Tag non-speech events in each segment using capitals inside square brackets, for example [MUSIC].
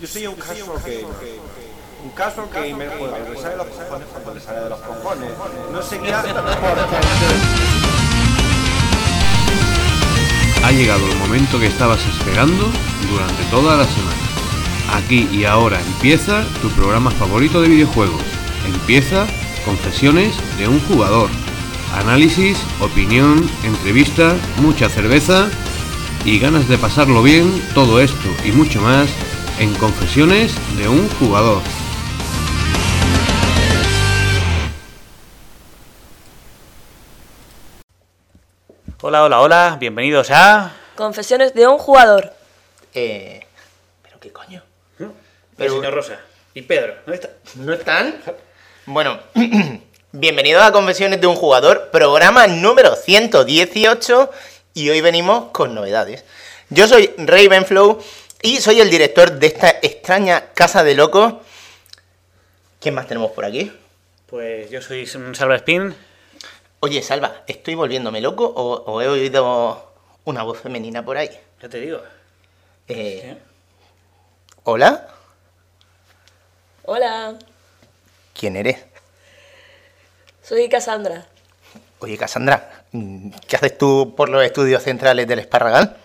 Yo soy un caso que... Un caso que me juega, le sale de los cojones cuando le sale de los cojones. No sé qué hace [LAUGHS] Ha llegado el momento que estabas esperando durante toda la semana. Aquí y ahora empieza tu programa favorito de videojuegos. Empieza Confesiones de un jugador. Análisis, opinión, entrevista, mucha cerveza y ganas de pasarlo bien, todo esto y mucho más en Confesiones de un jugador. Hola, hola, hola, bienvenidos a... Confesiones de un jugador. Eh. ¿Pero qué coño? El señor Rosa y Pedro, ¿dónde está? ¿No están? Bueno, [CLEARS THROAT] bienvenidos a Confesiones de un jugador, programa número 118 y hoy venimos con novedades. Yo soy Ravenflow y soy el director de esta extraña casa de locos. ¿Quién más tenemos por aquí? Pues yo soy un Salva Spin. Oye, Salva, ¿estoy volviéndome loco o, o he oído una voz femenina por ahí? Ya te digo. Eh, ¿Hola? Hola, ¿Quién eres? soy Cassandra. Oye, Cassandra, ¿qué haces tú por los estudios centrales del Esparragal?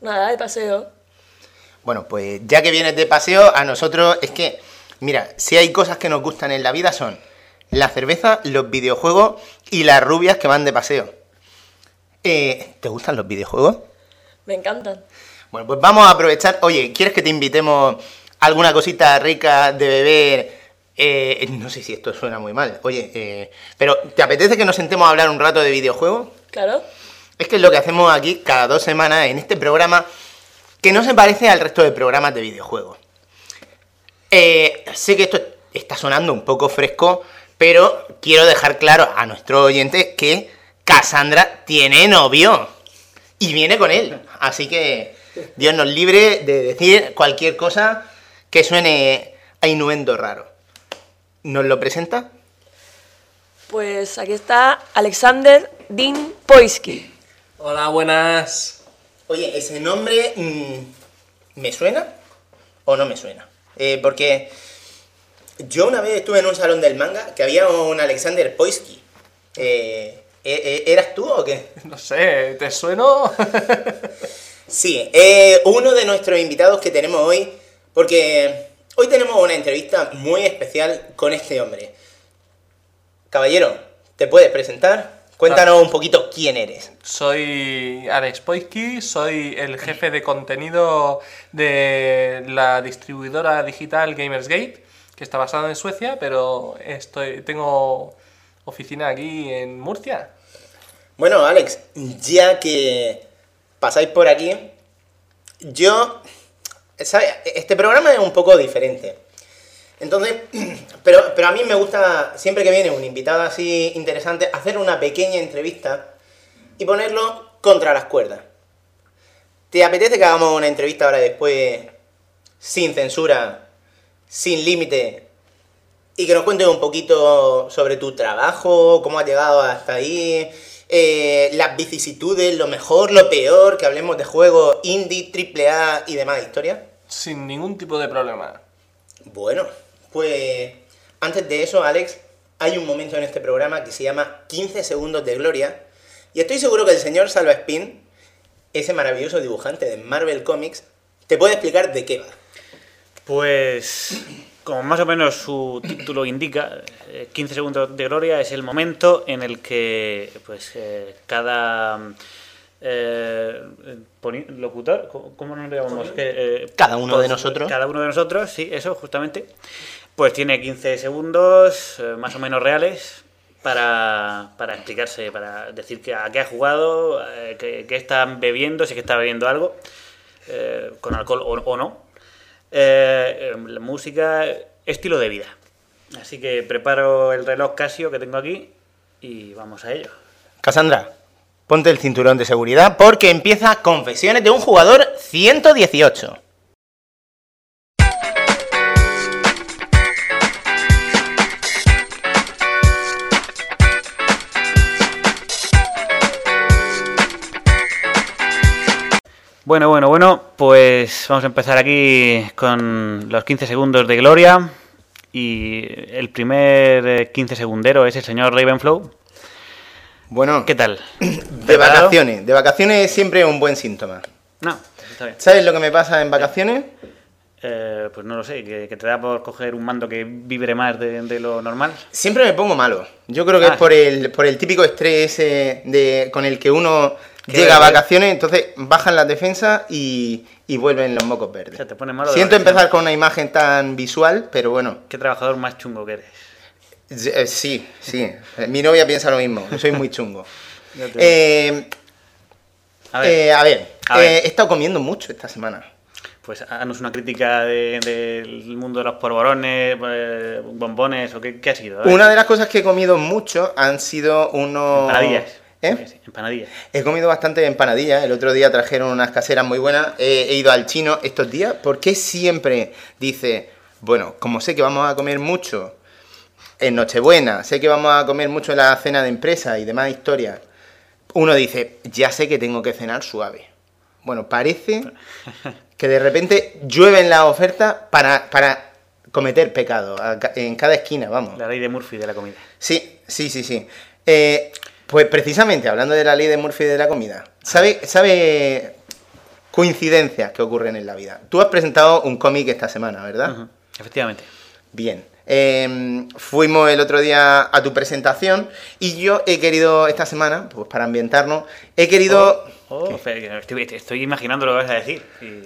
Nada, de paseo. Bueno, pues ya que vienes de paseo, a nosotros es que, mira, si hay cosas que nos gustan en la vida son la cerveza, los videojuegos y las rubias que van de paseo. Eh, ¿Te gustan los videojuegos? Me encantan. Bueno, pues vamos a aprovechar. Oye, ¿quieres que te invitemos alguna cosita rica de beber? Eh, no sé si esto suena muy mal. Oye, eh, pero ¿te apetece que nos sentemos a hablar un rato de videojuegos? Claro. Es que es lo que hacemos aquí cada dos semanas en este programa que no se parece al resto de programas de videojuegos. Eh, sé que esto está sonando un poco fresco, pero quiero dejar claro a nuestros oyentes que Cassandra tiene novio y viene con él. Así que Dios nos libre de decir cualquier cosa que suene a inuendo raro. ¿Nos lo presenta? Pues aquí está Alexander Dean Poisky. Hola, buenas. Oye, ese nombre mm, ¿me suena o no me suena? Eh, porque yo una vez estuve en un salón del manga que había un Alexander Poisky. Eh, eh, eh, ¿Eras tú o qué? No sé, ¿te sueno? [LAUGHS] Sí, eh, uno de nuestros invitados que tenemos hoy, porque hoy tenemos una entrevista muy especial con este hombre. Caballero, ¿te puedes presentar? Cuéntanos un poquito quién eres. soy Alex Poisky, soy el jefe de contenido de la distribuidora digital Gamersgate, que está basada en Suecia, pero estoy, tengo oficina aquí en Murcia. Bueno, Alex, ya que pasáis por aquí, yo, ¿sabes? Este programa es un poco diferente. Entonces, [CLEARS THROAT] pero, pero a mí me gusta, siempre que viene un invitado así interesante, hacer una pequeña entrevista y ponerlo contra las cuerdas. ¿Te apetece que hagamos una entrevista ahora después, sin censura, sin límite, y que nos cuentes un poquito sobre tu trabajo, cómo has llegado hasta ahí, eh, las vicisitudes, lo mejor, lo peor, que hablemos de juegos indie, triple A y demás historias? Sin ningún tipo de problema. Bueno, pues antes de eso, Alex, hay un momento en este programa que se llama 15 segundos de gloria. Y estoy seguro que el señor Salva Spin, ese maravilloso dibujante de Marvel Comics, te puede explicar de qué va. Pues, como más o menos su título indica, eh, 15 segundos de gloria es el momento en el que pues eh, cada eh, locutor, ¿cómo- ¿cómo nos llamamos? Eh, Cada uno pues, de nosotros. Cada uno de nosotros, sí, eso justamente. Pues tiene 15 segundos eh, más o menos reales para, para explicarse, para decir que, a qué ha jugado, eh, qué, qué están bebiendo, si es que está bebiendo algo, eh, con alcohol o, no. Eh, la música, estilo de vida. Así que preparo el reloj Casio que tengo aquí y vamos a ello. Cassandra, ponte el cinturón de seguridad porque empieza Confesiones de un jugador 118. Bueno, bueno, bueno, pues vamos a empezar aquí con los 15 segundos de gloria. Y el primer eh, 15 segundero es el señor Ravenflow. Bueno, ¿Qué tal? [CLEARS THROAT] de vacaciones. De vacaciones es siempre un buen síntoma. No, está bien. ¿Sabes lo que me pasa en vacaciones? Eh, pues no lo sé, que, que te da por coger un mando que vibre más de, de lo normal. Siempre me pongo malo. Yo creo que Ah. es por el, por el típico estrés eh, de, con el que uno llega a vacaciones, entonces bajan las defensas y, y vuelven los mocos verdes. O sea, te pone malo de Siento empezar con una imagen tan visual, pero bueno, ¿Qué trabajador más chungo que eres? eh, sí, sí. Eh, Mi novia piensa lo mismo, yo soy muy chungo. [LAUGHS] Eh, A ver, eh, a ver, A eh, ver. he estado comiendo mucho esta semana. pues haznos una crítica de- del mundo de los polvorones, bombones, o qué, qué ha sido. Una de las cosas que he comido mucho han sido unos... Empanadillas. ¿Eh? Sí, Empanadillas. He comido bastante empanadillas. El otro día trajeron unas caseras muy buenas. He, he ido al chino estos días. ¿Por qué siempre dice, bueno, como sé que vamos a comer mucho en Nochebuena, sé que vamos a comer mucho en la cena de empresa y demás historias, uno dice, ya sé que tengo que cenar suave. Bueno, parece que de repente llueven las ofertas para, para cometer pecado en cada esquina, vamos. La ley de Murphy de la comida. Sí, sí, sí, sí. Eh, pues precisamente, hablando de la ley de Murphy de la comida, ¿sabe, sabe coincidencias que ocurren en la vida? Tú has presentado un cómic esta semana, ¿verdad? Efectivamente. Bien. Eh, fuimos el otro día a tu presentación y yo he querido esta semana, pues para ambientarnos, he querido... Oh, que estoy, estoy imaginando lo que vas a decir. Y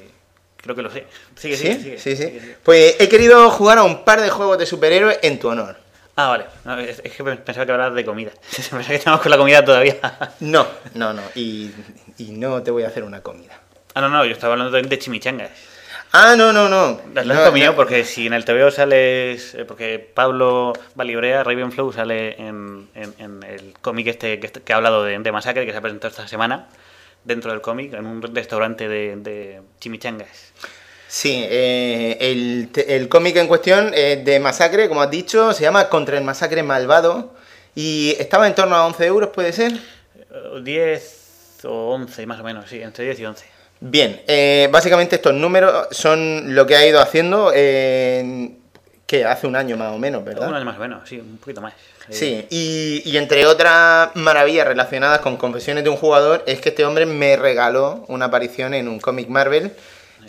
creo que lo sé. Sigue, ¿Sí? sigue, sigue, sí, sí. Pues he querido jugar a un par de juegos de superhéroes en tu honor. Ah, vale. No, es, es que pensaba que hablabas de comida. [LAUGHS] pensaba que estamos con la comida todavía. No, no, no. Y, y no te voy a hacer una comida. Ah, no, no, yo estaba hablando de, chimichangas. Ah, no, no, no. Las No, comido no. porque si en el TVO sales. eh, Porque Pablo Valibrea, Ravenflow, sale en, en- en el cómic este que, que ha hablado de, de Masacre, que se ha presentado esta semana, dentro del cómic, en un restaurante de, de chimichangas. Sí, eh, el, el cómic en cuestión es de Masacre, como has dicho, se llama Contra el Masacre Malvado y estaba en torno a 11 euros, ¿puede ser? Eh, 10 o 11, más o menos, sí, entre 10 y 11. Bien, eh, básicamente estos números son lo que ha ido haciendo en, que hace un año más o menos, ¿verdad? Un año más o menos, sí, un poquito más. Eh, Sí, y, y entre otras maravillas relacionadas con confesiones de un jugador, es que este hombre me regaló una aparición en un cómic Marvel,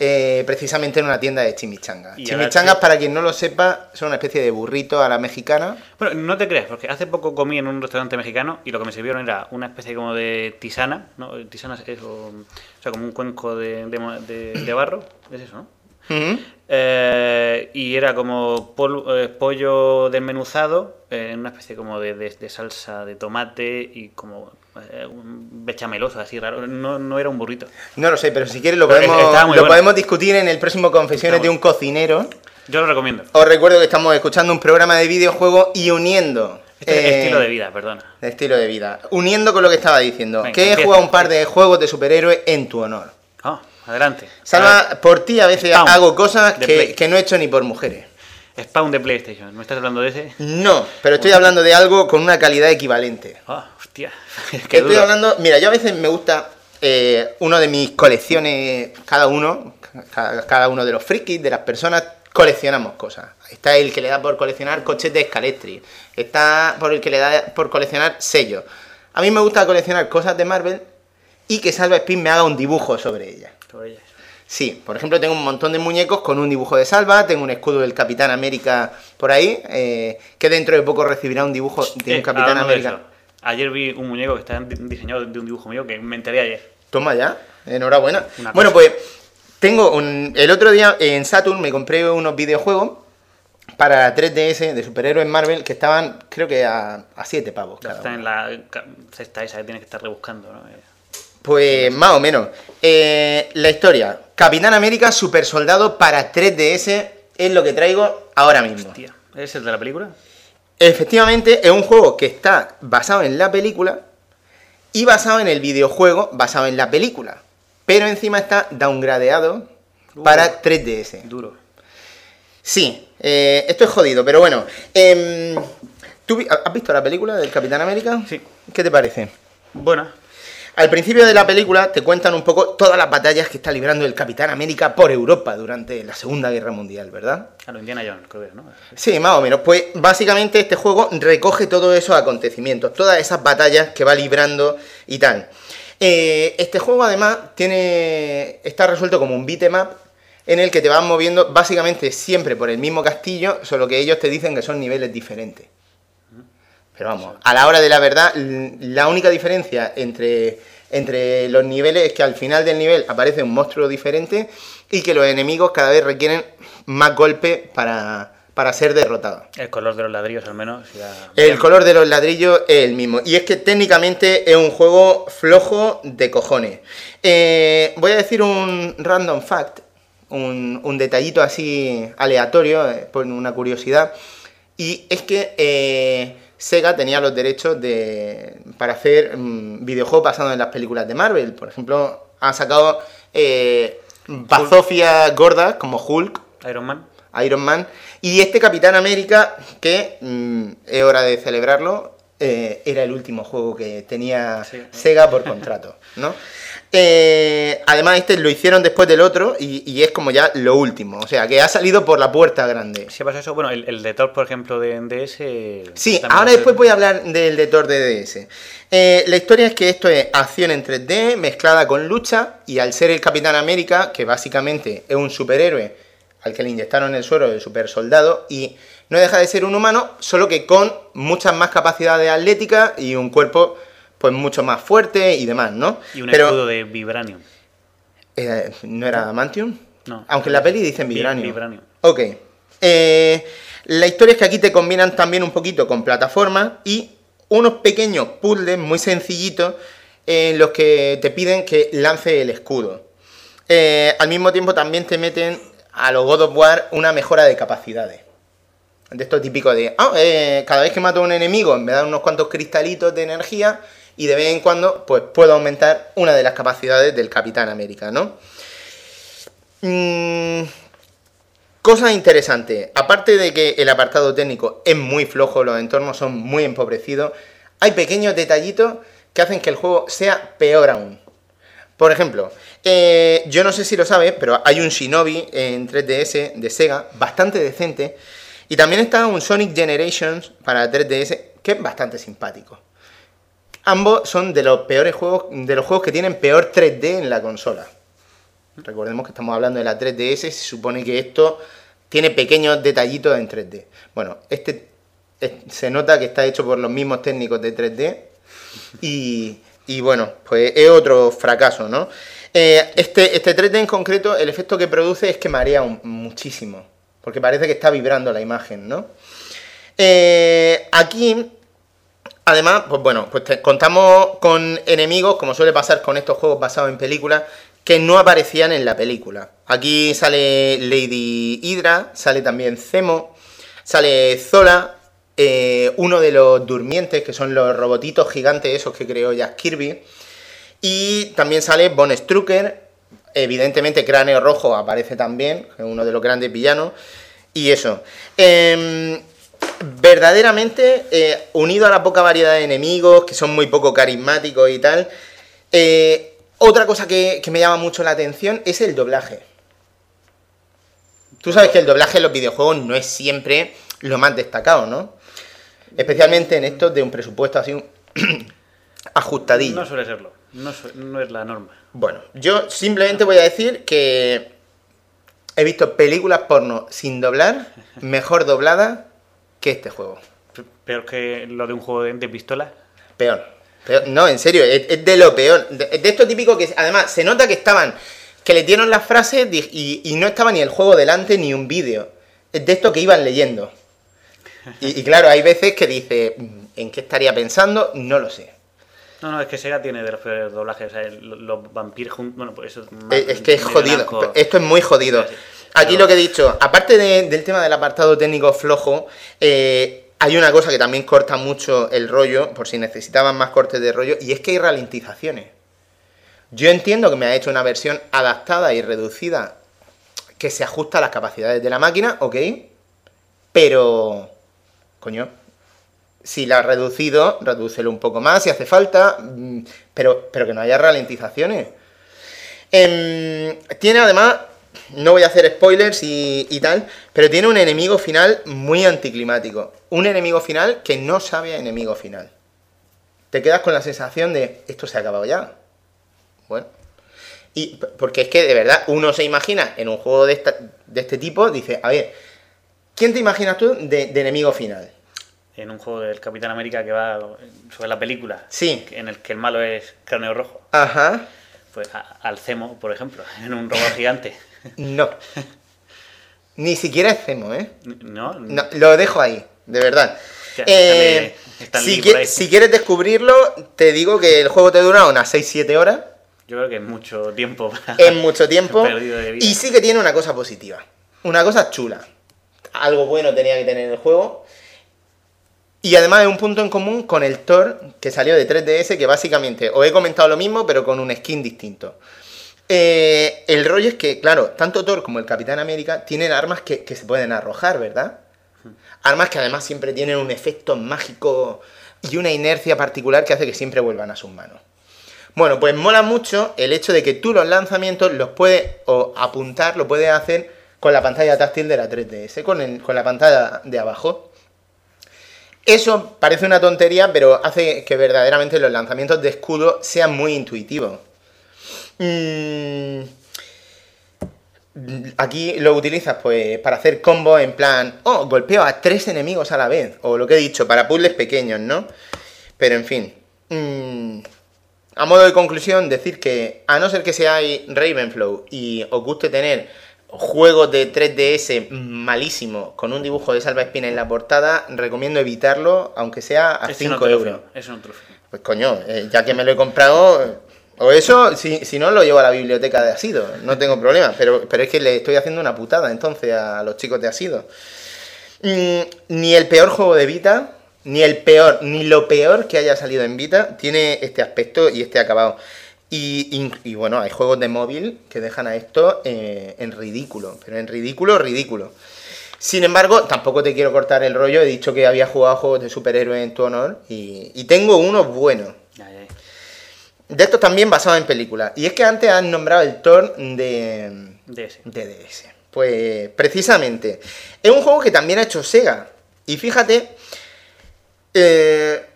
eh, precisamente en una tienda de chimichangas. Y Chimichangas, para quien no lo sepa, son una especie de burrito a la mexicana. Bueno, no te creas, porque hace poco comí en un restaurante mexicano y lo que me sirvieron era una especie como de tisana, ¿no? Tisana es o, o sea, como un cuenco de, de ma- de- de barro, es eso, ¿no? Eh, y era como eh, pollo desmenuzado eh, en una especie como de, de- de salsa de tomate y como bechameloso así raro. No, no era un burrito. No lo sé, pero si quieres lo podemos, lo bueno. podemos discutir en el próximo Confesiones de un cocinero. Yo lo recomiendo. Os recuerdo que estamos escuchando un programa de videojuegos y uniendo... Este eh, estilo de vida, perdona. estilo de vida. Uniendo con lo que estaba diciendo. Venga, que he empieza. jugado un par de juegos de superhéroes en tu honor. Oh, adelante. Salva, por ti a veces hago cosas que no he hecho ni por mujeres. Spawn de PlayStation. ¿Me estás hablando de ese? No, pero estoy hablando de algo con una calidad equivalente. Oh, hostia. [LAUGHS] Qué estoy duro. hablando, mira, yo a veces me gusta eh, uno de mis colecciones, cada uno, ca- cada uno de los frikis, de las personas, coleccionamos cosas. Está el que le da por coleccionar coches de Scalestri, está por el que le da por coleccionar sellos. A mí me gusta coleccionar cosas de Marvel y que Salva Spin me haga un dibujo sobre ellas. Sobre ellas. Sí, por ejemplo, tengo un montón de muñecos con un dibujo de Salva, tengo un escudo del Capitán América por ahí, eh, que dentro de poco recibirá un dibujo de Eh, un Capitán hablando de América. Ayer vi un muñeco que está di- diseñado de un dibujo mío que me enteré ayer. Toma ya, enhorabuena. Una Bueno, cosa. pues tengo un, el otro día en Saturn me compré unos videojuegos para 3DS de superhéroes Marvel que estaban, creo que a, a 7 pavos. cada Está uno. en la cesta esa que tienes que estar rebuscando, ¿no? Pues más o menos. Eh, la historia. Capitán América Super Soldado para 3DS es lo que traigo ahora mismo. Tía, ¿es el de la película? Efectivamente, es un juego que está basado en la película y basado en el videojuego basado en la película. Pero encima está downgradeado para 3DS. Duro. Sí, eh, esto es jodido, pero bueno. Em, ¿Tú has visto la película del Capitán América? Sí. ¿Qué te parece? Buena. Al principio de la película te cuentan un poco todas las batallas que está librando el Capitán América por Europa durante la Segunda Guerra Mundial, ¿verdad? Claro, Indiana Jones, creo que ¿no? Sí, más o menos. Pues básicamente este juego recoge todos esos acontecimientos, todas esas batallas que va librando y tal. Eh, este juego además tiene está resuelto como un beatmap en el que te vas moviendo básicamente siempre por el mismo castillo, solo que ellos te dicen que son niveles diferentes. Pero vamos, a la hora de la verdad, la única diferencia entre, entre los niveles es que al final del nivel aparece un monstruo diferente y que los enemigos cada vez requieren más golpes para, para ser derrotados. El color de los ladrillos, al menos. ya- El color de los ladrillos es el mismo. Y es que técnicamente es un juego flojo de cojones. Eh, voy a decir un random fact, un, un detallito así aleatorio, eh, por una curiosidad. Y es que eh, Sega tenía los derechos de, para hacer mm, videojuegos basados en las películas de Marvel. Por ejemplo, han sacado eh, bazofias gordas como Hulk, Iron Man. Iron Man. Y este Capitán América, que mm, es hora de celebrarlo, eh, era el último juego que tenía Sí. Sega por contrato, ¿no? [LAUGHS] Eh, además, este lo hicieron después del otro y, y es como ya lo último. O sea, que ha salido por la puerta grande. Si pasa eso, bueno, el, el de Thor, por ejemplo, de DS. Sí, también ahora después voy a hablar del de Thor de DS. Eh, la historia es que esto es acción en 3D mezclada con lucha y al ser el Capitán América, que básicamente es un superhéroe al que le inyectaron el suero del super soldado y no deja de ser un humano, solo que con muchas más capacidades atléticas y un cuerpo pues mucho más fuerte y demás, ¿no? Y un Pero escudo de Vibranium. eh, ¿no era Adamantium? No. Aunque en la peli dicen Vi- Vibranium. Vibranium. Ok. Eh, la historia es que aquí te combinan también un poquito con plataformas y unos pequeños puzzles muy sencillitos en los que te piden que lance el escudo. Eh, al mismo tiempo también te meten a los God of War una mejora de capacidades. De esto típico de, ah, eh, cada vez que mato a un enemigo me dan unos cuantos cristalitos de energía y de vez en cuando pues puedo aumentar una de las capacidades del Capitán América, ¿no? Mm, Cosa interesante, aparte de que el apartado técnico es muy flojo, los entornos son muy empobrecidos, hay pequeños detallitos que hacen que el juego sea peor aún. Por ejemplo, eh, yo no sé si lo sabes, pero hay un Shinobi en 3DS de Sega bastante decente. Y también está un Sonic Generations para 3DS que es bastante simpático. Ambos son de los peores juegos, de los juegos que tienen peor 3D en la consola. Recordemos que estamos hablando de la 3DS, se supone que esto tiene pequeños detallitos en 3D. Bueno, este es- se nota que está hecho por los mismos técnicos de 3D y, y bueno, pues es otro fracaso, ¿no? Eh, este, este 3D en concreto, el efecto que produce es que marea muchísimo, porque parece que está vibrando la imagen, ¿no? Eh, aquí Además, pues bueno, pues contamos con enemigos, como suele pasar con estos juegos basados en películas, que no aparecían en la película. Aquí sale Lady Hydra, sale también Zemo, sale Zola, eh, uno de los durmientes, que son los robotitos gigantes esos que creó Jack Kirby, y también sale Von Strucker, evidentemente Cráneo Rojo aparece también, es uno de los grandes villanos, y eso. Em, verdaderamente, eh, unido a la poca variedad de enemigos, que son muy poco carismáticos y tal, eh, otra cosa que, que me llama mucho la atención es el doblaje. Tú sabes que el doblaje en los videojuegos no es siempre lo más destacado, ¿no? Especialmente en estos de un presupuesto así [CLEARS THROAT] ajustadillo. No suele serlo. No, su- no es la norma. Bueno, yo simplemente voy a decir que he visto películas porno sin doblar, mejor dobladas que este juego. Pe- Peor que lo de un juego de, de pistola. Peor. Peor. No, en serio, es, es de lo peor. De, de esto típico que además se nota que estaban, que le dieron las frases y, y no estaba ni el juego delante ni un vídeo. Es de esto que iban leyendo. Y, y claro, hay veces que dice, ¿en qué estaría pensando? No lo sé. No, no, es que Sega tiene de los peores doblajes. O sea, los vampiros juntos. Bueno, pues eso es que es jodido. blanco. Esto es muy jodido. Sí, sí. Aquí Pero- lo que he dicho, aparte de- del tema del apartado técnico flojo, eh, hay una cosa que también corta mucho el rollo, por si necesitaban más cortes de rollo, y es que hay ralentizaciones. Yo entiendo que me ha hecho una versión adaptada y reducida que se ajusta a las capacidades de la máquina, ok, pero, coño, Si la has reducido, redúcelo un poco más si hace falta, mm, pero, pero que no haya ralentizaciones. Em, tiene además, no voy a hacer spoilers y, y tal, pero tiene un enemigo final muy anticlimático. Un enemigo final que no sabe a enemigo final. Te quedas con la sensación de esto se ha acabado ya. Bueno. Y porque es que de verdad uno se imagina en un juego de, esta- de este tipo, dice, a ver, ¿quién te imaginas tú de, de enemigo final? En un juego del Capitán América que va sobre la película. Sí. En el que el malo es cráneo rojo. Ajá. Pues a- al Cemo, por ejemplo, [LAUGHS] en un robot gigante. No. Ni siquiera es Cemo, ¿eh? ¿No? No, lo dejo ahí, de verdad. Ya, Eh, si, qui- quieres descubrirlo, te digo que el juego te dura unas 6-7 horas. Yo creo que es mucho tiempo. para- Es mucho tiempo. [LAUGHS] Perdido de vida. Y sí que tiene una cosa positiva. Una cosa chula. Algo bueno tenía que tener el juego. Y además es un punto en común con el Thor que salió de 3DS, que básicamente os he comentado lo mismo, pero con un skin distinto. Eh, el rollo es que, claro, tanto Thor como el Capitán América tienen armas que, que se pueden arrojar, ¿verdad? Armas que además siempre tienen un efecto mágico y una inercia particular que hace que siempre vuelvan a sus manos. Bueno, pues mola mucho el hecho de que tú los lanzamientos los puedes o apuntar, lo puedes hacer con la pantalla táctil de la 3DS, con, el- con la pantalla de abajo. Eso parece una tontería, pero hace que verdaderamente los lanzamientos de escudo sean muy intuitivos. Mm, Aquí lo utilizas pues para hacer combos en plan, oh, golpeo a tres enemigos a la vez, o lo que he dicho, para puzzles pequeños, ¿no? Pero en fin. mm, a modo de conclusión, decir que a no ser que seáis Ravenflow y os guste tener juegos de 3DS malísimos con un dibujo de Salva Espina en la portada, recomiendo evitarlo, aunque sea a Ese no 5 te lo euros. te lo fío. Pues coño, eh, ya que me lo he comprado, o eso, si, si no lo llevo a la biblioteca de Asido, no tengo problema, pero, pero es que le estoy haciendo una putada entonces a los chicos de Asido. Mm, ni el peor juego de Vita, ni el peor, ni lo peor que haya salido en Vita tiene este aspecto y este acabado. Y, bueno, hay juegos de móvil que dejan a esto eh, en ridículo, pero en ridículo, ridículo. Sin embargo, tampoco te quiero cortar el rollo, he dicho que había jugado juegos de superhéroes en tu honor y, y tengo unos buenos. De estos también basados en películas. Y es que antes han nombrado el Thor de, ese. de DS. Pues precisamente, es un juego que también ha hecho Sega. Y fíjate, eh,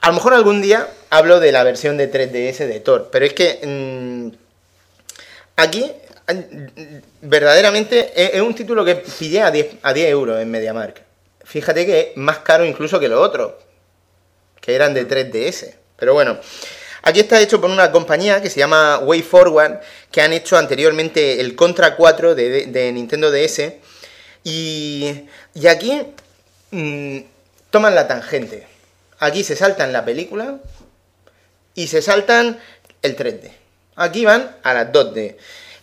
a lo mejor algún día hablo de la versión de 3DS de Thor, pero es que mm, aquí verdaderamente es, es un título que pillé a 10, a 10 euros en MediaMark. Fíjate que es más caro incluso que los otros, que eran de 3DS. Pero bueno, aquí está hecho por una compañía que se llama Way Forward, que han hecho anteriormente el Contra 4 de, de- de Nintendo DS. Y, y aquí mm, toman la tangente. Aquí se saltan la película y se saltan el 3D. Aquí van a las 2D.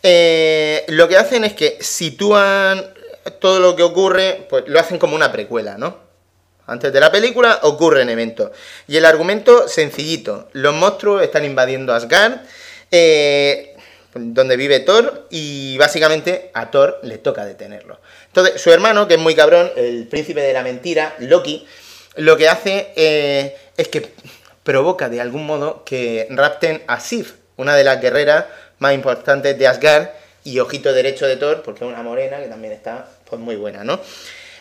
Eh, lo que hacen es que sitúan todo lo que ocurre, pues lo hacen como una precuela, ¿no? Antes de la película ocurren eventos. Y el argumento sencillito. Los monstruos están invadiendo Asgard, eh, donde vive Thor, y básicamente a Thor le toca detenerlo. Entonces, su hermano, que es muy cabrón, el príncipe de la mentira, Loki, lo que hace eh, es que provoca de algún modo que rapten a Sif, una de las guerreras más importantes de Asgard, y ojito derecho de Thor, porque es una morena que también está pues muy buena, ¿no?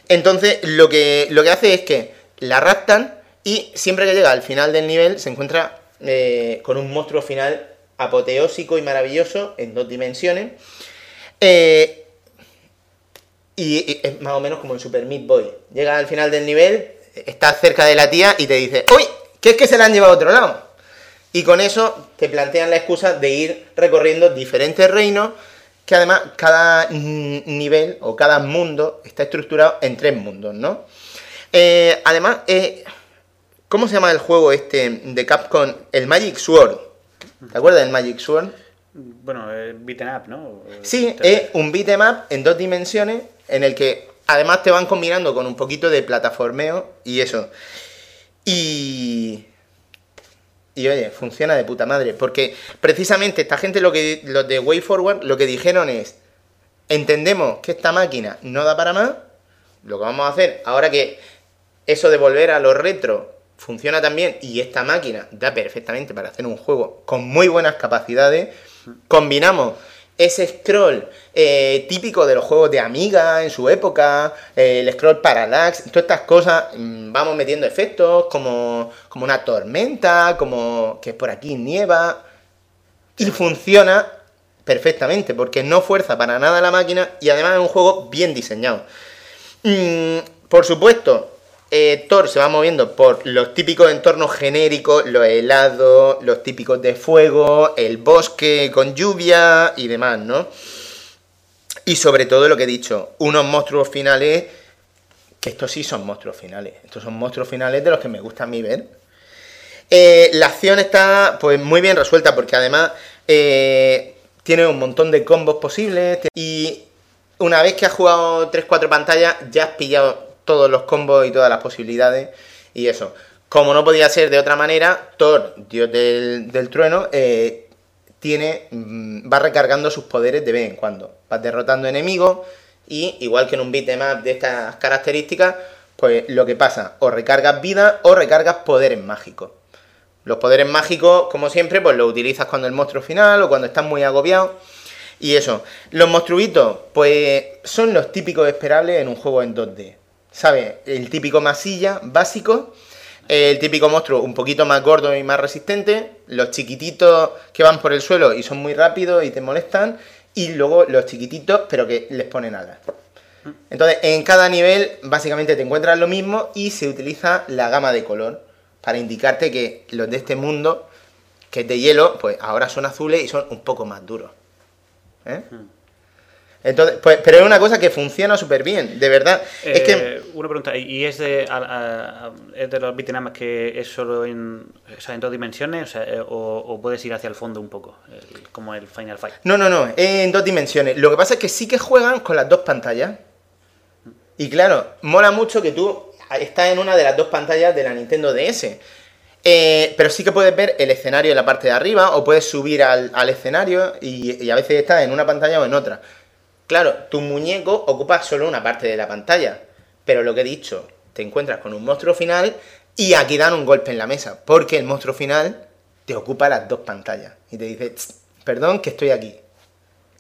Entonces, lo que, lo que hace es que la raptan y siempre que llega al final del nivel se encuentra eh, con un monstruo final apoteósico y maravilloso en dos dimensiones. Eh, y, es más o menos como en Super Meat Boy. Llega al final del nivel, está cerca de la tía y te dice, ¡Uy! ¿Qué es que se la han llevado a otro lado? Y con eso te plantean la excusa de ir recorriendo diferentes reinos, que además cada nivel o cada mundo está estructurado en tres mundos, ¿no? Eh, además, eh, ¿cómo se llama el juego este de Capcom? El Magic Sword. ¿Te acuerdas del Magic Sword? Bueno, eh, beaten up, ¿no? Sí, Te- es un beat'em up en dos dimensiones en el que además te van combinando con un poquito de plataformeo y eso. Y... Y oye, funciona de puta madre, porque precisamente esta gente, lo que los de Way Forward, lo que dijeron es, entendemos que esta máquina no da para más, lo que vamos a hacer, ahora que eso de volver a lo retro funciona también y esta máquina da perfectamente para hacer un juego con muy buenas capacidades. Combinamos ese scroll eh, típico de los juegos de Amiga en su época, eh, el scroll parallax, todas estas cosas, mm, vamos metiendo efectos como, como una tormenta, como que por aquí nieva, y funciona perfectamente, porque no fuerza para nada la máquina y además es un juego bien diseñado. Mm, por supuesto, eh, Thor se va moviendo por los típicos entornos genéricos, los helados, los típicos de fuego, el bosque con lluvia y demás, ¿no? Y sobre todo lo que he dicho, unos monstruos finales, que estos sí son monstruos finales, estos son monstruos finales de los que me gusta a mí ver. Eh, la acción está pues muy bien resuelta porque además eh, tiene un montón de combos posibles y una vez que has jugado 3-4 pantallas ya has pillado todos los combos y todas las posibilidades y eso. Como no podía ser de otra manera, Thor, dios del, del trueno, eh, tiene, mm, va recargando sus poderes de vez en cuando. Vas derrotando enemigos y igual que en un beatmap de estas características, pues lo que pasa, o recargas vida o recargas poderes mágicos. Los poderes mágicos, como siempre, pues los utilizas cuando el monstruo final o cuando estás muy agobiado. Y eso, los monstruitos, pues son los típicos esperables en un juego en 2D. ¿Sabes? El típico masilla básico, el típico monstruo un poquito más gordo y más resistente, los chiquititos que van por el suelo y son muy rápidos y te molestan, y luego los chiquititos pero que les ponen alas. Entonces, en cada nivel básicamente te encuentras lo mismo y se utiliza la gama de color para indicarte que los de este mundo, que es de hielo, pues ahora son azules y son un poco más duros. ¿Eh? Entonces, pues, pero es una cosa que funciona súper bien, de verdad. es que Eh, Una pregunta, ¿y es de, a- a- a- es de los ups que es solo en, o sea, en dos dimensiones? O, sea, eh, o, o puedes ir hacia el fondo un poco, el- como el Final Fight? No, no, no, en dos dimensiones. Lo que pasa es que sí que juegan con las dos pantallas. Y claro, mola mucho que tú estás en una de las dos pantallas de la Nintendo DS. Eh, pero sí que puedes ver el escenario en la parte de arriba o puedes subir al, al escenario y, y a veces estás en una pantalla o en otra. Claro, tu muñeco ocupa solo una parte de la pantalla. Pero lo que he dicho, te encuentras con un monstruo final y aquí dan un golpe en la mesa. Porque el monstruo final te ocupa las dos pantallas. Y te dice, "Tss, perdón que estoy aquí.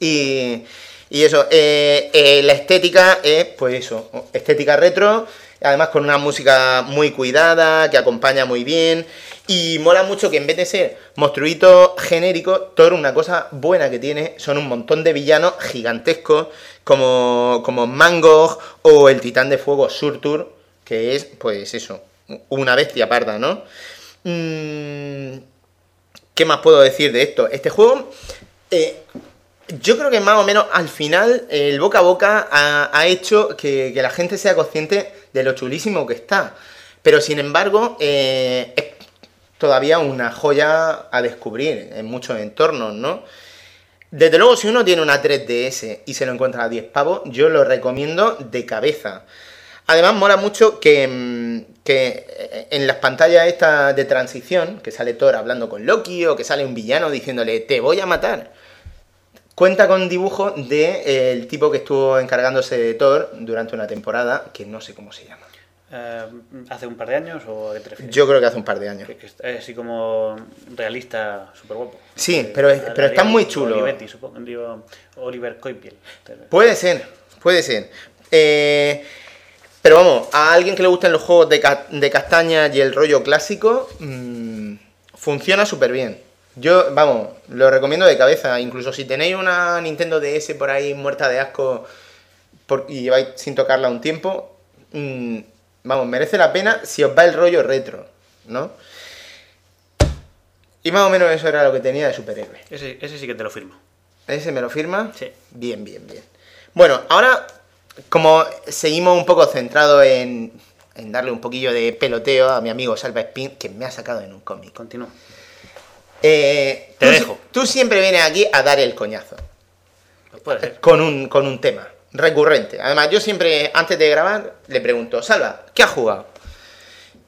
Y, y eso, eh, eh, la estética es, pues eso, estética retro, además con una música muy cuidada, que acompaña muy bien. Y mola mucho que en vez de ser monstruitos genéricos, Thor una cosa buena que tiene son un montón de villanos gigantescos, como, como Mangog o el titán de fuego Surtur, que es, pues eso, una bestia parda, ¿no? Mm, ¿Qué más puedo decir de esto? Este juego, eh, yo creo que más o menos al final el boca a boca ha, hecho que, la gente sea consciente de lo chulísimo que está. Pero sin embargo, eh, todavía una joya a descubrir en muchos entornos, ¿no? Desde luego, si uno tiene una 3DS y se lo encuentra a 10 pavos, yo lo recomiendo de cabeza. Además, mola mucho que, mm, que eh, en las pantallas estas de transición, que sale Thor hablando con Loki o que sale un villano diciéndole te voy a matar, cuenta con dibujos del de, el tipo que estuvo encargándose de Thor durante una temporada, que no sé cómo se llama. Eh, ¿Hace un par de años o a qué te refieres? Yo creo que hace un par de años. Que- que es así como realista, súper guapo. Sí, pero es- pero está muy chulo. Olivetti, supongo, digo, Oliver Coipel. Puede ser, puede ser. Eh, pero vamos, a alguien que le gusten los juegos de, ca- de castañas y el rollo clásico, mm, funciona súper bien. Yo, vamos, lo recomiendo de cabeza. Incluso si tenéis una Nintendo DS por ahí muerta de asco por- y lleváis sin tocarla un tiempo, mm, vamos, merece la pena si os va el rollo retro, ¿no? Y más o menos eso era lo que tenía de superhéroe. Ese, ese sí que te lo firmo. ¿Ese me lo firma? Sí. Bien, bien, bien. Bueno, ahora, como seguimos un poco centrados en, en darle un poquillo de peloteo a mi amigo Salva Spin, que me ha sacado en un cómic. Continúa. Eh, Te tú, dejo. Tú siempre vienes aquí a dar el coñazo, Pues puede ser. con un, con un tema recurrente. Además, yo siempre, antes de grabar, le pregunto, Salva, ¿qué has jugado?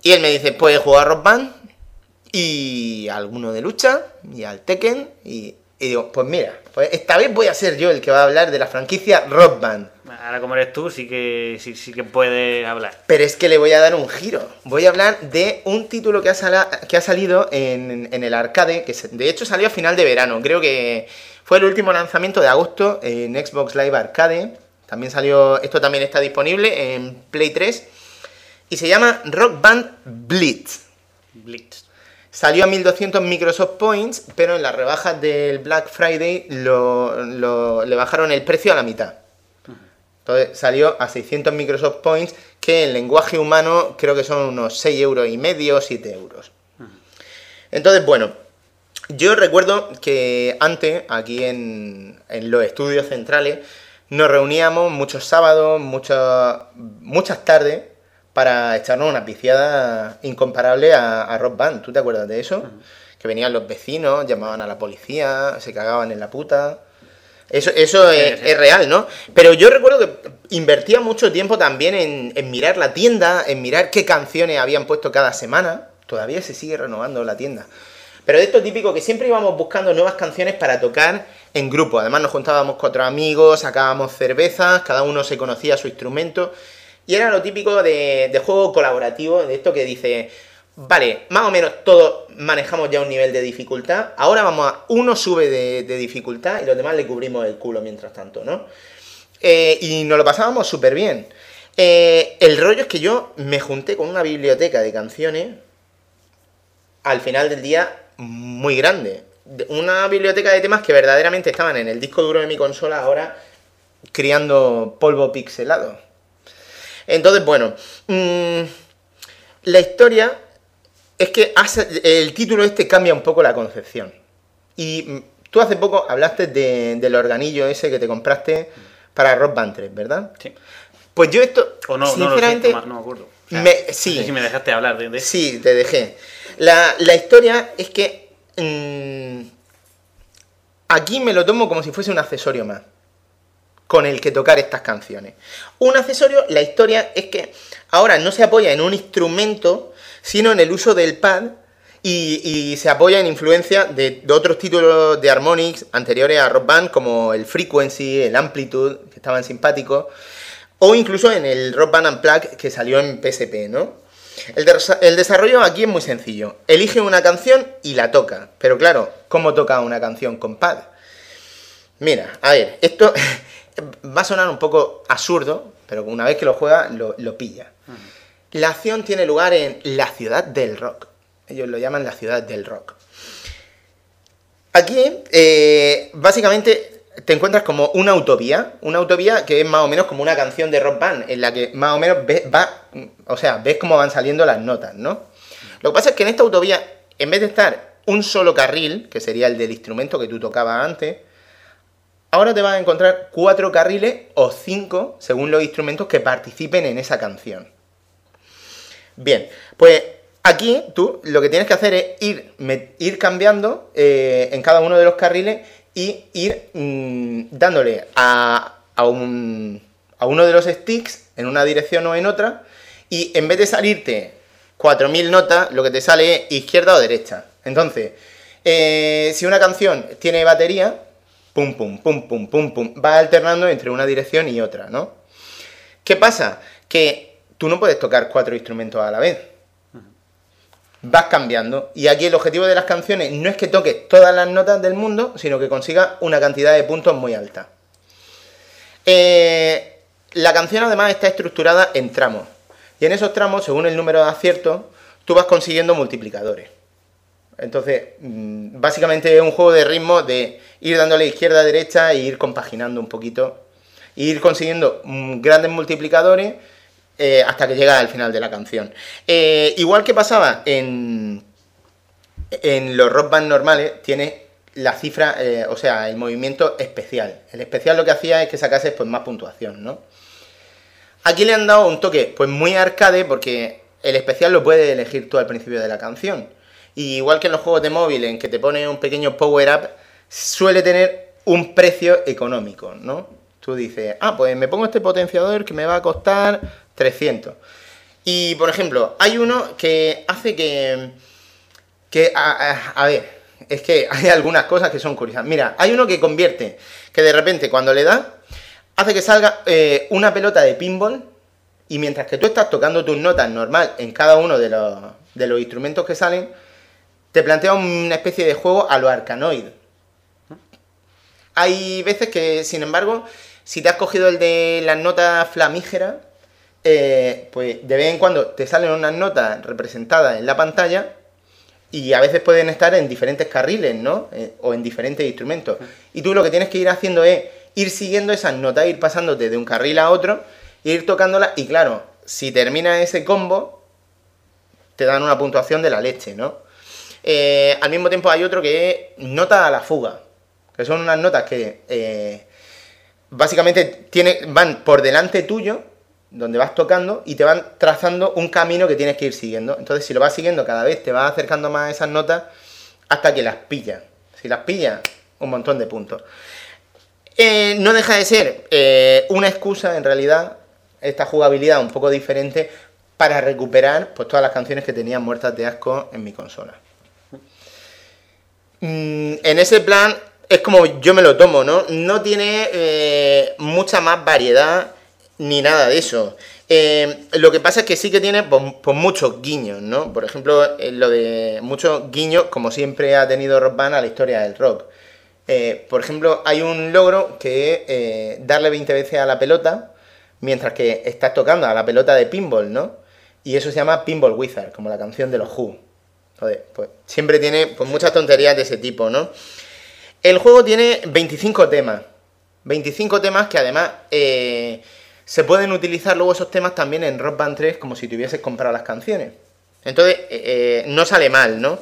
Y él me dice, pues he jugado a Rock Band y a alguno de lucha y al Tekken y, y digo, pues mira, pues esta vez voy a ser yo el que va a hablar de la franquicia Rock Band. Ahora como eres tú, sí que, sí, sí que puedes hablar. Pero es que le voy a dar un giro. Voy a hablar de un título que ha, sala- que ha salido en, en el arcade, que de hecho salió a final de verano. Creo que fue el último lanzamiento de agosto en Xbox Live Arcade. También salió, esto también está disponible en Play 3. Y se llama Rock Band Blitz. Blitz. Salió a 1200 Microsoft Points, pero en las rebajas del Black Friday lo- lo- le bajaron el precio a la mitad. Entonces salió a 600 Microsoft Points, que en lenguaje humano creo que son unos 6 euros y medio, 7 euros. Entonces, bueno, yo recuerdo que antes, aquí en, en los estudios centrales, nos reuníamos muchos sábados, muchas, muchas tardes, para echarnos una viciada incomparable a, a Rock Band. ¿Tú te acuerdas de eso? Que venían los vecinos, llamaban a la policía, se cagaban en la puta. Eso, eso es, sí. es real, ¿no? Pero yo recuerdo que invertía mucho tiempo también en, en mirar la tienda, en mirar qué canciones habían puesto cada semana. Todavía se sigue renovando la tienda. Pero de esto típico que siempre íbamos buscando nuevas canciones para tocar en grupo. Además nos juntábamos cuatro amigos, sacábamos cervezas, cada uno se conocía su instrumento. Y era lo típico de, juego colaborativo, de esto que dice, vale, más o menos todos manejamos ya un nivel de dificultad, ahora vamos a, uno sube de, de dificultad y los demás le cubrimos el culo mientras tanto, ¿no? Eh, y nos lo pasábamos súper bien. Eh, el rollo es que yo me junté con una biblioteca de canciones al final del día muy grande. Una biblioteca de temas que verdaderamente estaban en el disco duro de mi consola ahora criando polvo pixelado. Entonces, bueno, mm, la historia es que hace- el título este cambia un poco la concepción. Y mm, tú hace poco hablaste de- del organillo ese que te compraste para Rock Band 3, ¿verdad? Sí. Pues yo esto, O no, no, lo sinceramente, no, me- acuerdo. O sea, me- no sí. [LAUGHS] me dejaste hablar de, de. Sí, te dejé. La, la historia es que mm, aquí me lo tomo como si fuese un accesorio más con el que tocar estas canciones. Un accesorio, la historia es que ahora no se apoya en un instrumento, sino en el uso del pad y, se apoya en influencia de, de otros títulos de Harmonix anteriores a Rock Band, como el Frequency, el Amplitude, que estaban simpáticos, o incluso en el Rock Band Unplugged que salió en PSP, ¿no? El, desa- el desarrollo aquí es muy sencillo. Elige una canción y la toca. Pero claro, ¿cómo toca una canción con pad? Mira, a ver, esto [LAUGHS] va a sonar un poco absurdo, pero una vez que lo juega, lo, lo pilla. La acción tiene lugar en la ciudad del rock. Ellos lo llaman la ciudad del rock. Aquí, eh, básicamente, te encuentras como una autovía, una autovía que es más o menos como una canción de rock band, en la que más o menos ves, va, o sea, ves cómo van saliendo las notas, ¿no? Lo que pasa es que en esta autovía, en vez de estar un solo carril, que sería el del instrumento que tú tocabas antes, ahora te vas a encontrar cuatro carriles o cinco, según los instrumentos que participen en esa canción. Bien, pues aquí tú lo que tienes que hacer es ir, cambiando eh, en cada uno de los carriles y ir mm, dándole a, a un- a uno de los sticks en una dirección o en otra y en vez de salirte 4.000 notas, lo que te sale es izquierda o derecha. Entonces, eh, si una canción tiene batería, pum, pum, pum, pum, pum, pum, va alternando entre una dirección y otra, ¿no? ¿Qué pasa? Que tú no puedes tocar cuatro instrumentos a la vez. Vas cambiando. Y aquí el objetivo de las canciones no es que toques todas las notas del mundo, sino que consigas una cantidad de puntos muy alta. Eh, la canción además está estructurada en tramos. Y en esos tramos, según el número de aciertos, tú vas consiguiendo multiplicadores. Entonces, mm, básicamente es un juego de ritmo de ir dándole izquierda a derecha e ir compaginando un poquito. E ir consiguiendo mm, grandes multiplicadores eh, hasta que llega al final de la canción. Eh, igual que pasaba en, en los rock band normales, tiene la cifra, eh, o sea, el movimiento especial. El especial lo que hacía es que sacases pues, más puntuación, ¿no? Aquí le han dado un toque pues muy arcade porque el especial lo puedes elegir tú al principio de la canción. Y igual que en los juegos de móvil en que te pone un pequeño power up, suele tener un precio económico, ¿no? Tú dices, ah, pues me pongo este potenciador que me va a costar 300. Y, por ejemplo, hay uno que hace que... que a, ver, es que [LAUGHS] hay algunas cosas que son curiosas. Mira, hay uno que convierte, que de repente cuando le da, hace que salga eh, una pelota de pinball y mientras que tú estás tocando tus notas normal en cada uno de los, de los instrumentos que salen, te plantea una especie de juego a lo arcanoid. Hay veces que, sin embargo, si te has cogido el de las notas flamígeras, eh, pues de vez en cuando te salen unas notas representadas en la pantalla y a veces pueden estar en diferentes carriles, ¿no? Eh, o en diferentes instrumentos. Y tú lo que tienes que ir haciendo es ir siguiendo esas notas, ir pasándote de un carril a otro, ir tocándolas y claro, si termina ese combo, te dan una puntuación de la leche, ¿no? Eh, al mismo tiempo hay otro que es nota a la fuga, que son unas notas que eh, básicamente tiene, van por delante tuyo, donde vas tocando, y te van trazando un camino que tienes que ir siguiendo. Entonces, si lo vas siguiendo cada vez, te vas acercando más a esas notas hasta que las pillas. Si las pillas, un montón de puntos. Eh, no deja de ser eh, una excusa, en realidad, esta jugabilidad un poco diferente para recuperar pues, todas las canciones que tenía muertas de asco en mi consola. Mm, en ese plan es como yo me lo tomo, ¿no? No tiene eh, mucha más variedad ni nada de eso. Eh, lo que pasa es que sí que tiene pues, muchos guiños, ¿no? Por ejemplo, eh, lo de muchos guiños, como siempre ha tenido Rock Band a la historia del rock. por ejemplo, hay un logro que es darle 20 veces a la pelota mientras que estás tocando a la pelota de pinball, ¿no? Y eso se llama Pinball Wizard, como la canción de los Who. Joder, pues siempre tiene pues, muchas tonterías de ese tipo, ¿no? El juego tiene 25 temas. 25 temas que además eh, se pueden utilizar luego esos temas también en Rock Band 3 como si te hubieses comprado las canciones. Entonces, eh, eh, no sale mal, ¿no?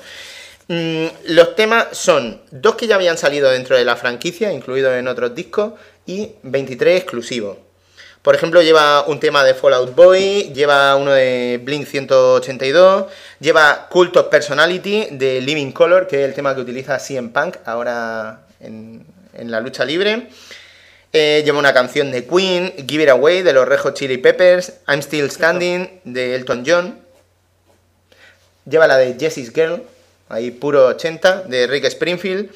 Mm, los temas son dos que ya habían salido dentro de la franquicia, incluidos en otros discos, y 23 exclusivos. Por ejemplo, lleva un tema de Fallout Boy, lleva uno de Blink 182, lleva Cult of Personality de Living Color, que es el tema que utiliza CM Punk ahora en, la lucha libre. Eh, lleva una canción de Queen, Give It Away de los Rejo Chili Peppers, I'm Still Standing de Elton John. Lleva la de Jessie's Girl, ahí puro 80, de Rick Springfield.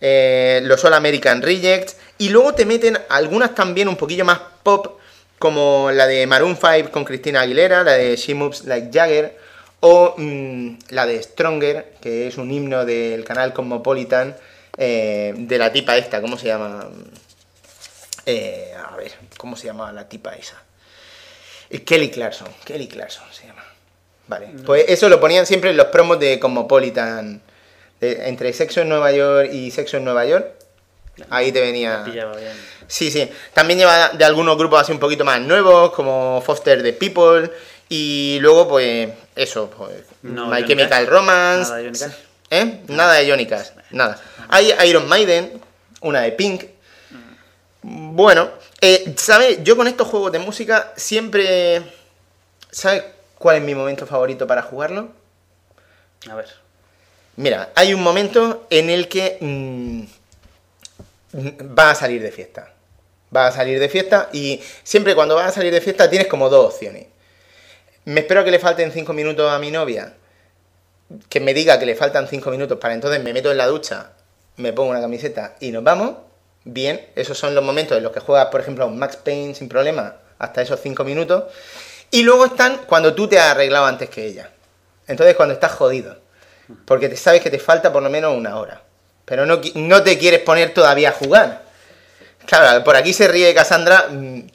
Eh, los All American Rejects. Y luego te meten algunas también un poquillo más pop, como la de Maroon 5 con Cristina Aguilera, la de She Moves Like Jagger, o mm, la de Stronger, que es un himno del canal Cosmopolitan, eh, de la tipa esta, ¿cómo se llama? Eh, a ver, ¿cómo se llama la tipa esa? Eh, Kelly Clarkson, Kelly Clarkson se llama. Vale, pues eso lo ponían siempre en los promos de Cosmopolitan, entre Sexo en Nueva York y Sexo en Nueva York. Ahí te venía. Sí, sí. También lleva de algunos grupos así un poquito más nuevos, como Foster the People. Y luego, pues, eso, pues, My Chemical Romance. Nada de ¿Eh? Nada de Jonicas, nada. Hay Iron Maiden, una de Pink. Bueno, eh, ¿sabes? Yo con estos juegos de música siempre. ¿Sabes cuál es mi momento favorito para jugarlo? A ver. Mira, hay un momento en el que. Mm, va a salir de fiesta. Va a salir de fiesta y siempre cuando vas a salir de fiesta tienes como dos opciones. Me espero que le falten cinco minutos a mi novia, que me diga que le faltan cinco minutos para entonces me meto en la ducha, me pongo una camiseta y nos vamos. Bien, esos son los momentos en los que juegas, por ejemplo, Max Payne sin problema, hasta esos cinco minutos. Y luego están cuando tú te has arreglado antes que ella. Entonces cuando estás jodido. Porque te sabes que te falta por lo menos una hora pero no, no te quieres poner todavía a jugar. Claro, por aquí se ríe Cassandra. Mm,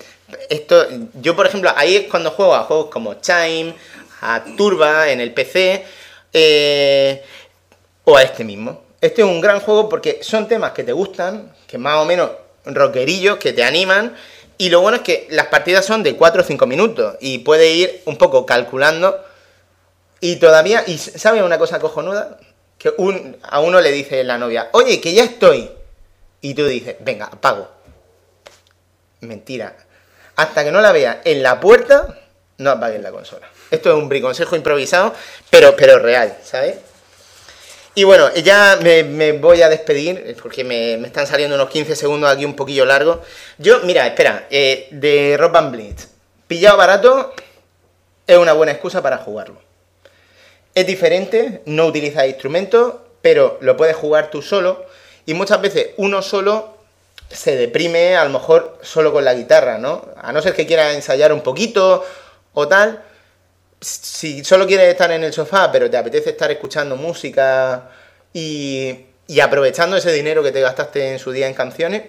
esto, yo, por ejemplo, ahí es cuando juego a juegos como Chime, a Turba en el PC, eh, o a este mismo. Este es un gran juego porque son temas que te gustan, que más o menos rockerillos, que te animan, y lo bueno es que las partidas son de 4 o 5 minutos, y puedes ir un poco calculando, y todavía, y ¿sabes una cosa cojonuda? que un, a uno le dice la novia, oye, que ya estoy. Y tú dices, venga, apago. Mentira. Hasta que no la veas en la puerta, no apagues la consola. Esto es un briconsejo improvisado, pero, pero real, ¿sabes? Y bueno, ya me, voy a despedir, porque me, están saliendo unos 15 segundos aquí un poquillo largos. Yo, mira, espera, eh, de Rock and Blitz, pillado barato, es una buena excusa para jugarlo. Es diferente, no utiliza instrumentos, pero lo puedes jugar tú solo. Y muchas veces uno solo se deprime a lo mejor solo con la guitarra, ¿no? A no ser que quiera ensayar un poquito o tal. Si solo quieres estar en el sofá, pero te apetece estar escuchando música y, y aprovechando ese dinero que te gastaste en su día en canciones,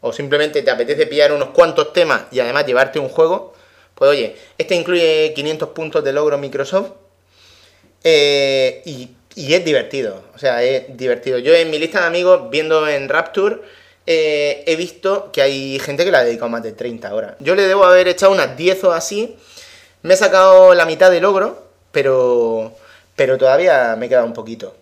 o simplemente te apetece pillar unos cuantos temas y además llevarte un juego, pues oye, este incluye 500 puntos de logro Microsoft eh, y, y es divertido, o sea, es divertido. Yo en mi lista de amigos, viendo en Rapture, eh, he visto que hay gente que la ha dedicado más de 30 horas. Yo le debo haber echado unas 10 o así. Me he sacado la mitad de logro, pero, pero todavía me queda un poquito.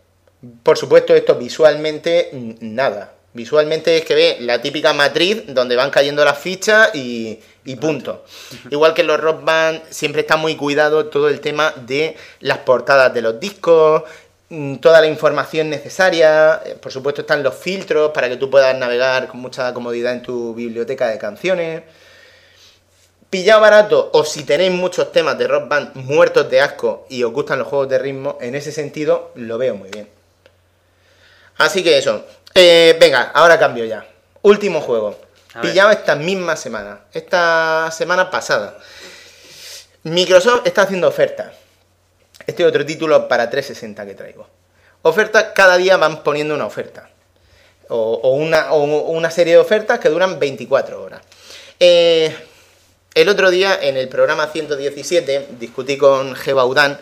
Por supuesto, esto visualmente, nada. Visualmente es que ve la típica matriz donde van cayendo las fichas y, y punto. Igual que en los rock band siempre está muy cuidado todo el tema de las portadas de los discos, mm, toda la información necesaria. Eh, Por supuesto están los filtros para que tú puedas navegar con mucha comodidad en tu biblioteca de canciones. Pillado barato o si tenéis muchos temas de rock band muertos de asco y os gustan los juegos de ritmo, en ese sentido lo veo muy bien. Así que eso. Eh, venga, ahora cambio ya. Último juego. A ver. Pillado esta misma semana. Esta semana pasada. Microsoft está haciendo ofertas. Este es otro título para 360 que traigo. Ofertas, cada día van poniendo una oferta. O, o una, o una serie de ofertas que duran 24 horas. Eh, el otro día, en el programa 117, discutí con Gebaudan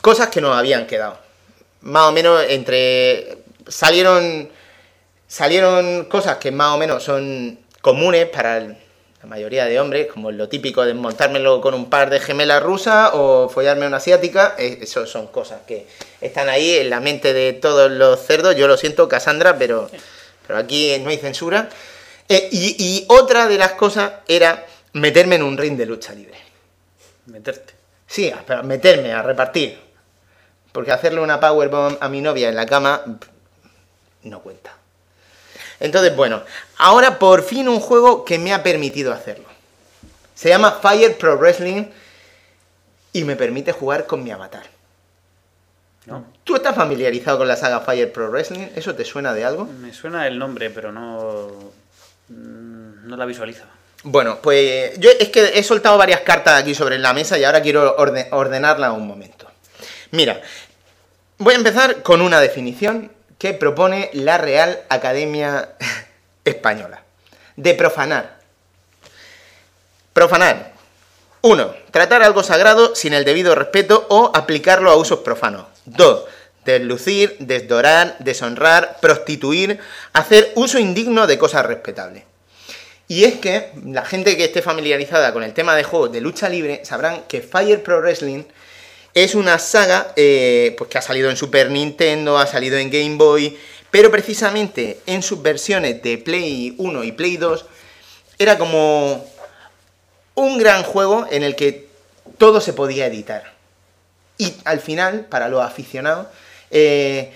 cosas que nos habían quedado. Más o menos entre. Salieron. Salieron cosas que más o menos son comunes para la mayoría de hombres, como lo típico de montármelo con un par de gemelas rusas o follarme una asiática. eh, Eso son cosas que están ahí en la mente de todos los cerdos. Yo lo siento, Cassandra, pero, pero aquí no hay censura. Eh, y otra de las cosas era meterme en un ring de lucha libre. Meterte. Sí, a- meterme, a repartir. Porque hacerle una powerbomb a mi novia en la cama no cuenta. Entonces, bueno, ahora por fin un juego que me ha permitido hacerlo. Se llama Fire Pro Wrestling y me permite jugar con mi avatar. ¿No? ¿Tú estás familiarizado con la saga Fire Pro Wrestling? ¿Eso te suena de algo? Me suena el nombre, pero no. mm, No la visualizo. Bueno, pues yo es que he soltado varias cartas aquí sobre la mesa y ahora quiero orde- ordenarla un momento. Mira, voy a empezar con una definición que propone la Real Academia [LAUGHS] Española. De profanar. Profanar. 1. Tratar algo sagrado sin el debido respeto o aplicarlo a usos profanos. 2. Deslucir, desdorar, deshonrar, prostituir, hacer uso indigno de cosas respetables. Y es que la gente que esté familiarizada con el tema de juegos de lucha libre sabrán que Fire Pro Wrestling es una saga eh, pues que ha salido en Super Nintendo, ha salido en Game Boy, pero precisamente en sus versiones de Play 1 y Play 2 era como un gran juego en el que todo se podía editar. Y al final, para los aficionados, eh,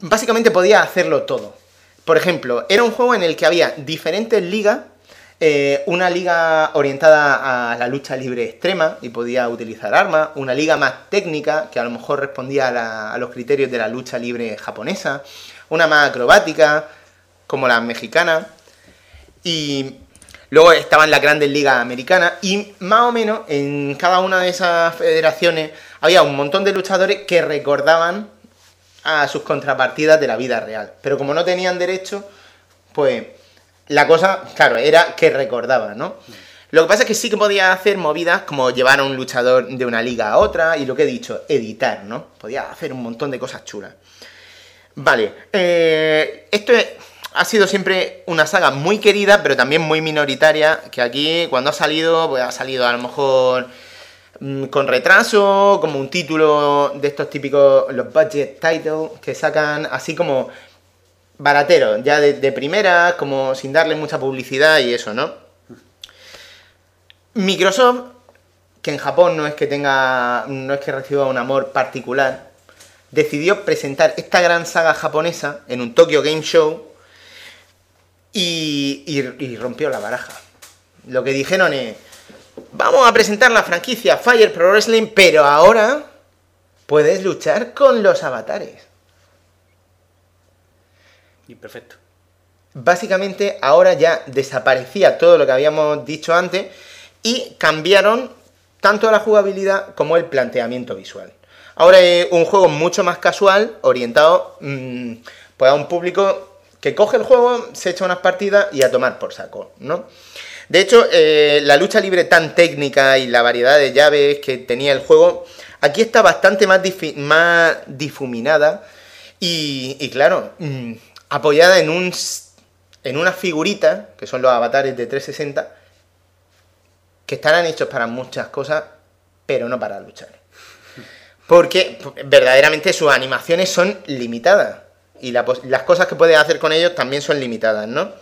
básicamente podía hacerlo todo. Por ejemplo, era un juego en el que había diferentes ligas, eh, una liga orientada a la lucha libre extrema y podía utilizar armas, una liga más técnica que a lo mejor respondía a, a los criterios de la lucha libre japonesa, una más acrobática como la mexicana. Y luego estaban las grandes ligas americanas y más o menos en cada una de esas federaciones había un montón de luchadores que recordaban a sus contrapartidas de la vida real. Pero como no tenían derecho, pues la cosa, claro, era que recordaba, ¿no? Lo que pasa es que sí que podía hacer movidas como llevar a un luchador de una liga a otra y lo que he dicho, editar, ¿no? Podía hacer un montón de cosas chulas. Vale, eh, esto es- ha sido siempre una saga muy querida, pero también muy minoritaria, que aquí cuando ha salido, pues ha salido a lo mejor con retraso, como un título de estos típicos, los budget titles, que sacan así como barateros, ya de, de primera, como sin darle mucha publicidad y eso, ¿no? Microsoft, que en Japón no es que tenga, no es que reciba un amor particular, decidió presentar esta gran saga japonesa en un Tokyo Game Show y, y- y rompió la baraja. Lo que dijeron es, vamos a presentar la franquicia Fire Pro Wrestling, pero ahora puedes luchar con los avatares. Y perfecto. básicamente ahora ya desaparecía todo lo que habíamos dicho antes y cambiaron tanto la jugabilidad como el planteamiento visual. Ahora es un juego mucho más casual, orientado mm, pues a un público que coge el juego, se echa unas partidas y a tomar por saco, ¿no? De hecho, eh, la lucha libre tan técnica y la variedad de llaves que tenía el juego, aquí está bastante más, difuminada y, claro, mm, apoyada en, un, en unas figuritas, que son los avatares de 360, que estarán hechos para muchas cosas, pero no para luchar. Porque verdaderamente sus animaciones son limitadas. Y las cosas que puedes hacer con ellos también son limitadas, ¿no?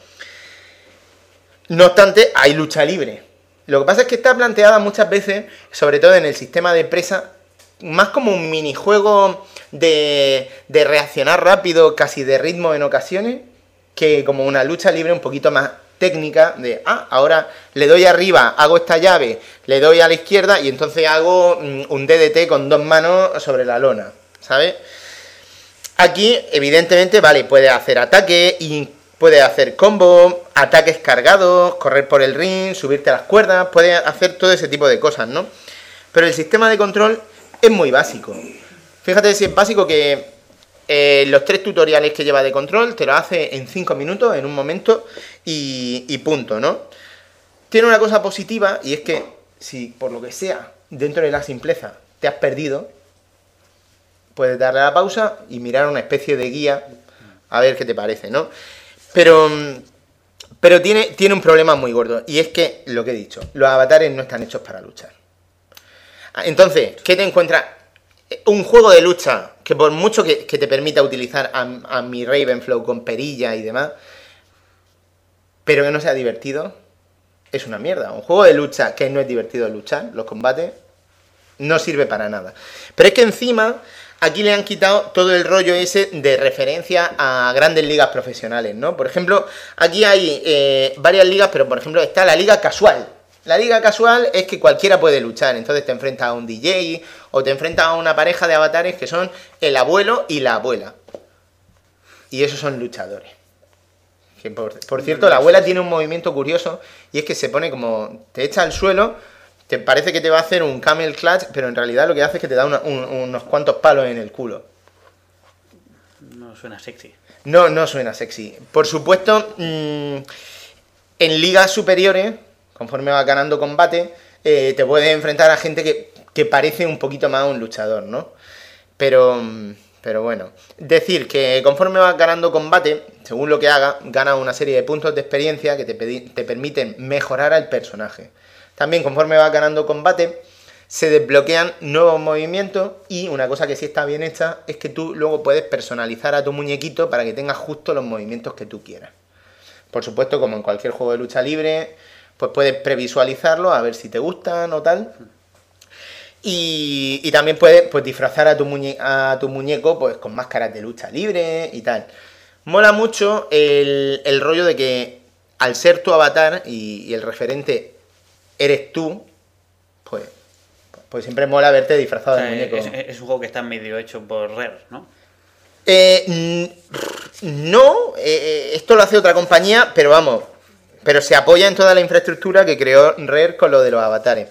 No obstante, hay lucha libre. Lo que pasa es que está planteada muchas veces, sobre todo en el sistema de presa, más como un minijuego de, de reaccionar rápido, casi de ritmo en ocasiones, que como una lucha libre un poquito más técnica de, ah, ahora le doy arriba, hago esta llave, le doy a la izquierda y entonces hago mm, un DDT con dos manos sobre la lona, ¿sabes? Aquí, evidentemente, vale, puede hacer ataque y puede hacer combo, ataques cargados, correr por el ring, subirte a las cuerdas, puede hacer todo ese tipo de cosas, ¿no? Pero el sistema de control es muy básico. Fíjate si es básico que eh, los tres tutoriales que lleva de control te lo hace en 5 minutos, en un momento, y, punto, ¿no? Tiene una cosa positiva y es que si por lo que sea, dentro de la simpleza, te has perdido, puedes darle a la pausa y mirar una especie de guía a ver qué te parece, ¿no? Pero, pero tiene, tiene un problema muy gordo y es que, lo que he dicho, los avatares no están hechos para luchar. Entonces, ¿qué te encuentras? Un juego de lucha que por mucho que, te permita utilizar a, mi Ravenflow con perilla y demás, pero que no sea divertido, es una mierda. Un juego de lucha que no es divertido luchar, los combates, no sirve para nada. Pero es que encima aquí le han quitado todo el rollo ese de referencia a grandes ligas profesionales, ¿no? Por ejemplo, aquí hay eh, varias ligas, pero por ejemplo está la liga casual. La liga casual es que cualquiera puede luchar, entonces te enfrentas a un DJ o te enfrentas a una pareja de avatares que son el abuelo y la abuela. Y esos son luchadores. por, cierto, la abuela tiene un movimiento curioso y es que se pone como, te echa al suelo, te parece que te va a hacer un camel clutch, pero en realidad lo que hace es que te da unos cuantos palos en el culo. No suena sexy. No, no suena sexy. Por supuesto, mm, en ligas superiores conforme vas ganando combate, eh, te puedes enfrentar a gente que, parece un poquito más un luchador, ¿no? Pero, pero bueno, decir que conforme vas ganando combate, según lo que haga, ganas una serie de puntos de experiencia que te, te permiten mejorar al personaje. También conforme vas ganando combate, se desbloquean nuevos movimientos y una cosa que sí está bien hecha es que tú luego puedes personalizar a tu muñequito para que tenga justo los movimientos que tú quieras. Por supuesto, como en cualquier juego de lucha libre, pues puedes previsualizarlo, a ver si te gustan o tal. Y, también puedes pues, disfrazar a tu, muñeco pues, con máscaras de lucha libre y tal. Mola mucho el, rollo de que al ser tu avatar y, el referente eres tú, pues, pues siempre mola verte disfrazado de muñeco. Es, un juego que está medio hecho por Rare, ¿no? Eh, no, eh, eh, esto lo hace otra compañía, pero vamos, pero se apoya en toda la infraestructura que creó Rare con lo de los avatares.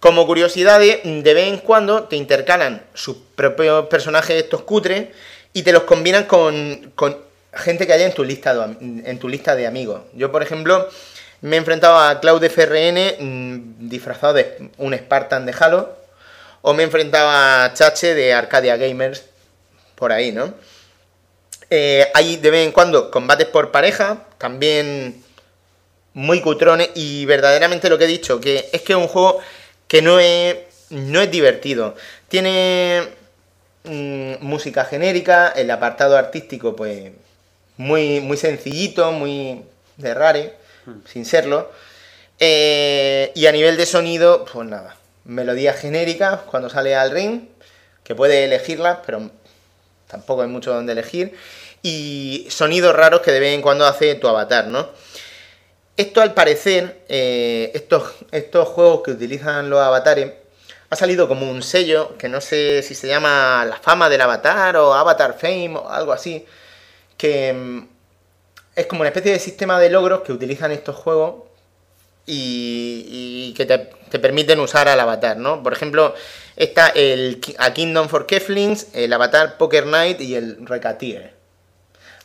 Como curiosidades, de vez en cuando te intercalan sus propios personajes estos cutres y te los combinan con, gente que haya en tu, lista de, en tu lista de amigos. Yo, por ejemplo, me he enfrentado a Cloud FRN mm, disfrazado de un Spartan de Halo, o me he enfrentado a Chache de Arcadia Gamers, por ahí, ¿no? Eh, hay de vez en cuando combates por pareja, también muy cutrones y verdaderamente lo que he dicho, que es que es un juego que no es, no es divertido. Tiene mm, música genérica, el apartado artístico pues muy, muy sencillito, muy de rare. Sin serlo. Eh, y a nivel de sonido, pues nada, melodías genéricas cuando sale al ring, que puede elegirlas, pero tampoco hay mucho donde elegir. Y sonidos raros que de vez en cuando hace tu avatar, ¿no? Esto al parecer, eh, estos, estos juegos que utilizan los avatares, ha salido como un sello que no sé si se llama La Fama del Avatar o Avatar Fame o algo así, que mm, es como una especie de sistema de logros que utilizan estos juegos y, y que te, te permiten usar al avatar, ¿no? Por ejemplo, está el A Kingdom for Keflings, el avatar Poker Knight y el Recatier.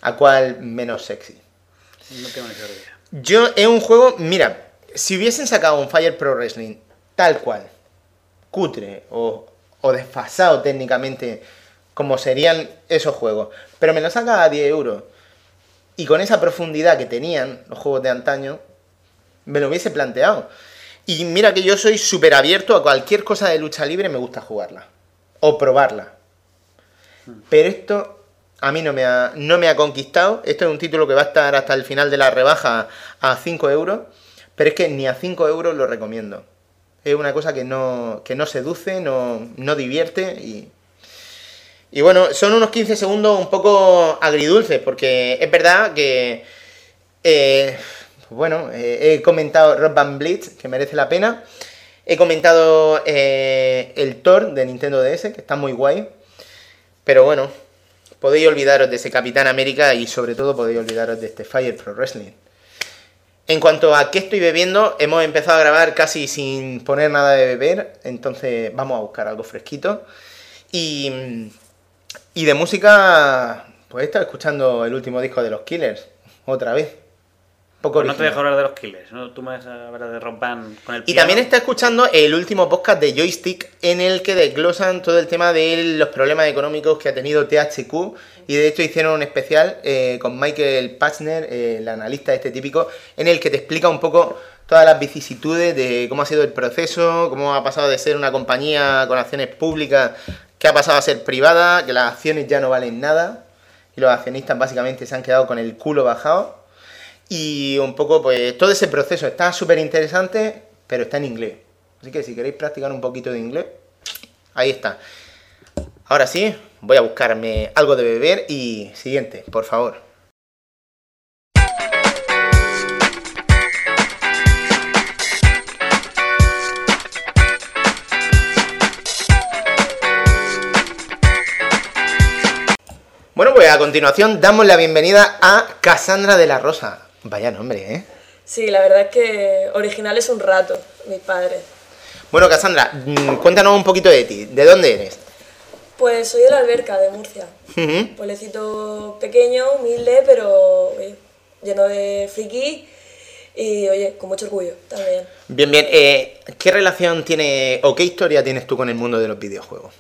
¿A cuál menos sexy? No tengo ni idea. Yo, es un juego, mira, si hubiesen sacado un Fire Pro Wrestling tal cual, cutre o, o desfasado técnicamente, como serían esos juegos, pero me lo saca a 10 euros y con esa profundidad que tenían los juegos de antaño, me lo hubiese planteado. Y mira que yo soy súper abierto a cualquier cosa de lucha libre, me gusta jugarla o probarla. Pero esto a mí no me, ha, no me ha conquistado. Esto es un título que va a estar hasta el final de la rebaja a 5 euros. Pero es que ni a 5 euros lo recomiendo. Es una cosa que no, que no seduce, no, no divierte y... Y bueno, son unos 15 segundos un poco agridulces, porque es verdad que... eh, bueno, eh, he comentado Rock Band Blitz, que merece la pena. He comentado eh, el Thor de Nintendo DS, que está muy guay. Pero bueno, podéis olvidaros de ese Capitán América y sobre todo podéis olvidaros de este Fire Pro Wrestling. En cuanto a qué estoy bebiendo, hemos empezado a grabar casi sin poner nada de beber, entonces vamos a buscar algo fresquito. Y, y de música, pues he estado escuchando el último disco de los Killers, otra vez. Poco Pues no te dejo hablar de los killers, ¿no? Tú me vas a hablar de Rock Band con el Y piano. también está escuchando el último podcast de Joystick en el que desglosan todo el tema de los problemas económicos que ha tenido THQ y de hecho hicieron un especial eh, con Michael Pachner, eh, el analista este típico, en el que te explica un poco todas las vicisitudes de cómo ha sido el proceso, cómo ha pasado de ser una compañía con acciones públicas que ha pasado a ser privada, que las acciones ya no valen nada y los accionistas básicamente se han quedado con el culo bajado. Y un poco, pues todo ese proceso está súper interesante, pero está en inglés. Así que si queréis practicar un poquito de inglés, ahí está. Ahora sí, voy a buscarme algo de beber y siguiente, por favor. Pues a continuación damos la bienvenida a Cassandra de la Rosa. Vaya nombre, ¿eh? Sí, la verdad es que original es un rato, mis padres. Bueno, Cassandra, mm, cuéntanos un poquito de ti. ¿De dónde eres? Pues soy de la Alberca, de Murcia. Pueblecito pequeño, humilde, pero oye, lleno de friki y, oye, con mucho orgullo también. Bien, bien. eh, ¿Qué relación tiene o qué historia tienes tú con el mundo de los videojuegos?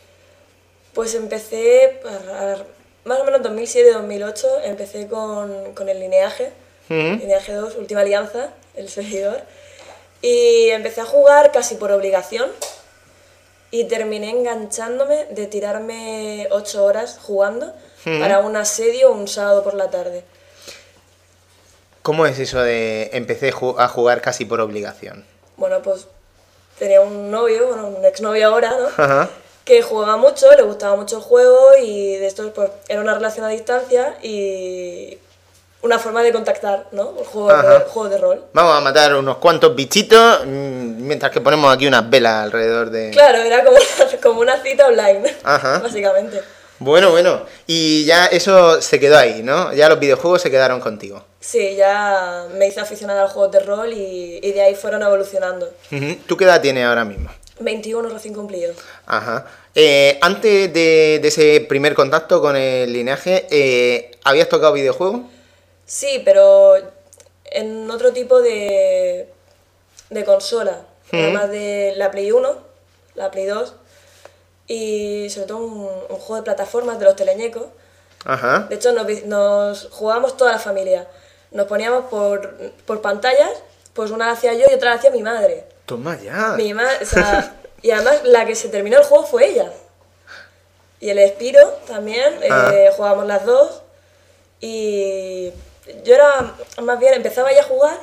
Pues empecé, a- a- más o menos 2007-2008, empecé con, con el lineaje, Ujú. lineaje 2, Última Alianza, el servidor, y empecé a jugar casi por obligación y terminé enganchándome de tirarme 8 horas jugando para un asedio un sábado por la tarde. ¿Cómo es eso de empecé a jugar casi por obligación? Bueno, pues tenía un novio, bueno, un exnovio ahora, ¿no? Ajá. Que jugaba mucho, le gustaba mucho el juego y de esto pues era una relación a distancia y una forma de contactar, ¿no? El juego, de, juego de rol. Vamos a matar unos cuantos bichitos mm, mientras que ponemos aquí unas velas alrededor de... Claro, era como, [LAUGHS] como una cita online, Ajá. básicamente. Bueno, bueno. Y ya eso se quedó ahí, ¿no? Ya los videojuegos se quedaron contigo. Sí, ya me hice aficionada al juego de rol y, y de ahí fueron evolucionando. ¿Tú qué edad tienes ahora mismo? 21 recién cumplidos. Ajá. Eh, antes de, de ese primer contacto con el lineaje, eh, ¿habías tocado videojuegos? Sí, pero en otro tipo de, de consola. Además de la Play 1, la Play 2 y sobre todo un, un juego de plataformas de los teleñecos. Ajá. De hecho, nos, nos jugábamos toda la familia. Nos poníamos por, por pantallas, pues una la hacía yo y otra la hacía mi madre. Toma ya. Mi ma- o sea, y además la que se terminó el juego fue ella. Y el Espiro también, Ah. eh, jugábamos las dos. Y yo era, más bien, empezaba ya a jugar.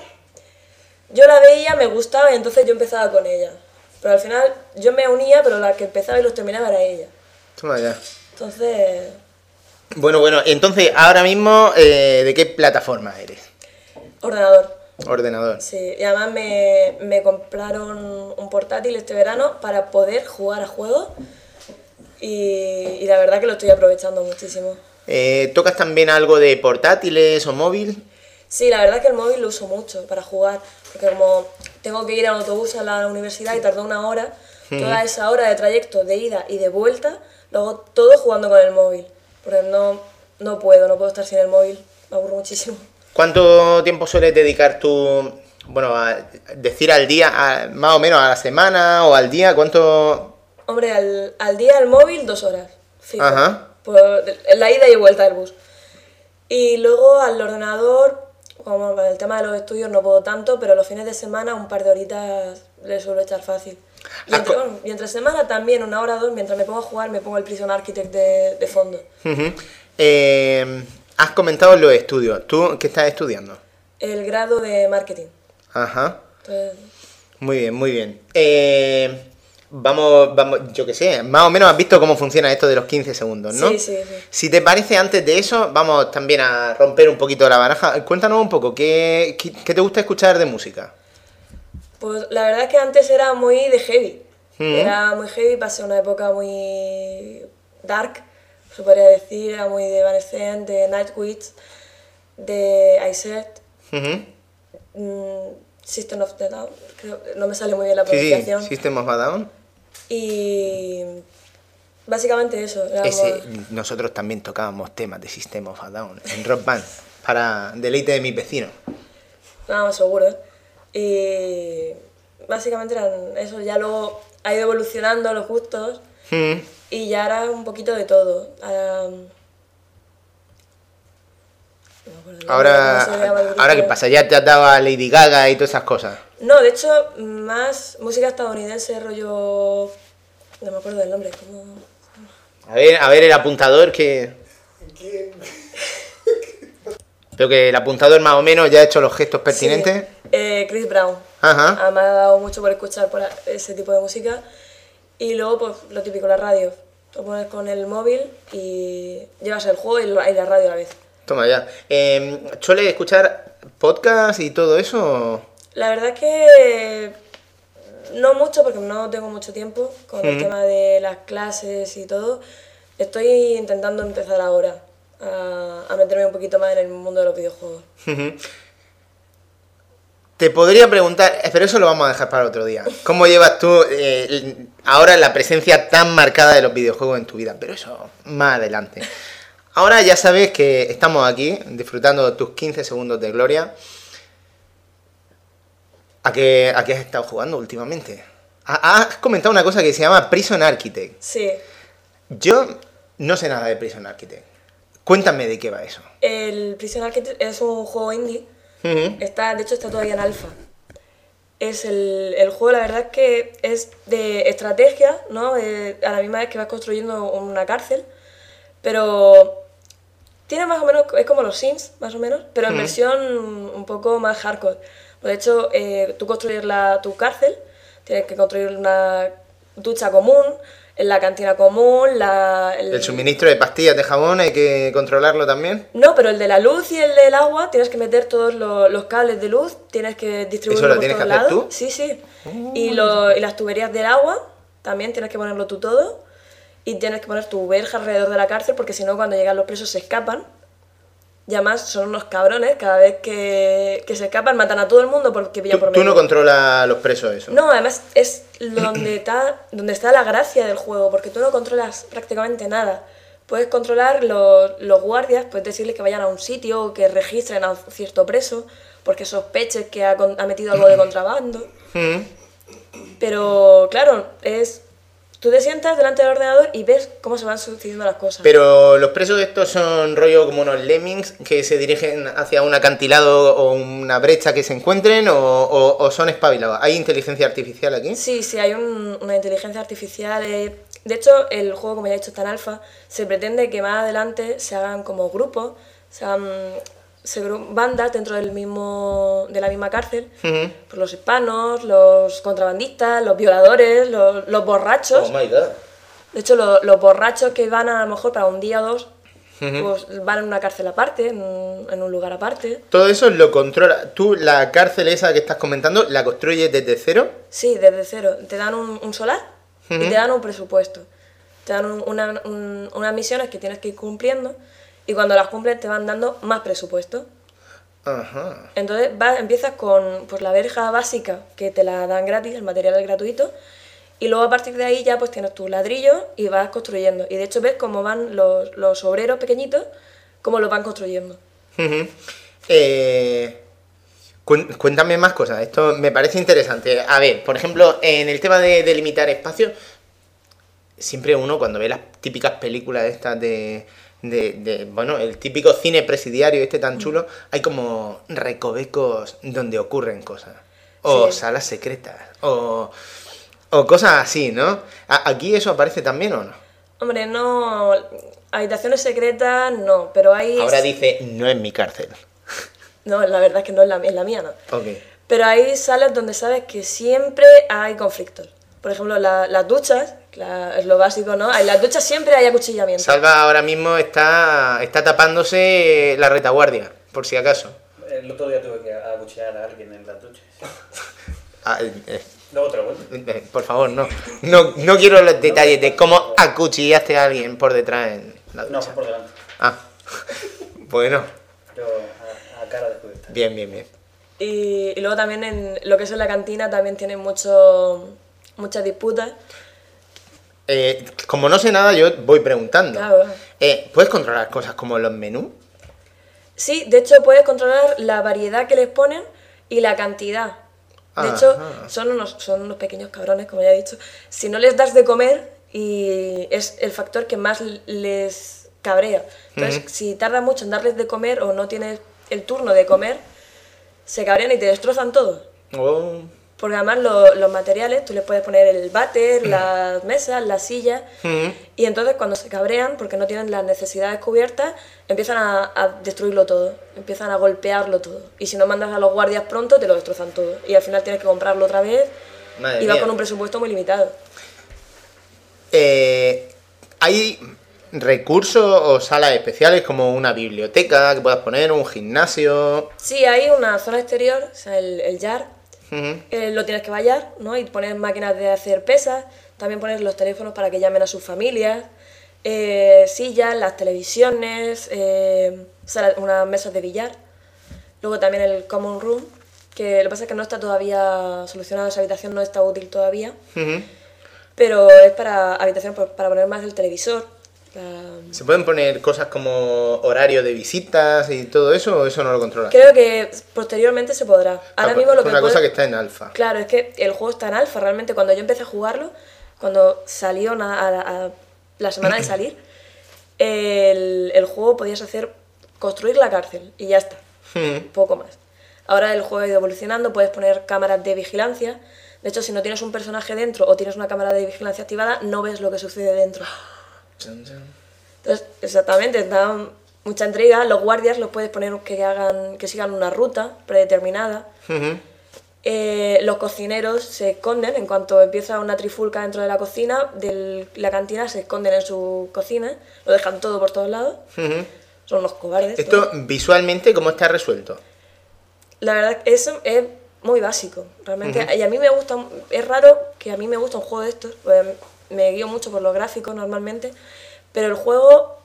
Yo la veía, me gustaba y entonces yo empezaba con ella. Pero al final yo me unía, pero la que empezaba y los terminaba era ella. Toma ya. Entonces, Bueno, bueno, entonces ahora mismo, eh, ¿de qué plataforma eres? ordenador. Ordenador. Sí, y además me, me compraron un portátil este verano para poder jugar a juegos. Y, y la verdad que lo estoy aprovechando muchísimo. Eh, ¿Tocas también algo de portátiles o móvil? Sí, la verdad es que el móvil lo uso mucho para jugar, porque como tengo que ir en autobús a la universidad y tardo una hora, toda esa hora de trayecto de ida y de vuelta, lo hago todo jugando con el móvil, porque no, no puedo, no puedo estar sin el móvil, me aburro muchísimo. ¿Cuánto tiempo sueles dedicar tú, bueno, a decir al día, a- más o menos a la semana o al día? ¿Cuánto? Hombre, al, al día el móvil dos horas, fijo, Ajá. por la ida y vuelta del bus. Y luego al ordenador, como con el tema de los estudios no puedo tanto, pero los fines de semana un par de horitas le suelo echar fácil. Y Has entre, bueno, y entre semana también, una hora o dos, mientras me pongo a jugar, me pongo el Prison Architect de, de fondo. Ujú. Eh, has comentado los estudios. ¿Tú qué estás estudiando? El grado de marketing. Ajá. Entonces, Muy bien, muy bien. Eh, vamos, vamos, yo qué sé, más o menos has visto cómo funciona esto de los 15 segundos, ¿no? Sí, sí, sí. Si te parece, antes de eso, vamos también a romper un poquito la baraja. Cuéntanos un poco, ¿qué, qué, qué te gusta escuchar de música? Pues la verdad es que antes era muy de heavy. Mm. Era muy heavy, pasé una época muy dark, se podría decir. Era muy de Evanescence, de Nightwish, de Iset, Ujú. mm, System of the Down. creo- no me sale muy bien la Sí, sí, pronunciación. System of a Down. Y básicamente eso. Ese, nosotros también tocábamos temas de System of a Down en Rock Band para deleite de mis vecinos. Nada más seguro. ¿eh? Y básicamente eran eso. Ya luego ha ido evolucionando los gustos. Mm. Y ya era un poquito de todo. Ahora, no Ahora, qué pasa, ya te has dado a Lady Gaga y todas esas cosas. No, de hecho, más música estadounidense, rollo. No me acuerdo del nombre. ¿cómo? A ver, a ver el apuntador que. Pero que el apuntador más o menos ya ha hecho los gestos pertinentes. Sí, eh, Chris Brown. Ajá. Ah, me ha dado mucho por escuchar por ese tipo de música. Y luego, pues lo típico, la radio. Lo pones con el móvil y llevas el juego y la radio a la vez. Toma ya. Eh, ¿Suele escuchar podcast y todo eso? La verdad es que no mucho porque no tengo mucho tiempo con el tema de las clases y todo. Estoy intentando empezar ahora a, a meterme un poquito más en el mundo de los videojuegos. Te podría preguntar, eh, pero eso lo vamos a dejar para otro día. ¿Cómo llevas tú eh, ahora la presencia tan marcada de los videojuegos en tu vida? Pero eso más adelante. Ahora ya sabes que estamos aquí disfrutando de tus 15 segundos de gloria. ¿A qué, a qué has estado jugando últimamente? Ha- Has comentado una cosa que se llama Prison Architect. Sí, Yo no sé nada de Prison Architect. Cuéntame de qué va eso. el Prison Architect es un juego indie. Está, de hecho, está todavía en alfa. Es el, el juego, la verdad es que es de estrategia, ¿no? Eh, a la misma vez que vas construyendo una cárcel, pero tiene más o menos, es como los Sims, más o menos, pero en versión un poco más hardcore. Pues, de hecho, eh, tú construyes la, tu cárcel, tienes que construir una ducha común, la cantina común, la, El suministro de pastillas de jabón hay que controlarlo también. no, pero el de la luz y el del agua, tienes que meter todos los, los cables de luz, tienes que distribuirlo ¿Eso lo por tienes todos que hacer lados. tú? Sí, sí. Y, lo- y las tuberías del agua, también tienes que ponerlo tú todo. Y tienes que poner tu verja alrededor de la cárcel, porque si no, cuando llegan los presos se escapan. Y además son unos cabrones, cada vez que, que se escapan matan a todo el mundo porque pillan Tú, por tú medio. no controlas los presos eso. No, además es donde está, donde está la gracia del juego, porque tú no controlas prácticamente nada. Puedes controlar los, los guardias, puedes decirles que vayan a un sitio o que registren a cierto preso, porque sospeches que ha, ha metido algo de [CLEARS THROAT] contrabando. Mm. Pero claro, es tú te sientas delante del ordenador y ves cómo se van sucediendo las cosas. Pero los presos estos son rollo como unos lemmings que se dirigen hacia un acantilado o una brecha que se encuentren o, o- o son espabilados. ¿Hay inteligencia artificial aquí? Sí, sí, hay un- una inteligencia artificial. eh, De hecho, el juego, como ya he dicho, está en alfa. Se pretende que más adelante se hagan como grupos, se hagan se gru- bandas dentro del mismo, de la misma cárcel. Ujú. Pues los hispanos, los contrabandistas, los violadores, los, los borrachos. Oh my god. De hecho, lo- los borrachos que van a, lo mejor para un día o dos, pues van en una cárcel aparte, en, un- en un lugar aparte. Todo eso lo controla. Tú, la cárcel esa que estás comentando, ¿la construyes desde cero? Sí, desde cero. Te dan un, un solar y te dan un presupuesto. Te dan un- una- un- unas misiones que tienes que ir cumpliendo y cuando las cumples te van dando más presupuesto. Ajá. Entonces vas, empiezas con pues, la verja básica, que te la dan gratis, el material es gratuito, y luego a partir de ahí ya pues tienes tu ladrillo y vas construyendo. Y de hecho ves cómo van los, los obreros pequeñitos, cómo los van construyendo. Ujú. Eh, cuéntame más cosas, esto me parece interesante. A ver, por ejemplo, en el tema de delimitar espacios, siempre uno cuando ve las típicas películas estas de, de, de, bueno, el típico cine presidiario este tan chulo, hay como recovecos donde ocurren cosas. O Sí. salas secretas, o, o cosas así, ¿no? ¿A- ¿Aquí eso aparece también o no? Hombre, no... Habitaciones secretas, no, pero hay... Ahora dice, no en mi cárcel. [LAUGHS] No, la verdad es que no es la, es la mía, no. Ok. Pero hay salas donde sabes que siempre hay conflictos. Por ejemplo, la- las duchas, la- es lo básico, ¿no? En las duchas siempre hay acuchillamiento. Salva ahora mismo está, está tapándose la retaguardia, por si acaso. El otro día tuve que acuchillar a alguien en la ducha. [LAUGHS] Ah, eh, Luego te lo cuento. eh, por favor, no. no. No quiero los detalles de cómo acuchillaste a alguien por detrás en la No, ducha. fue por delante. Ah, [LAUGHS] bueno, Pero a, a cara descubierta. bien, bien, bien. Y, y luego también en lo que es en la cantina también tienen mucho, muchas disputas. Eh, como no sé nada, yo voy preguntando. Claro. Eh, ¿Puedes controlar cosas como los menús? Sí, de hecho puedes controlar la variedad que les ponen y la cantidad. De hecho, son unos, son unos pequeños cabrones, como ya he dicho. Si no les das de comer, y es el factor que más les cabrea. Entonces, si tardas mucho en darles de comer o no tienes el turno de comer, se cabrean y te destrozan todo. Oh, Porque además lo- los materiales, tú les puedes poner el váter, las mesas, las sillas, Ujú. y entonces cuando se cabrean, porque no tienen las necesidades cubiertas, empiezan a, a destruirlo todo, empiezan a golpearlo todo. Y si no mandas a los guardias pronto, te lo destrozan todo. Y al final tienes que comprarlo otra vez Madre y vas mía. con un presupuesto muy limitado. Eh, ¿Hay recursos o salas especiales como una biblioteca que puedas poner, un gimnasio? Sí, hay una zona exterior, o sea, el, el eh, lo tienes que vallar, ¿no? Y poner máquinas de hacer pesas, también poner los teléfonos para que llamen a sus familias, eh, sillas, las televisiones, eh, unas mesas de billar. Luego también el common room, que lo que pasa es que no está todavía solucionado, esa habitación no está útil todavía, pero es para habitación pa- para poner más el televisor. ¿Se pueden poner cosas como horario de visitas y todo eso o eso no lo controlas? Creo que posteriormente se podrá. Ahora Ah, mismo lo es que una cosa que está en alfa. Claro, es que el juego está en alfa. Realmente, cuando yo empecé a jugarlo, cuando salió na- a, a- la semana de [CLEARS THROAT] salir, el, el juego podías hacer construir la cárcel y ya está. Ujú. Poco más. Ahora el juego ha ido evolucionando, puedes poner cámaras de vigilancia. De hecho, si no tienes un personaje dentro o tienes una cámara de vigilancia activada, no ves lo que sucede dentro. Chan, chan. Entonces, exactamente, da mucha intriga. Los guardias los puedes poner que hagan, que sigan una ruta predeterminada. Eh, los cocineros se esconden en cuanto empieza una trifulca dentro de la cocina, de la cantina se esconden en su cocina, lo dejan todo por todos lados, son los cobardes. Esto visualmente, ¿cómo está resuelto? La verdad que eso es muy básico, realmente. Y a mí me gusta, es raro que a mí me gusta un juego de estos, pues, me guío mucho por los gráficos normalmente, pero el juego,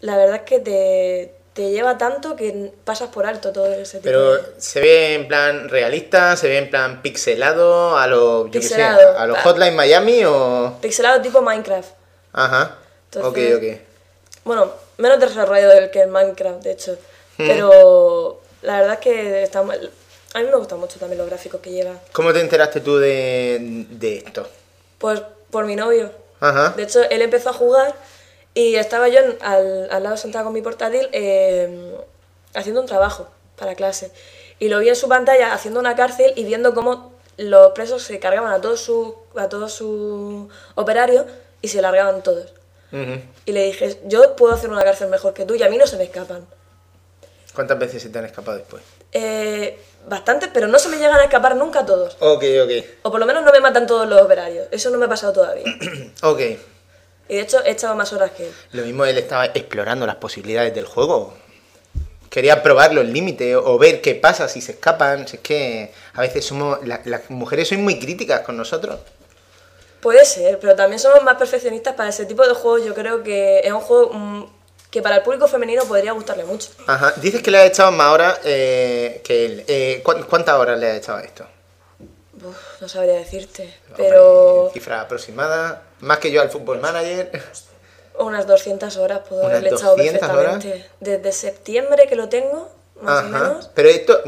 la verdad es que te, te lleva tanto que pasas por alto todo ese tipo Pero de... se ve en plan realista, se ve en plan pixelado, a lo, yo qué sé, Pixelado. a los Ah. Hotline Miami o... Pixelado tipo Minecraft. Ajá, Entonces- ok, ok. Bueno, menos desarrollado del que en Minecraft, de hecho. Hmm. Pero la verdad es que está mal. A mí me gustan mucho también los gráficos que lleva. ¿Cómo te enteraste tú de, de esto? Pues por mi novio. Ajá. De hecho, él empezó a jugar y estaba yo al, al lado sentada con mi portátil eh, haciendo un trabajo para clase. Y lo vi en su pantalla haciendo una cárcel y viendo cómo los presos se cargaban a todos sus a todos sus operarios y se largaban todos. Y le dije, yo puedo hacer una cárcel mejor que tú y a mí no se me escapan. ¿Cuántas veces se te han escapado después? Eh, bastantes, pero no se me llegan a escapar nunca todos. Ok, ok. O por lo menos no me matan todos los operarios. Eso no me ha pasado todavía. [CLEARS THROAT] Ok. Y de hecho he echado más horas que él. Lo mismo él estaba explorando las posibilidades del juego. Quería probar los límites o ver qué pasa si se escapan. Si es que a veces somos. la- las mujeres son muy críticas con nosotros. Puede ser, pero también somos más perfeccionistas para ese tipo de juegos. Yo creo que es un juego mm, que para el público femenino podría gustarle mucho. Ajá. Dices que le has echado más horas eh, que él. Eh, ¿cu- ¿Cuántas horas le has echado a esto? Uf, no sabría decirte, pero Hombre, Cifra aproximada. Más que yo al Fútbol Manager. [LAUGHS] unas 200 horas puedo ¿Unas haberle echado 200 perfectamente. Desde septiembre que lo tengo, más o menos. Pero esto.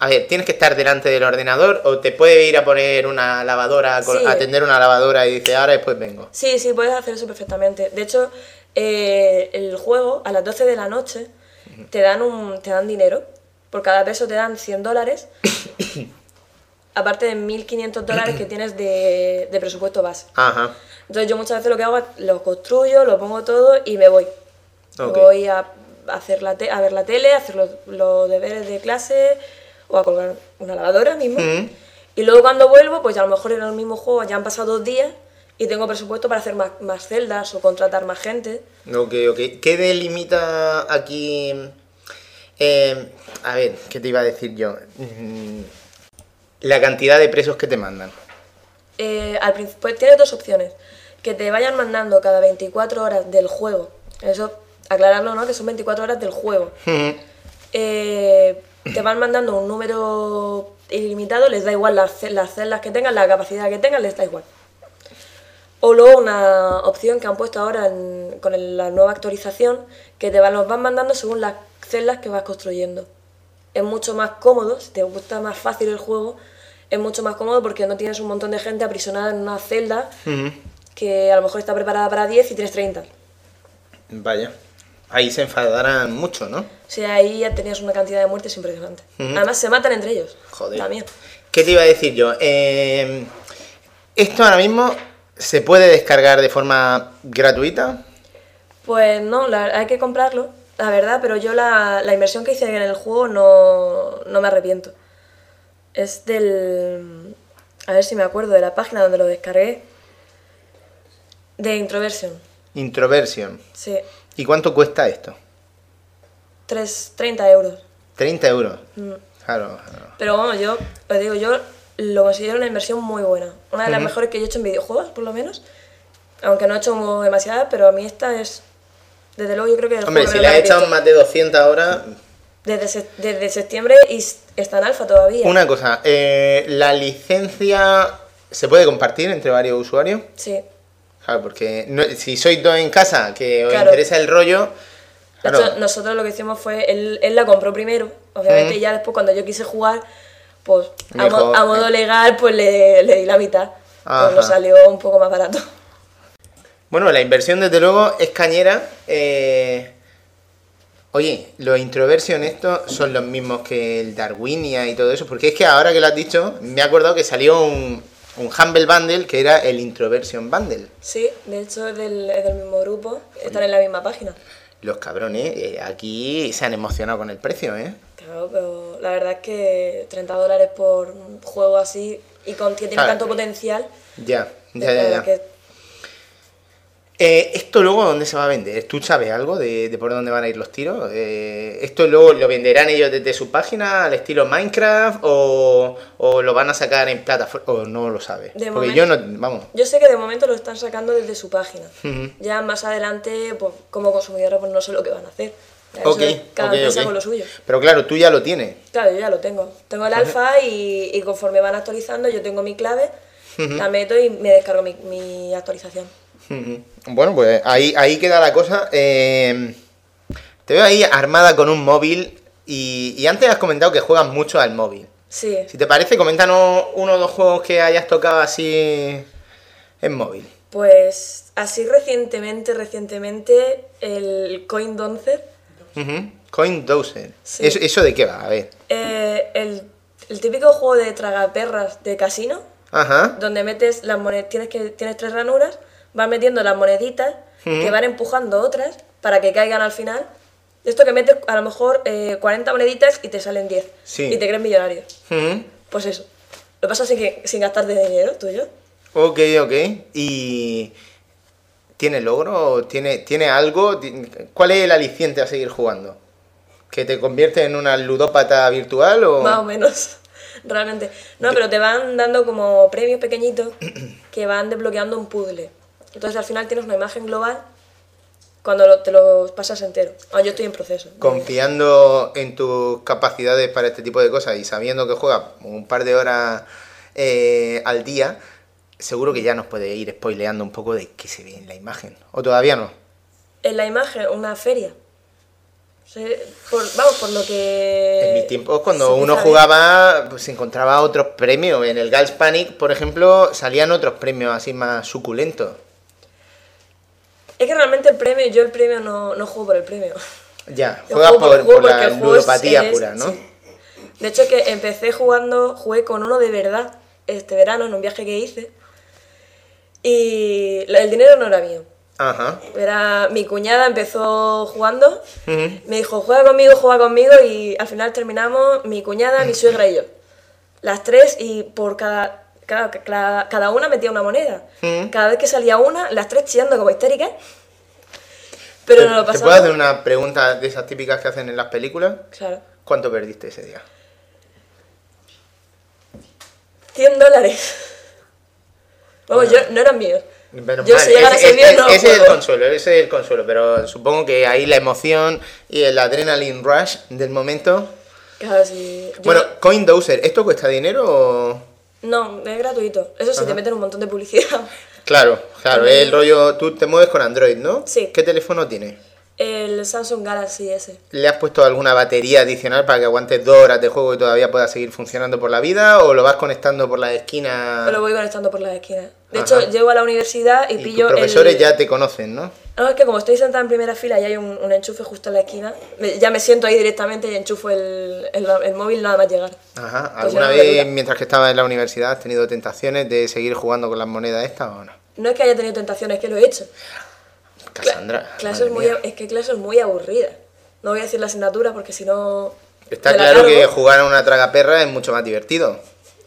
A ver, ¿tienes que estar delante del ordenador o te puede ir a poner una lavadora, Sí. a atender una lavadora y dice ahora después vengo? Sí, sí, puedes hacer eso perfectamente. De hecho, eh, el juego a las 12 de la noche te dan, un, te dan dinero. Por cada peso te dan 100 dólares. [COUGHS] aparte de 1.500 dólares que tienes de, de presupuesto base. Ajá. Entonces yo muchas veces lo que hago es lo construyo, lo pongo todo y me voy. Me Ok. voy a, hacer la te- a ver la tele, a hacer los, los deberes de clase o a colgar una lavadora mismo. Mm. Y luego cuando vuelvo, pues ya a lo mejor en el mismo juego ya han pasado dos días y tengo presupuesto para hacer más, más celdas o contratar más gente. Ok, ok. ¿Qué delimita aquí? eh, a ver, ¿qué te iba a decir yo? Mm, La cantidad de presos que te mandan. Eh, al principio pues tienes dos opciones. Que te vayan mandando cada 24 horas del juego. Eso, aclararlo, ¿no? Que son 24 horas del juego. Eh, te van mandando un número ilimitado, les da igual las, las celdas que tengan, la capacidad que tengan, les da igual. O luego una opción que han puesto ahora en- con el- la nueva actualización, que te van, los van mandando según las celdas que vas construyendo. Es mucho más cómodo, si te gusta más fácil el juego, es mucho más cómodo porque no tienes un montón de gente aprisionada en una celda que a lo mejor está preparada para 10 y tienes 30. Vaya. Ahí se enfadarán mucho, ¿no? O sea, ahí ya tenías una cantidad de muertes impresionante. Ujú. Además se matan entre ellos. Joder. También. ¿Qué te iba a decir yo? Eh, esto ahora mismo se puede descargar de forma gratuita. Pues no, la- hay que comprarlo, la verdad, pero yo la, la inversión que hice en el juego no, no me arrepiento. Es del... A ver si me acuerdo de la página donde lo descargué. De Introversion, Introversion. sí. ¿Y cuánto cuesta esto? Tres, 30 euros. 30 euros. Mm. Claro. claro. Pero vamos, yo, os digo, yo lo considero una inversión muy buena. Una de las mejores que yo he hecho en videojuegos, por lo menos. Aunque no he hecho demasiadas, pero a mí esta es... Desde luego yo creo que Hombre, si me has echado más de 200 horas... Desde, se- desde septiembre y está en alfa todavía. Una cosa, eh, ¿la licencia se puede compartir entre varios usuarios? Sí. Claro, porque no- si sois dos en casa que os Claro. interesa el rollo... De Claro, hecho, nosotros lo que hicimos fue, él, él la compró primero, obviamente, Ujú. y ya después cuando yo quise jugar, pues a, Dijo, mo- a modo eh. legal, pues le, le di la mitad. Ajá. Pues nos salió un poco más barato. Bueno, la inversión desde luego es cañera. eh, Oye, los introversion estos son los mismos que el Darwinia y todo eso, porque es que ahora que lo has dicho, me he acordado que salió un, un Humble Bundle que era el Introversion Bundle. Sí, de hecho es del, es del mismo grupo, están en la misma página. Los cabrones, eh, aquí se han emocionado con el precio, ¿eh? Claro, pero la verdad es que 30 dólares por un juego así y con, que tiene Claro. tanto potencial, Ya, ya, ya, verdad ya. que Eh, ¿Esto luego dónde se va a vender? ¿Tú sabes algo de, de por dónde van a ir los tiros? Eh, ¿Esto luego lo venderán ellos desde su página al estilo Minecraft o, o lo van a sacar en plataforma? ¿O no lo sabes? De Porque momento- yo no, vamos. Yo sé que de momento lo están sacando desde su página. Ya más adelante, pues como consumidores, pues no sé lo que van a hacer. Eso cada ok, empresa con lo suyo. Pero claro, tú ya lo tienes. Claro, yo ya lo tengo. Tengo el alfa y, y conforme van actualizando, yo tengo mi clave, la meto y me descargo mi, mi actualización. Bueno, pues ahí, ahí queda la cosa. Eh, te veo ahí armada con un móvil y, y antes has comentado que juegas mucho al móvil. Sí, Si te parece, coméntanos uno o dos juegos que hayas tocado así en móvil. pues así recientemente, recientemente, el Coin Doncer. Coin Dozer. Sí. ¿Eso, ¿Eso de qué va? A ver. eh, el, el típico juego de tragaperras de casino, Ajá. donde metes las monedas, tienes, que, tienes tres ranuras, vas metiendo las moneditas que van empujando otras para que caigan al final. Esto que metes a lo mejor eh, 40 moneditas y te salen 10. Sí. Y te crees millonario. Pues eso. Lo pasa sin, que, sin gastarte dinero tuyo. Ok, ok. ¿Y tiene logro? ¿Tiene, ¿Tiene algo? ¿Cuál es el aliciente a seguir jugando? ¿Que te convierte en una ludópata virtual o...? Más o menos. [LAUGHS] Realmente. No, pero te van dando como premios pequeñitos que van desbloqueando un puzzle. Entonces al final tienes una imagen global cuando lo- te lo pasas entero. Ah, yo estoy en proceso. Confiando en tus capacidades para este tipo de cosas y sabiendo que juegas un par de horas eh, al día, seguro que ya nos puede ir spoileando un poco de qué se ve en la imagen. ¿O todavía no? En la imagen, una feria. Por- vamos, por lo que... En mis tiempos, cuando uno jugaba, pues se encontraba otros premios. En el Gals Panic, por ejemplo, salían otros premios así más suculentos. Es que realmente el premio, yo el premio no, no juego por el premio. Ya, Yo [LAUGHS] juegas por, la ludopatía es- pura, ¿no? sí. De hecho que empecé jugando, jugué con uno de verdad este verano en un viaje que hice. Y el dinero no era mío. Ajá. Era mi cuñada empezó jugando, me dijo, juega conmigo, juega conmigo, y al final terminamos mi cuñada, mi suegra y yo. Las tres, y por cada, cada, cada, cada una metía una moneda. Ujú. Cada vez que salía una, las tres chillando como histéricas. Pero ¿Te, no lo ¿Te pasamos. puedo hacer una pregunta de esas típicas que hacen en las películas? Claro. ¿Cuánto perdiste ese día? 100 dólares. Vamos, yo, no eran míos. Menos Yo mal, si a ese- ese- no ese es el consuelo, ese es el consuelo, pero supongo que ahí la emoción y el adrenaline rush del momento. Claro, sí. Yo- Bueno, CoinDozer, ¿esto cuesta dinero o...? No, es gratuito. Eso sí, te meten un montón de publicidad. Claro, claro, es el rollo, tú te mueves con Android, ¿no? Sí. ¿Qué teléfono tienes? El Samsung Galaxy S. ¿Le has puesto alguna batería adicional para que aguantes dos horas de juego y todavía pueda seguir funcionando por la vida? ¿O lo vas conectando por la esquina? Me lo voy conectando por las esquinas. De Ajá. hecho, llego a la universidad y, y pillo tus profesores el... ya te conocen, ¿no? No, es que como estoy sentada en primera fila y hay un, un enchufe justo en la esquina, me- ya me siento ahí directamente y enchufo el, el, el móvil nada más llegar. Ajá. ¿Alguna vez mientras que estabas en la universidad has tenido tentaciones de seguir jugando con las monedas estas o no? No es que haya tenido tentaciones, es que lo he hecho. Cla- Cassandra. clase madre es, muy, es que clase es muy aburrida. No voy a decir la asignatura porque si no... Está claro que jugar a una tragaperra es mucho más divertido.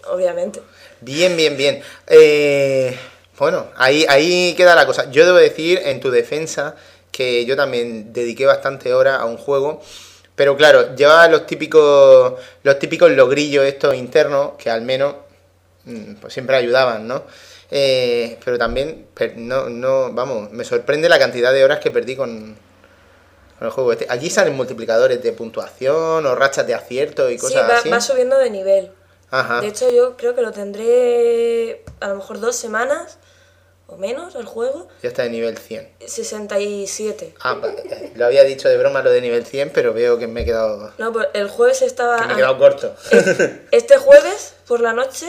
Obviamente. Bien, bien, bien. Eh, bueno, ahí, ahí queda la cosa. Yo debo decir, en tu defensa, que yo también dediqué bastante horas a un juego. Pero claro, llevaba los típicos, los típicos logrillos estos internos, que al menos mm, pues siempre ayudaban, ¿no? Eh, pero también, per- no, no, vamos, me sorprende la cantidad de horas que perdí con, con el juego este. Allí salen multiplicadores de puntuación o rachas de acierto y Sí, cosas va, así. va subiendo de nivel. Ajá. De hecho, yo creo que lo tendré a lo mejor dos semanas o menos el juego. Ya está de nivel 100. 67. Ah, eh, lo había dicho de broma lo de nivel 100, pero veo que me he quedado, No, pues el jueves estaba... que me he a- quedado corto. Este jueves, por la noche,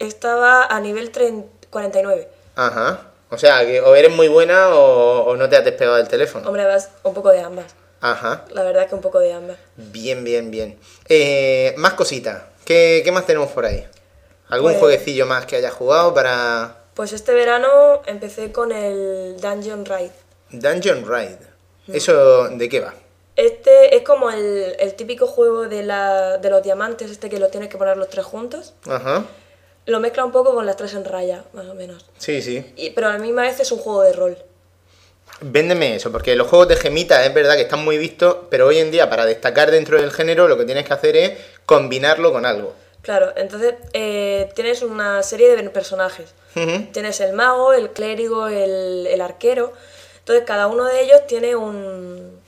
estaba a nivel 30 49. Ajá. O sea, que o eres muy buena o, o no te has despegado del teléfono. Hombre, vas un poco de ambas. Ajá. La verdad que un poco de ambas. Bien, bien, bien. Eh, más cositas. ¿Qué, qué más tenemos por ahí? ¿Algún Pues- jueguecillo más que hayas jugado para Pues este verano empecé con el Dungeon Ride. Dungeon Ride? ¿Eso de qué va? Este es como el, el típico juego de, la, de los diamantes, este que lo tienes que poner los tres juntos. Ajá. Lo mezcla un poco con las tres en raya, más o menos. Sí, sí. Y, pero a la misma vez es un juego de rol. Véndeme eso, porque los juegos de gemitas es verdad que están muy vistos, pero hoy en día para destacar dentro del género lo que tienes que hacer es combinarlo con algo. Claro, entonces eh, tienes una serie de personajes. Tienes el mago, el clérigo, el, el arquero. Entonces cada uno de ellos tiene un,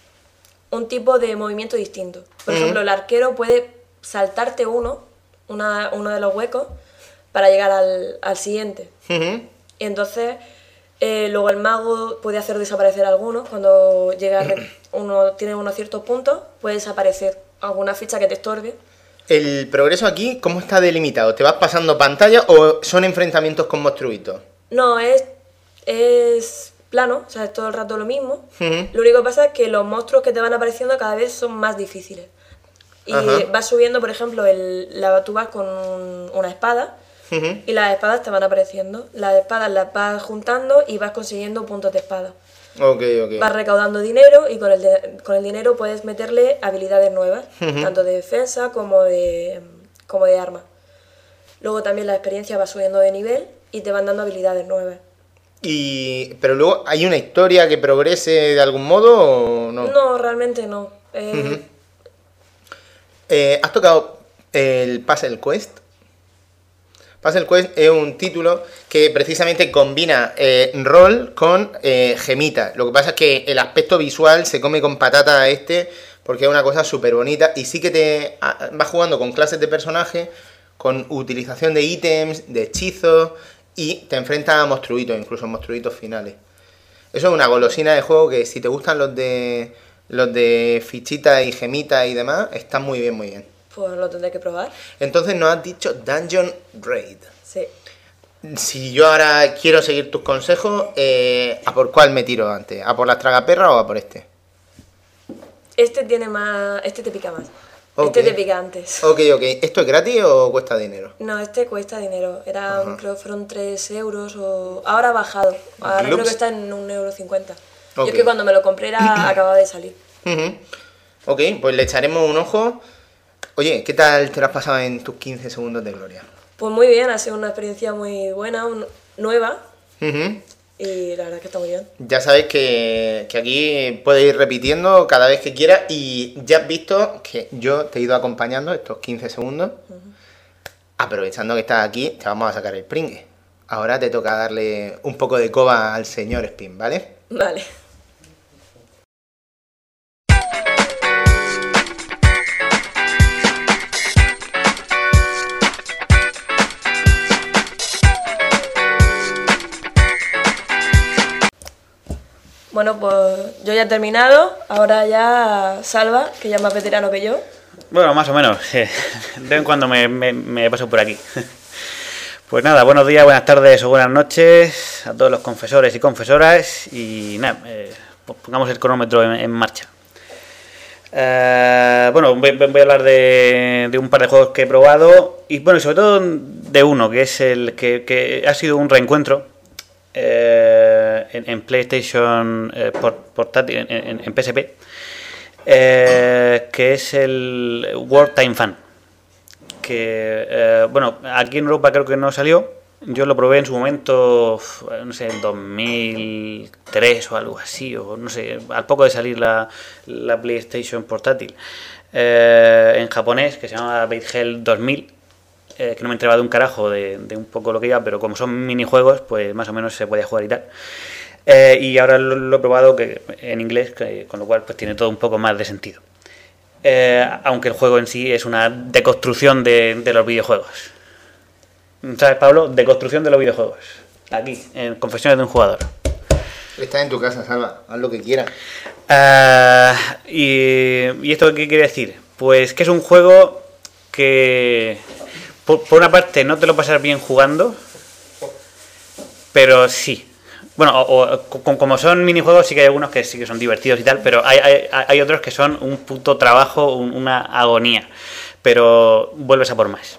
un tipo de movimiento distinto. Por ejemplo, el arquero puede saltarte uno, una- uno de los huecos, para llegar al, al siguiente. Y entonces eh, luego el mago puede hacer desaparecer algunos. Cuando llega [CLEARS THROAT] uno, tiene unos ciertos puntos, puede desaparecer alguna ficha que te estorbe. El progreso aquí, ¿cómo está delimitado? ¿Te vas pasando pantalla o son enfrentamientos con monstruitos? No, es, es plano, o sea, es todo el rato lo mismo. Lo único que pasa es que los monstruos que te van apareciendo cada vez son más difíciles. Y Ajá. vas subiendo, por ejemplo, el, la, tú vas con un- una espada Y las espadas te van apareciendo. Las espadas las vas juntando y vas consiguiendo puntos de espada. Ok, ok. Vas recaudando dinero y con el, de- con el dinero puedes meterle habilidades nuevas, tanto de defensa como de, como de arma. Luego también la experiencia va subiendo de nivel y te van dando habilidades nuevas. Y, pero luego, ¿hay una historia que progrese de algún modo o no? No, realmente no. Eh, Eh, ¿Has tocado el Puzzle Quest? Puzzle Quest es un título que precisamente combina eh, rol con eh, gemita. Lo que pasa es que el aspecto visual se come con patata a este porque es una cosa súper bonita y sí que te ah, vas jugando con clases de personaje, con utilización de ítems, de hechizos y te enfrentas a monstruitos, incluso monstruitos finales. Eso es una golosina de juego que si te gustan los de los de fichitas y gemitas y demás, están muy bien, muy bien. Pues lo tendré que probar. Entonces nos has dicho Dungeon Raid. Sí. Si yo ahora quiero seguir tus consejos, eh, ¿a por cuál me tiro antes? ¿A por las tragaperras o a por este? Este tiene más. Este te pica más. Este te pica antes. Ok, ok. ¿Esto es gratis o cuesta dinero? No, este cuesta dinero. Era, creo que fueron 3 euros o... Ahora ha bajado. Ahora creo Loops. que está en un euro cincuenta. Yo es que cuando me lo compré era, [CLEARS THROAT] acababa de salir. Ujú. Ok, pues le echaremos un ojo. Oye, ¿qué tal te lo has pasado en tus 15 segundos de gloria? Pues muy bien, ha sido una experiencia muy buena, un- nueva. Y la verdad es que está muy bien. Ya sabes que, que aquí puedes ir repitiendo cada vez que quieras y ya has visto que yo te he ido acompañando estos 15 segundos. Aprovechando que estás aquí, te vamos a sacar el pringue. Ahora te toca darle un poco de coba al señor Spin, ¿vale? Vale. Bueno, pues yo ya he terminado. Ahora ya Salva, que ya es más veterano que yo. Bueno, más o menos. [LAUGHS] De vez en cuando me, me- paso por aquí. [LAUGHS] Pues nada, buenos días, buenas tardes o buenas noches a todos los confesores y confesoras. Y nada, eh, pues pongamos el cronómetro en, marcha. Eh, bueno, voy, voy a hablar de, de un par de juegos que he probado. Y bueno, sobre todo de uno, que es el que ha sido un reencuentro eh, en, PlayStation eh, por- portátil, en, PSP. eh, que es el World Time Fan. Que, bueno, aquí en Europa creo que no salió. Yo lo probé en su momento, no sé, en 2003 o algo así, o no sé, al poco de salir la, la PlayStation portátil. En japonés, que se llama Bait Hell 2000, eh, que no me enteraba de un carajo de, de un poco lo que iba, pero como son minijuegos, pues más o menos se podía jugar y tal. Eh, y ahora lo, lo he probado que, en inglés, que- con lo cual pues tiene todo un poco más de sentido. Eh, aunque el juego en sí es una deconstrucción de, de los videojuegos. ¿Sabes, Pablo? Deconstrucción de los videojuegos. Aquí, en Confesiones de un jugador. Estás en tu casa, Salva. Haz lo que quieras. Ah, y, ¿Y esto qué quiere decir? Pues que es un juego que, por, una parte, no te lo pasas bien jugando, pero sí. Bueno, o- o co- como son minijuegos, sí que hay algunos que sí que son divertidos y tal, pero hay, hay, hay otros que son un puto trabajo, un- una agonía. Pero vuelves a por más.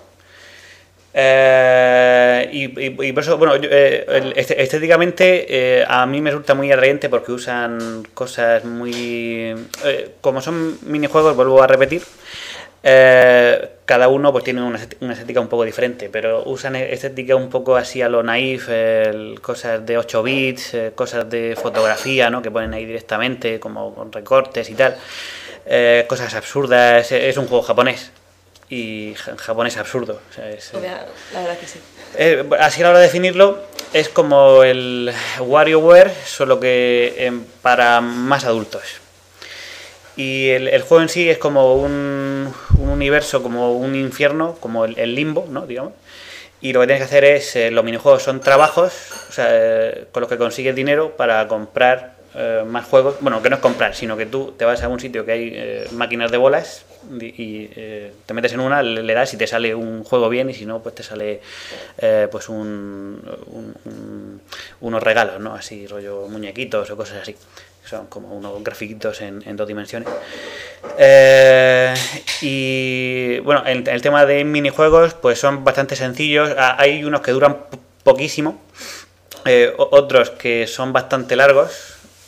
Eh, y, por eso, bueno, eh, este- estéticamente eh, a mí me resulta muy atrayente porque usan cosas muy... eh, como son minijuegos, vuelvo a repetir, eh, cada uno pues tiene una estética un poco diferente, pero usan e- estética un poco así a lo naif, cosas de 8 bits, eh, cosas de fotografía, ¿no? Que ponen ahí directamente, como con recortes y tal, eh, cosas absurdas, es un juego japonés. Y ja- japonés absurdo. o sea, es, La verdad que sí. eh, así a la hora de definirlo, es como el WarioWare, solo que para más adultos. Y el, juego en sí es como un, un universo, como un infierno, como el, limbo, ¿no? Digamos. Y lo que tienes que hacer es, eh, los minijuegos son trabajos, o sea, eh, con los que consigues dinero para comprar eh, más juegos. Bueno, que no es comprar, sino que tú te vas a un sitio que hay eh, máquinas de bolas y, y, eh, te metes en una, le, das y te sale un juego bien y si no, pues te sale pues un- unos regalos, ¿no? Así, rollo muñequitos o cosas así. Son como unos grafiquitos en, dos dimensiones. Eh, y bueno, el, el tema de minijuegos, pues son bastante sencillos. Ah, Hay unos que duran po- poquísimo, eh, otros que son bastante largos.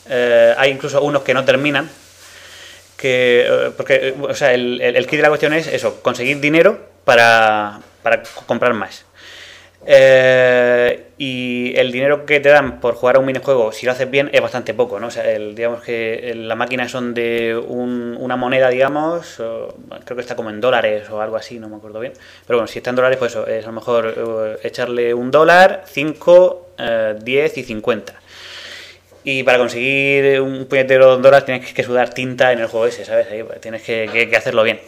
Eh, hay incluso unos que no terminan. Que, eh, porque, eh, o sea, el, el, el kit de la cuestión es eso, conseguir dinero para, para co- comprar más. Eh, y el dinero que te dan por jugar a un minijuego, si lo haces bien, es bastante poco, ¿no? O sea, digamos que las máquinas son de un- una moneda, digamos, creo que está como en dólares o algo así, no me acuerdo bien. Pero bueno, si está en dólares, pues eso, es a lo mejor eh, echarle un dólar, 5, 10 y 50. Y para conseguir un puñetero de dólares tienes que sudar tinta en el juego ese, ¿sabes? Pues, tienes que, que- que hacerlo bien.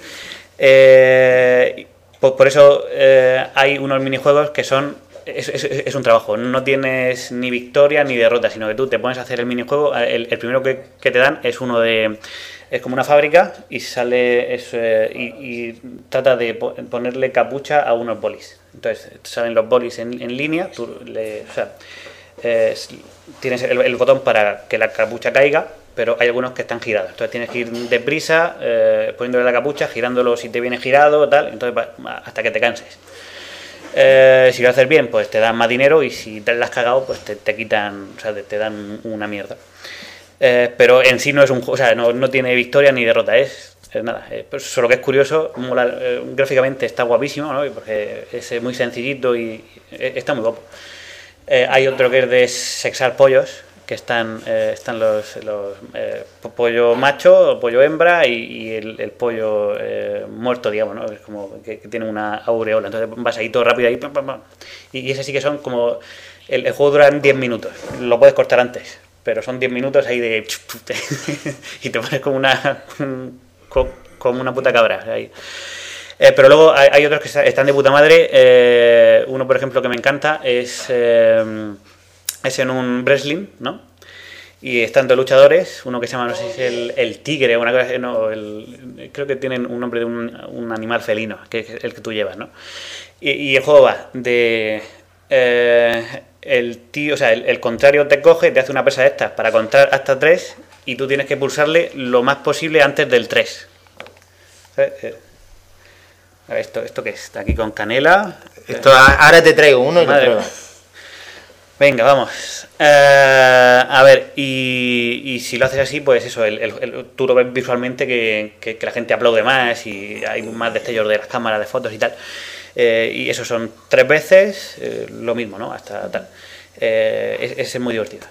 Eh, por, por eso eh, hay unos minijuegos que son... Es, un trabajo, no tienes ni victoria ni derrota, sino que tú te pones a hacer el minijuego. El, el primero que, te dan es uno de. Es como una fábrica y sale. eh, y, trata de po- ponerle capucha a unos bolis. Entonces salen los bolis en, línea, tú le, o sea, eh, tienes el botón para que la capucha caiga, pero hay algunos que están girados. Entonces tienes que ir deprisa, eh, poniéndole la capucha, girándolo si te viene girado, tal, entonces hasta que te canses. Eh, si lo haces bien, pues te dan más dinero y si te la has cagado, pues te, te quitan, o sea, te, dan una mierda. Eh, pero en sí no es un juego, o sea, no, no tiene victoria ni derrota, es, nada. eh, pues solo que es curioso, gráficamente está guapísimo, ¿no? Porque es muy sencillito y eh, está muy guapo. Hay otro que es de sexar pollos, que están, eh, están los, los eh, po- pollo macho, pollo hembra y, el, pollo eh, muerto, digamos, ¿no? Es como que, tiene una aureola. Entonces vas ahí todo rápido ahí, pam, pam, pam. Y, y ese sí que son como... El, juego dura 10 minutos, lo puedes cortar antes, pero son 10 minutos ahí de... [LAUGHS] y te pones como una... co- como una puta cabra ahí. Pero luego hay, otros que está- están de puta madre. uno, por ejemplo, que me encanta es, es en un wrestling, ¿no? Y están dos luchadores, uno que se llama, no sé si es el, el tigre o una cosa no, el- creo que tienen un nombre de un, un animal felino, que es el que tú llevas, ¿no? Y, y el juego va de... eh, el tío, o sea, el, el contrario te coge, te hace una pesa de estas para contar hasta tres y tú tienes que pulsarle lo más posible antes del 3. A ver, esto, ¿esto qué es? Está aquí con canela. Esto, ahora te traigo uno y lo Madre pruebas. Venga, vamos. Eh, a ver, y, si lo haces así, pues eso, el, el- el- tú lo ves visualmente que, la gente aplaude más y hay más destellos de las cámaras, de fotos y tal. Eh, y eso son tres veces eh, lo mismo, ¿no? Hasta tal. Eh, es- muy divertido.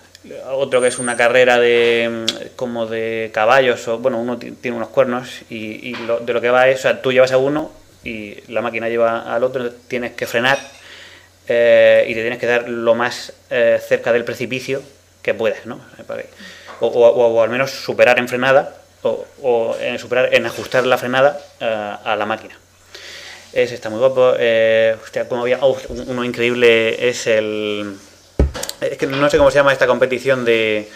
Otro que es una carrera de como de caballos, o bueno, uno ti- tiene unos cuernos y, y lo- de lo que va es, o sea, tú llevas a uno y la máquina lleva al otro, tienes que frenar eh, y te tienes que dar lo más eh, cerca del precipicio que puedas, ¿no? Que- O, al menos superar en frenada o, o en superar en ajustar la frenada eh, a la máquina. Ese está muy guapo. Eh, hostia, como había. oh, uno increíble es el. No sé cómo se llama esta competición de.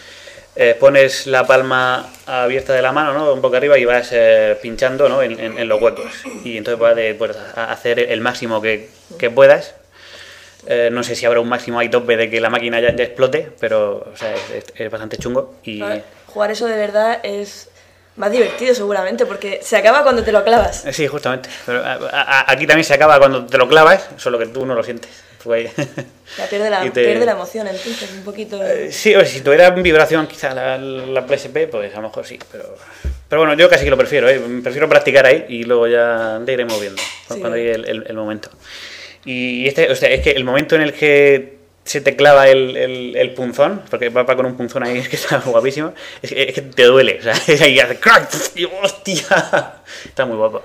eh, pones la palma abierta de la mano, ¿no? Un poco arriba y vas eh, pinchando, ¿no? En, en- los huecos. Y entonces puedes pues, hacer el máximo que puedas. Eh, no sé si habrá un máximo ahí tope de que la máquina ya, ya explote, pero o sea, es, es- es bastante chungo. Y ver, Jugar eso de verdad es más divertido seguramente, porque se acaba cuando te lo clavas. Sí, justamente. Pero a- a- aquí también se acaba cuando te lo clavas, solo que tú no lo sientes. Pues- [LAUGHS] Ya pierde la, te- pierde la emoción entonces, un poquito. Eh, Sí, o si tuviera vibración quizá la, la PSP, pues a lo mejor sí, pero... Pero bueno, yo casi que lo prefiero, ¿eh? prefiero practicar ahí y luego ya iremos viendo Sí. cuando llegue el, el- el momento. Y este, o sea, es que el momento en el que se te clava el, el- punzón, porque va, con un punzón ahí [LAUGHS] que está guapísimo, es que, es que te duele, o sea, [LAUGHS] es ahí hace crack, y hostia, [LAUGHS] está muy guapo.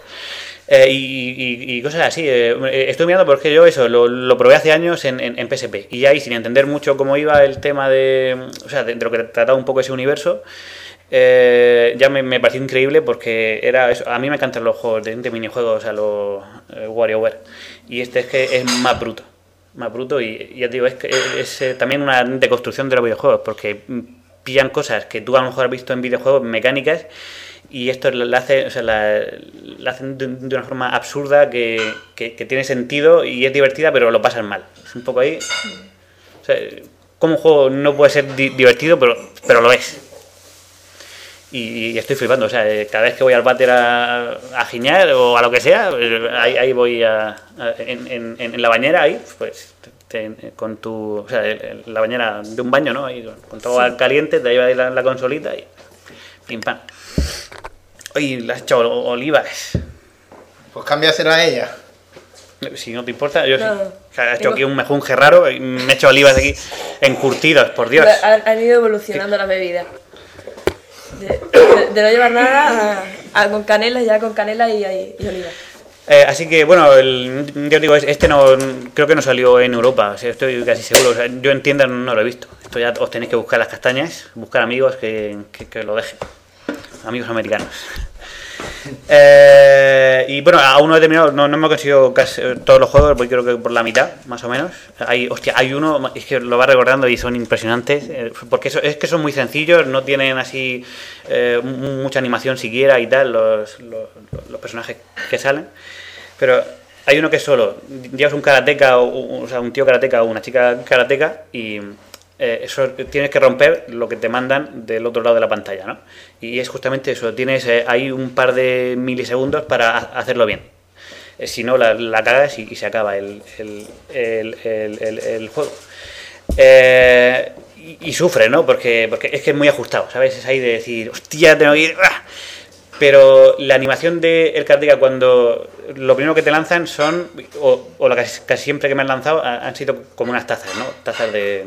Eh, y, y- cosas así. eh, eh, estoy mirando porque yo eso lo, lo probé hace años en, en- en PSP. Y ahí, sin entender mucho cómo iba el tema de. O sea, de, de lo que trataba un poco ese universo, eh, ya me, pareció increíble porque era eso. A mí me encantan los juegos de, de minijuegos, sea, los WarioWare. Y este es que es más bruto. Más bruto y, ya te digo, es, es, eh, también una deconstrucción de los videojuegos porque pillan cosas que tú a lo mejor has visto en videojuegos mecánicas y esto la hace, o sea, la, hacen de, una forma absurda que, que- tiene sentido y es divertida, pero lo pasan mal. Es un poco ahí. O sea, como un juego no puede ser di- divertido, pero, pero lo es. Y, y estoy flipando. O sea, eh, cada vez que voy al váter a, a giñar o a lo que sea, eh, ahí, ahí voy a, a- en, en- en la bañera, ahí, pues te- con tu. O sea, la bañera de un baño, ¿no? Ahí, con, todo al caliente, te llevas ahí la, la consolita y. Pim pam. Oye, le has hecho olivas. Pues cámbiaselo a ella. Si no te importa, yo sí. No, sea, he hecho aquí un mejunje raro y me he hecho olivas aquí encurtidos, por Dios. Han, han ido evolucionando las bebidas. De, de- no llevar nada a, a con canela, ya con canela y, y, y oliva. Eh, así que bueno, el, yo digo, es- este no creo que no salió en Europa, o sea, estoy casi seguro. O sea, yo en tiendas no lo he visto. Esto ya os tenéis que buscar las castañas, buscar amigos que, que- que lo dejen. Amigos americanos. Eh, y bueno, aún no he terminado, no, no me he conseguido casi todos los juegos, voy creo que por la mitad, más o menos. Hay, hay uno, es que lo va recordando y son impresionantes, eh, porque eso, es que son muy sencillos, no tienen así eh, mu- mucha animación siquiera y tal, los, los, personajes que salen. Pero hay uno que es solo, llevas un karateca, o, o sea, un tío karateca o una chica karateca y eh, eso tienes que romper lo que te mandan del otro lado de la pantalla, ¿no? Y es justamente eso, tienes eh, ahí un par de milisegundos para ha- hacerlo bien. Eh, si no, la, la cagas y, se acaba el, el, el- el- juego. Y, y sufre, ¿no? Porque, porque es que es muy ajustado, ¿sabes? Es ahí de decir, hostia, tengo que ir... ¡ah! Pero la animación de el Karateka cuando lo primero que te lanzan son, o, o la casi, casi siempre que me han lanzado, ha- han sido como unas tazas, ¿no? Tazas de,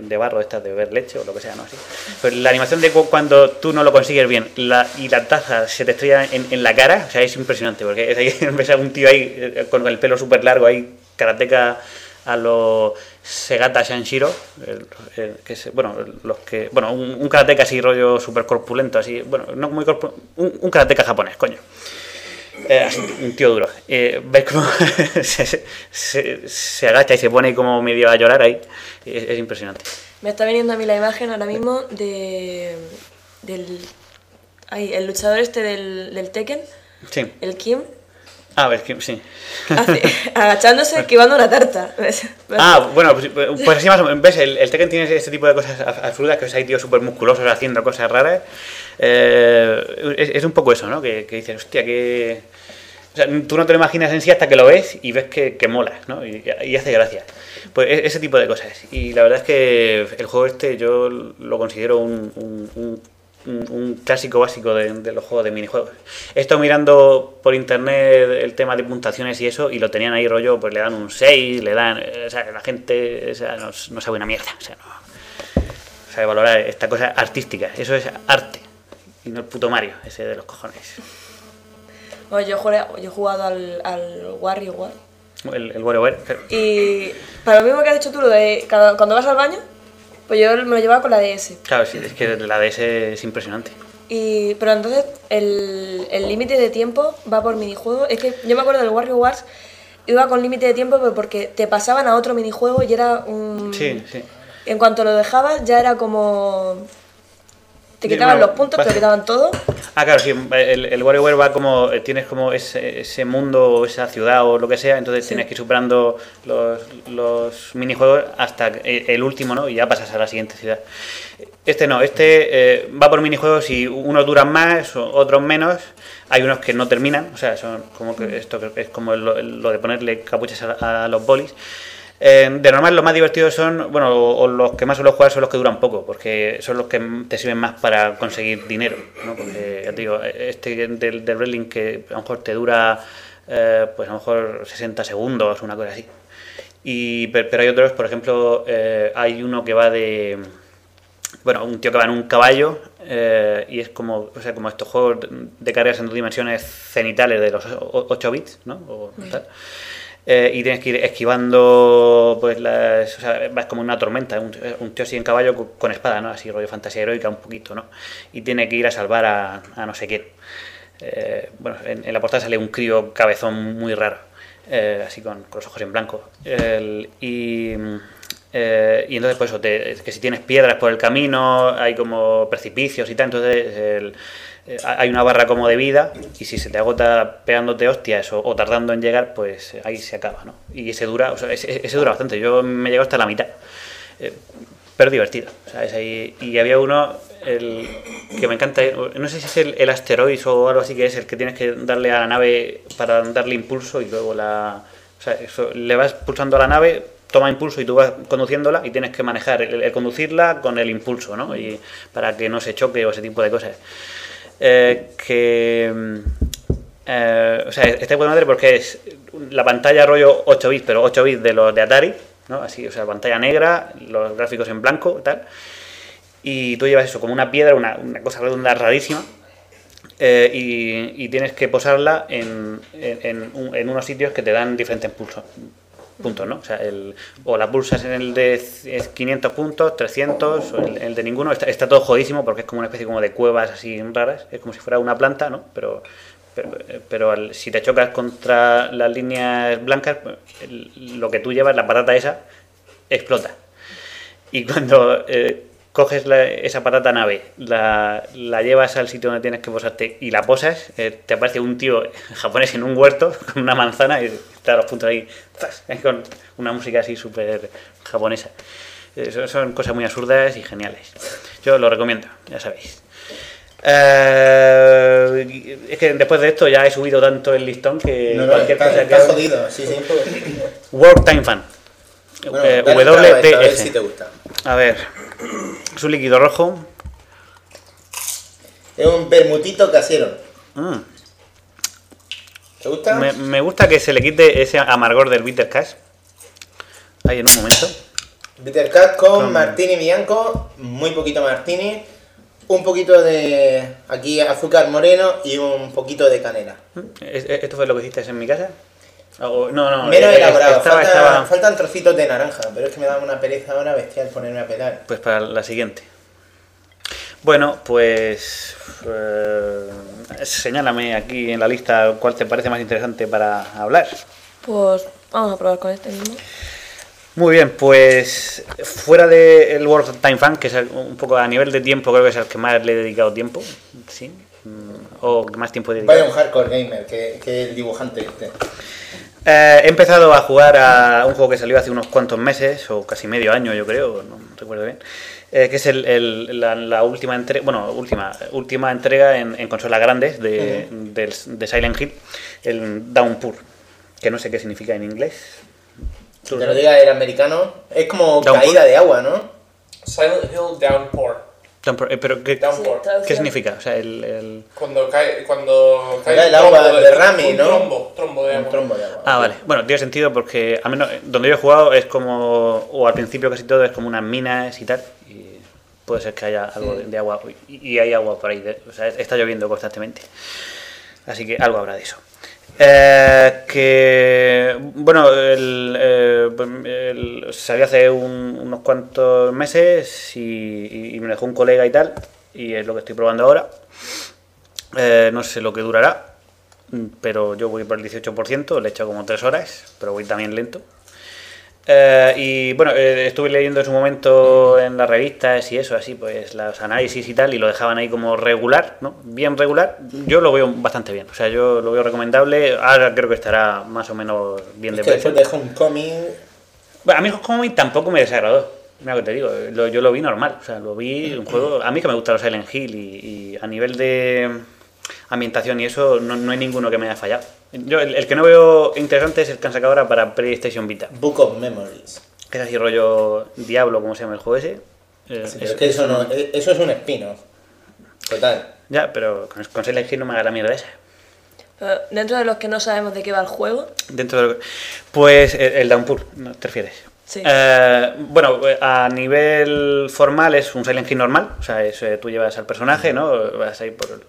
de, barro, estas de beber leche o lo que sea, ¿no? Así. Pero la animación de cu- cuando tú no lo consigues bien y la taza se te estrella en, en la cara, o sea, es impresionante, porque es ahí, [LAUGHS] ves un tío ahí eh, con el pelo súper largo, ahí, Karateka a los Segata Shanshiro, el- el que es, bueno, los que, bueno, un, un karateka así rollo súper corpulento, así, bueno, no muy corpulento, un, un karateka japonés, coño. Eh, un tío duro. Eh, ¿Ves cómo [LAUGHS] se, se- se agacha y se pone como medio a llorar ahí? Es, es impresionante. Me está viniendo a mí la imagen ahora mismo de del ay, el luchador este del, del Tekken, Sí. el Kim, Ah, ves que sí. hace- [LAUGHS] agachándose esquivando una tarta. Ah, bueno, pues, pues así más o menos. ¿Ves? El, el Tekken tiene este tipo de cosas ab- absurdas, que hay tíos súper musculosos haciendo cosas raras. Eh, es, es un poco eso, ¿no? Que, que dices, hostia, que... O sea, tú no te lo imaginas en sí hasta que lo ves y ves que, que mola, ¿no? Y, y hace gracia. Pues e- ese tipo de cosas. Y la verdad es que el juego este yo lo considero un, un- un- un- un clásico básico de, de los juegos de minijuegos. He estado mirando por internet el tema de puntuaciones y eso, y lo tenían ahí rollo, pues le dan un 6, le dan... eh, O sea, la gente o sea, no, no sabe una mierda. O sea, no sabe valorar esta cosa artística. Eso es arte. Y no el puto Mario, ese de los cojones. Bueno, yo, jugué- yo he jugado al, al WarioWare El, el WarioWare. y para lo mismo que has dicho tú, lo de cada- cuando vas al baño, pues yo me lo llevaba con la DS. Claro, sí, es que la DS es impresionante. Y, pero entonces el el límite de tiempo va por minijuego. Es que yo me acuerdo del Wario Wars, iba con límite de tiempo pero porque te pasaban a otro minijuego y era un... Sí, sí. En cuanto lo dejabas ya era como... Te quitaban bueno, los puntos, te pasa- lo quitaban todo. Ah, claro, sí, el, el WarioWare va como, eh, tienes como ese, ese mundo o esa ciudad o lo que sea, entonces tienes que ir superando los, los minijuegos hasta el, el último, ¿no? Y ya pasas a la siguiente ciudad. Este no, este eh, va por minijuegos y unos duran más, otros menos. Hay unos que no terminan, o sea, son como que esto que es como lo, lo de ponerle capuchas a, a los bolis. Eh, de normal, los más divertidos son, bueno, o, o los que más suelo jugar son los que duran poco, porque son los que te sirven más para conseguir dinero, ¿no? Porque, ya te digo, este del, del wrestling que a lo mejor te dura, eh, pues a lo mejor 60 segundos, una cosa así. Y, pero, pero hay otros, por ejemplo, eh, hay uno que va de, bueno, un tío que va en un caballo eh, y es como, o sea, como estos juegos de carreras en dos dimensiones cenitales de los 8 bits, ¿no? O tal. Eh, y tienes que ir esquivando, pues las, o sea, vas como una tormenta, un, un tío así en caballo con, espada, ¿no? Así rollo fantasía heroica un poquito, ¿no? Y tiene que ir a salvar a, a no sé quién. Eh, bueno, en, la portada sale un crío cabezón muy raro, eh, así con, con los ojos en blanco. Y, eh, y entonces, pues eso, te- que si tienes piedras por el camino, hay como precipicios y tal, entonces el- eh, hay una barra como de vida y si se te agota pegándote hostias o, o tardando en llegar, pues ahí se acaba, ¿no? Y ese dura, o sea, ese, dura bastante, yo me llego hasta la mitad. Eh, pero divertido, ¿sabes? Ahí- y había uno el, que me encanta, no sé si es el, el asteroid o algo así que es el que tienes que darle a la nave para darle impulso y luego la... O sea, eso, le vas pulsando a la nave, toma impulso y tú vas conduciéndola y tienes que manejar el, el conducirla con el impulso, ¿no? Y para que no se choque o ese tipo de cosas. Eh, que... mm, eh, o sea, está de madre porque es la pantalla rollo 8 bits, pero 8 bits de los de Atari, ¿no? Así, o sea, pantalla negra, los gráficos en blanco y tal. Y tú llevas eso como una piedra, una, una cosa redonda rarísima. eh, y, y tienes que posarla en, en- en unos sitios que te dan diferentes pulsos, puntos, ¿no? O sea, el, o la pulsas en el de c- 500 puntos, 300, o el, el de ninguno. Está, todo jodísimo porque es como una especie como de cuevas así raras. Es como si fuera una planta, ¿no? Pero, pero, pero al- si te chocas contra las líneas blancas, el- lo que tú llevas, la patata esa, explota. Y cuando eh, coges la- esa patata nave, la, la llevas al sitio donde tienes que posarte y la posas, eh, te aparece un tío [LAUGHS] japonés en un huerto [LAUGHS] con una manzana y está los puntos ahí, ¡zas! con una música así súper japonesa. Eh, son, son cosas muy absurdas y geniales. Yo lo recomiendo, ya sabéis. Eh, es que después de esto ya he subido tanto el listón que No, no, cualquier está, cosa está que... jodido, sí, sí. World Time Fan. Bueno, Eh, vez, a ver WTF. si te gusta. A ver, es un líquido rojo. Es un bermutito casero. Mm, ¿Te gusta? Me, me gusta que se le quite ese amargor del bitter cash. Ahí en un momento. Bitter Cat con Con- martini bianco, muy poquito martini, un poquito de aquí azúcar moreno y un poquito de canela. ¿Es- es- ¿Esto fue lo que hiciste en mi casa? O- no, no. Menos eh, elaborado, estaba- falta- estaba- faltan trocitos de naranja, pero es que me da una pereza ahora bestial ponerme a pelar. Pues para la siguiente. Bueno, pues. eh, señálame aquí en la lista cuál te parece más interesante para hablar. Pues vamos a probar con este mismo. Muy bien, pues fuera del World of Time Fan, que es el- un poco a nivel de tiempo, creo que es el que más le he dedicado tiempo, ¿sí? Mm, O que más tiempo he dedicado. Vaya un hardcore gamer, que, que el dibujante este. Eh, he empezado a jugar a un juego que salió hace unos cuantos meses, o casi medio año, yo creo, no recuerdo bien. eh, que es el, el- la, la última entrega, bueno, última, última entrega en, en consolas grandes de, del- de Silent Hill, el Downpour, que no sé qué significa en inglés. Si te lo diga el americano, es como Downpour. caída de agua, ¿no? Silent Hill Downpour. Downpour, eh, pero ¿qué, Downpour. ¿qué significa? O sea, el, el- Cuando cae, cuando Cae el agua, trombo de- derrame, un ¿no? Trombo, trombo de Un agua. trombo de agua. Ah, vale. Bueno, tiene sentido porque al menos donde yo he jugado es como, o al principio casi todo es como unas minas y tal, y puede ser que haya algo de, de agua, y, y hay agua por ahí, de- o sea, está lloviendo constantemente. Así que algo habrá de eso. Eh, que, bueno, el, eh, el- salió hace un- unos cuantos meses y, me dejó un colega y tal, y es lo que estoy probando ahora. Eh, no sé lo que durará, pero yo voy por el 18%, le he hecho como 3 horas, pero voy también lento. Eh, y bueno, eh, estuve leyendo en su momento en las revistas y eso, así, pues los análisis y tal, y lo dejaban ahí como regular, ¿no? Bien regular. Yo lo veo bastante bien, o sea, yo lo veo recomendable. Ahora creo que estará más o menos bien de Es que precio. después de Homecoming, Bueno, a mí Homecoming tampoco me desagradó. Mira lo que te digo, lo- yo lo vi normal. O sea, lo vi un juego. A mí que me gusta los Silent Hill y, y a nivel de ambientación y eso, no, no hay ninguno que me haya fallado. Yo, el, el que no veo interesante es el que han sacado ahora para PlayStation Vita. Book of Memories. Que es así rollo Diablo, como se llama el juego ese. Eh, Sí, pero es que eso, no, eh, eso es un spin-off. Total. Ya, pero con, con Silent Hill no me haga la mierda esa. Pero dentro de los que no sabemos de qué va el juego, Dentro de lo que- Pues el, el Downpour, ¿no te refieres? Sí. Eh, bueno, a nivel formal es un Silent Hill normal, o sea, es, tú llevas al personaje, ¿no? Vas ahí por,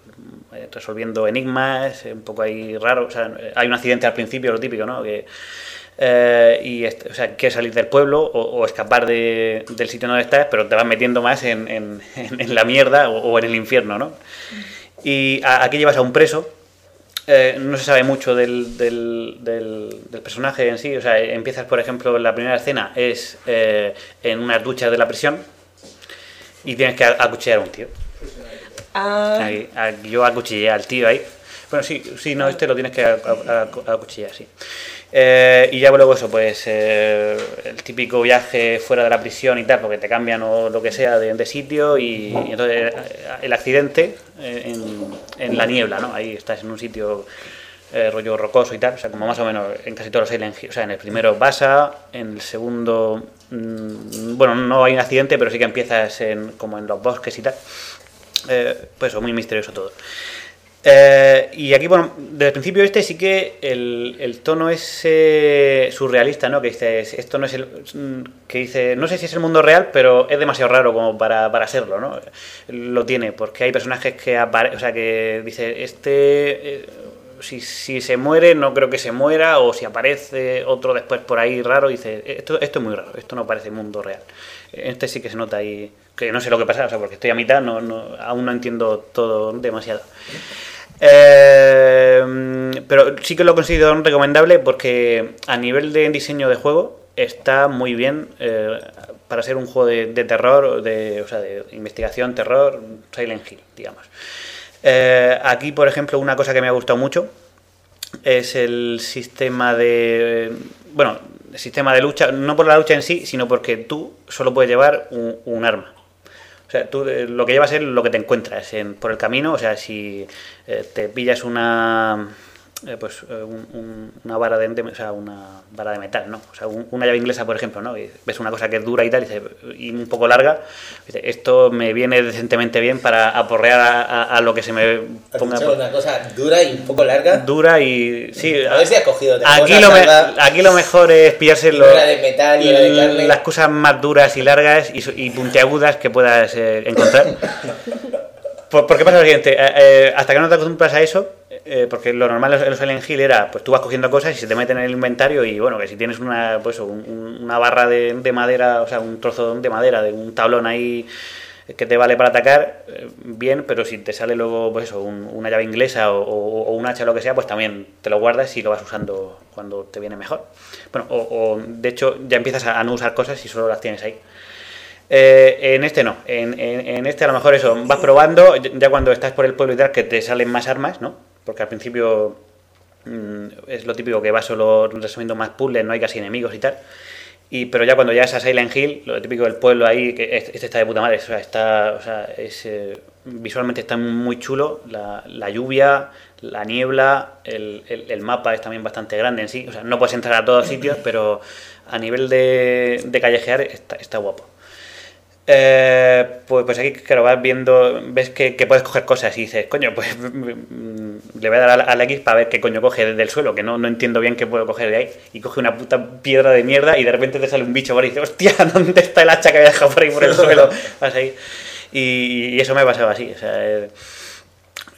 resolviendo enigmas, eh, un poco ahí raro, o sea, eh, hay un accidente al principio, lo típico, ¿no? Que, eh, y o sea, quieres salir del pueblo o, escapar de- del sitio donde estás, pero te vas metiendo más en, en- [LAUGHS] la mierda o, en el infierno, ¿no? Y aquí llevas a un preso eh, no se sabe mucho del, del, personaje en sí. O sea, empiezas, por ejemplo, la primera escena es eh, en unas duchas de la prisión y tienes que acuchillar a un tío. Ah, Ahí, a- yo acuchillé al tío ahí. Bueno, sí, sí, no, este lo tienes que acuchillar, sí. Eh, y ya luego eso, pues eh, el típico viaje fuera de la prisión y tal, porque te cambian o lo que sea de, sitio y, entonces eh, el accidente eh, en, la niebla, ¿no? Ahí estás en un sitio rollo rocoso y tal, o sea, como más o menos en casi todos los Silent. O sea, en el primero pasa, en el segundo, mm, bueno, no hay un accidente, pero sí que empiezas en, como en los bosques y tal. Eh, pues muy misterioso todo. Eh, y aquí, bueno, desde el principio este sí que el, el tono es surrealista, ¿no? Que dice, esto no es el... que dice, no sé si es el mundo real, pero es demasiado raro como para, para serlo, ¿no? Lo tiene, porque hay personajes que aparecen, o sea, que dice, este... eh, si, si se muere, no creo que se muera, o si aparece otro después por ahí raro, dice, esto, esto es muy raro, esto no parece mundo real. Este sí que se nota ahí, que no sé lo que pasa, o sea, porque estoy a mitad, no, no, aún no entiendo todo demasiado. Eh, pero sí que lo considero recomendable porque a nivel de diseño de juego está muy bien eh, para ser un juego de, de terror, de, o sea, de investigación, terror, Silent Hill, digamos. Eh, aquí, por ejemplo, una cosa que me ha gustado mucho es el sistema de... Bueno, el sistema de lucha, no por la lucha en sí, sino porque tú solo puedes llevar un, un arma. O sea, tú eh, lo que llevas es lo que te encuentras en- por el camino. O sea, si eh, te pillas una eh, pues eh, un- un- una vara de, o sea, una vara de metal, ¿no? O sea, un- una llave inglesa, por ejemplo, ¿no? Y ves una cosa que es dura y tal, y, dices, y un poco larga, y dices, esto me viene decentemente bien para aporrear a, a- a lo que se me ponga dicho una cosa dura y un poco larga. dura y sí. A ver si has cogido Aquí lo, me- aquí lo mejor es pillarse lo- de metal y de carne. las cosas más duras y largas y, y puntiagudas que puedas eh, encontrar. [LAUGHS] Por- porque pasa lo siguiente, eh, eh, hasta que no te acostumbras a eso, eh, porque lo normal en los Silent Hill era, pues tú vas cogiendo cosas y se te meten en el inventario y bueno, que si tienes una, pues, un- un- una barra de, de madera, o sea, un trozo de madera, de un tablón ahí que te vale para atacar, bien, pero si te sale luego pues eso, un- una llave inglesa o, o- un hacha o lo que sea, pues también te lo guardas y lo vas usando cuando te viene mejor. Bueno, o, o, de hecho ya empiezas a no usar cosas y solo las tienes ahí. Eh, en este no, en, en- en este a lo mejor eso, vas probando, ya cuando estás por el pueblo y tal, que te salen más armas, ¿no? Porque al principio mm, es lo típico que vas solo resumiendo más puzzles, no hay casi enemigos y tal. Y, pero ya cuando llegas a Silent Hill, lo típico del pueblo ahí, que este este está de puta madre, o sea, está, o sea, es, eh, visualmente está muy chulo, la, la lluvia, la niebla, el, el- el mapa es también bastante grande en sí, o sea, no puedes entrar a todos sitios, pero a nivel de, de callejear está, está guapo. Eh, pues, pues aquí, claro, vas viendo, ves que, que puedes coger cosas y dices, coño, pues mm, le voy a dar a la, a la X para ver qué coño coge desde el suelo, que no, no entiendo bien qué puedo coger de ahí. Y coge una puta piedra de mierda y de repente te sale un bicho por y dices, hostia, [LAUGHS] ¿dónde está el hacha que había dejado por ahí por el suelo? Vas ahí. Y, y eso me ha pasado así, o sea, eh,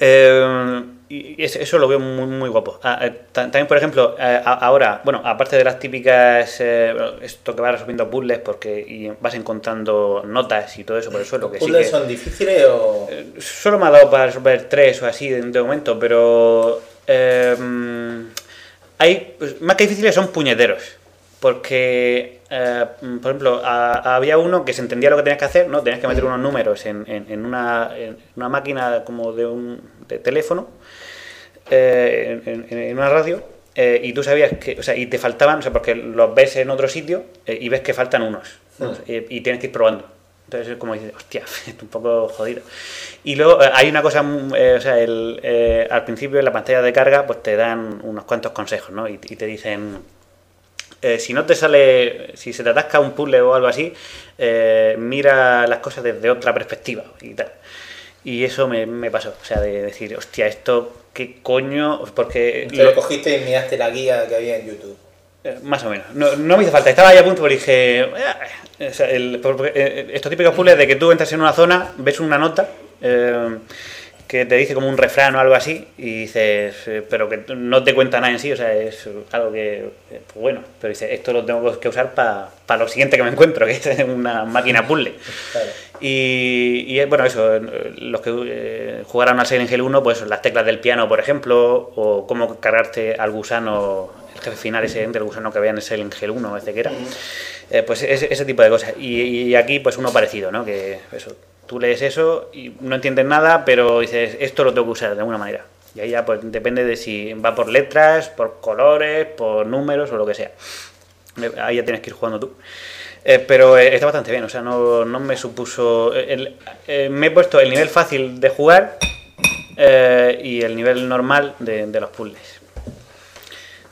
eh, y eso, eso lo veo muy, muy guapo. Ah, eh, ta- también, por ejemplo, eh, ahora, bueno, aparte de las típicas, eh, esto que vas resolviendo puzzles porque y vas encontrando notas y todo eso por el suelo, que sí ¿Puzzles que, son difíciles o.? Solo me ha dado para resolver tres o así de, de momento, pero eh, hay pues, más que difíciles son puñeteros. Porque, eh, por ejemplo, a- había uno que se entendía lo que tenías que hacer, ¿no? Tenías que meter unos números en, en- en una, en una máquina como de un de teléfono, eh, en, en- en una radio, eh, y tú sabías que, o sea, y te faltaban, o sea, porque los ves en otro sitio eh, y ves que faltan unos, ¿no? y, y tienes que ir probando. Entonces es como dices, hostia, [LAUGHS] es un poco jodido. Y luego hay una cosa, mm, o sea, el, al principio en la pantalla de carga, pues te dan unos cuantos consejos, ¿no? Y, y te dicen, eh, si no te sale, si se te atasca un puzzle o algo así, eh, mira las cosas desde otra perspectiva y tal. Y eso me, me pasó, o sea, de decir, hostia, esto, ¿qué coño? Porque Te lo- cogiste y miraste la guía que había en YouTube. eh, Más o menos. No, no me hizo falta. Estaba ahí a punto, pero dije. "Ah", o sea, el- porque, eh, estos típicos puzzles de que tú entras en una zona, ves una nota eh, que te dice como un refrán o algo así, y dices, eh, pero que no te cuenta nada en sí, o sea, es algo que. eh, pues bueno, pero dices, esto lo tengo que usar para lo siguiente que me encuentro, que es [LAUGHS] una máquina puzzle. Claro. Y, y, eh, bueno, eso, los que eh, jugaron al Silent Hill 1, pues las teclas del piano, por ejemplo, o cómo cargarte al gusano, el jefe final ese del gusano que había en el Silent Hill 1, ese que era. Eh, pues ese, ese tipo de cosas. Y, y aquí, pues uno parecido, ¿no? Que eso, tú lees eso y no entiendes nada, pero dices, esto lo tengo que usar de alguna manera. Y ahí ya pues depende de si va por letras, por colores, por números o lo que sea. Ahí ya tienes que ir jugando tú. Eh, pero eh, está bastante bien, o sea, no, no me supuso... el- eh, me he puesto el nivel fácil de jugar y el nivel normal de, de los puzzles.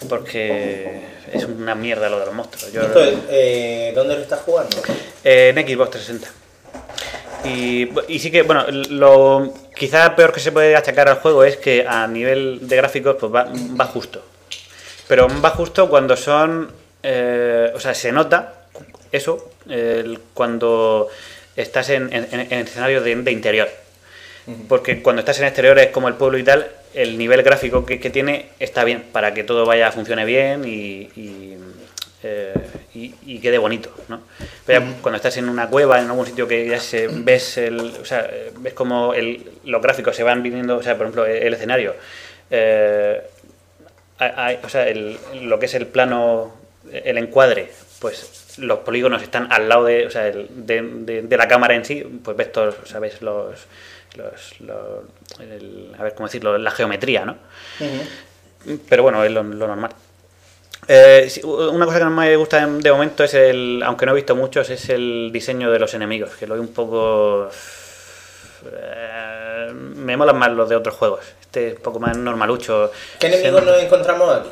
Porque es una mierda lo de los monstruos. Yo, ¿Dónde lo estás jugando? eh, en Xbox 360. Y, y sí que, bueno, lo quizá peor que se puede achacar al juego es que a nivel de gráficos pues va, va justo. Pero va justo cuando son... eh, o sea, se nota eso cuando estás en, en, en escenario de, de interior. Porque cuando estás en exteriores como el pueblo y tal, el nivel gráfico que, que tiene está bien para que todo vaya funcione bien y, y, eh, y- y quede bonito, ¿no? Pero ya cuando estás en una cueva, en algún sitio que ya se ves el, o sea, ves como el, los gráficos se van viniendo, o sea, por ejemplo, el, el escenario, eh, hay- o sea, el- lo que es el plano, el encuadre, pues los polígonos están al lado de, o sea, el- de, de- de la cámara en sí, pues ves todos, ¿sabes? Los, los, a ver cómo decirlo, la geometría, ¿no? Pero bueno, es lo, lo normal. Eh, una cosa que no me gusta de, momento es el, aunque no he visto muchos, es el diseño de los enemigos, que lo veo un poco... eh, me molan más los de otros juegos. Este es un poco más normalucho. ¿Qué enemigos nos encontramos aquí?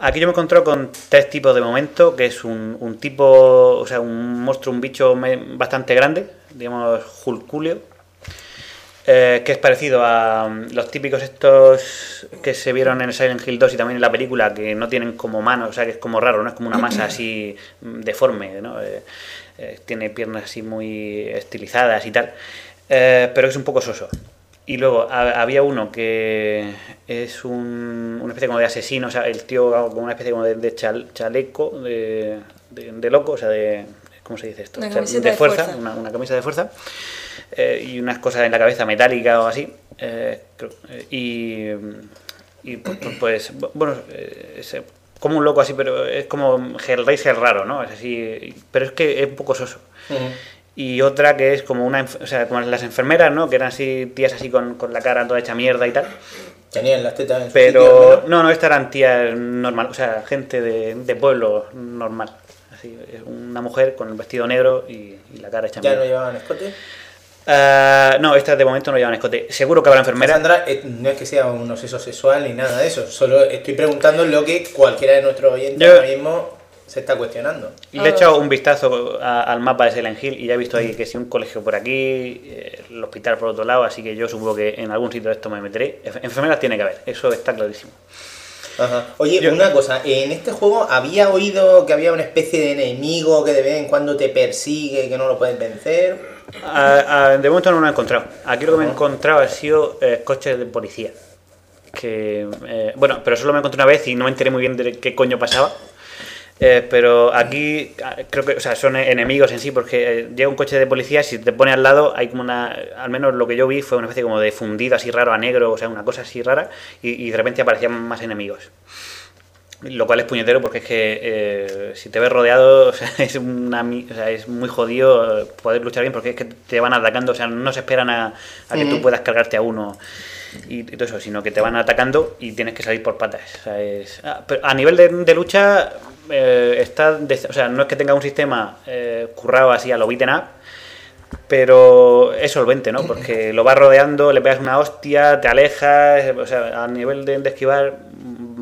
Aquí yo me encontré con tres tipos de momento, que es un, un tipo, o sea, un monstruo, un bicho bastante grande, digamos Hulkulio, eh, que es parecido a um, los típicos estos que se vieron en Silent Hill 2 y también en la película, que no tienen como manos, o sea, que es como raro, no es como una masa así mm, deforme, ¿no? Eh, eh, tiene piernas así muy estilizadas y tal, eh, pero es un poco soso. Y luego ha- había uno que es un, una especie como de asesino, o sea, el tío con una especie como de, de chal- chaleco, de, de- de loco, o sea, de... ¿Cómo se dice esto? Una O sea, camiseta de de fuerza, fuerza. Una, una camisa de fuerza. Eh, y unas cosas en la cabeza metálica o así. eh, eh, y, y pues, pues, pues, bu- bueno, eh, es eh, como un loco así, pero es como Hellraiser raro, ¿no? Es así, pero es que es un poco soso y otra que es como una, o sea, como las enfermeras, ¿no? Que eran así, tías así con, con la cara toda hecha mierda y tal. Tenían las tetas en Pero, ¿no? no, estas eran tías normal, o sea, gente de, de pueblo normal. Así, una mujer con el vestido negro y, y la cara hecha Ya no mierda. llevaban escote. Ah, no, estas de momento no llevan escote. Seguro que habrá enfermeras. Sandra, eh, no es que sea un obseso sexual ni nada de eso, solo estoy preguntando lo que cualquiera de nuestros oyentes Yo- ahora mismo se está cuestionando. Le he echado un vistazo a- al mapa de Silent Hill y ya he visto ahí que si un colegio por aquí, eh, el hospital por otro lado, así que yo supongo que en algún sitio de esto me meteré. Enf- Enfermeras tiene que haber, eso está clarísimo. Ajá. Oye, Yo- una cosa, en este juego había oído que había una especie de enemigo que de vez en cuando te persigue, que no lo puedes vencer. Ah, ah, de momento no lo he encontrado. Aquí lo que me he encontrado ha sido eh, coches de policía. Que, eh, bueno, pero solo me encontré una vez y no me enteré muy bien de qué coño pasaba. Eh, pero aquí ah, creo que o sea, son enemigos en sí, porque eh, llega un coche de policía, si te pone al lado, hay como una. Al menos lo que yo vi fue una especie como de fundido así raro a negro, o sea, una cosa así rara, y, y de repente aparecían más enemigos. Lo cual es puñetero porque es que eh, si te ves rodeado, [LAUGHS] o sea, es, una, o sea, es muy jodido eh, poder luchar bien porque es que te van atacando, o sea, no se esperan a, a que tú puedas cargarte a uno y, y todo eso, sino que te van atacando y tienes que salir por patas. O sea, es- ah, pero a nivel de, de lucha, eh, está, de- o sea, no es que tenga un sistema eh, currado así a lo beaten up, pero es solvente, ¿no? Porque [CLEARS THROAT] lo vas rodeando, le pegas una hostia, te alejas, o sea, a nivel de, de esquivar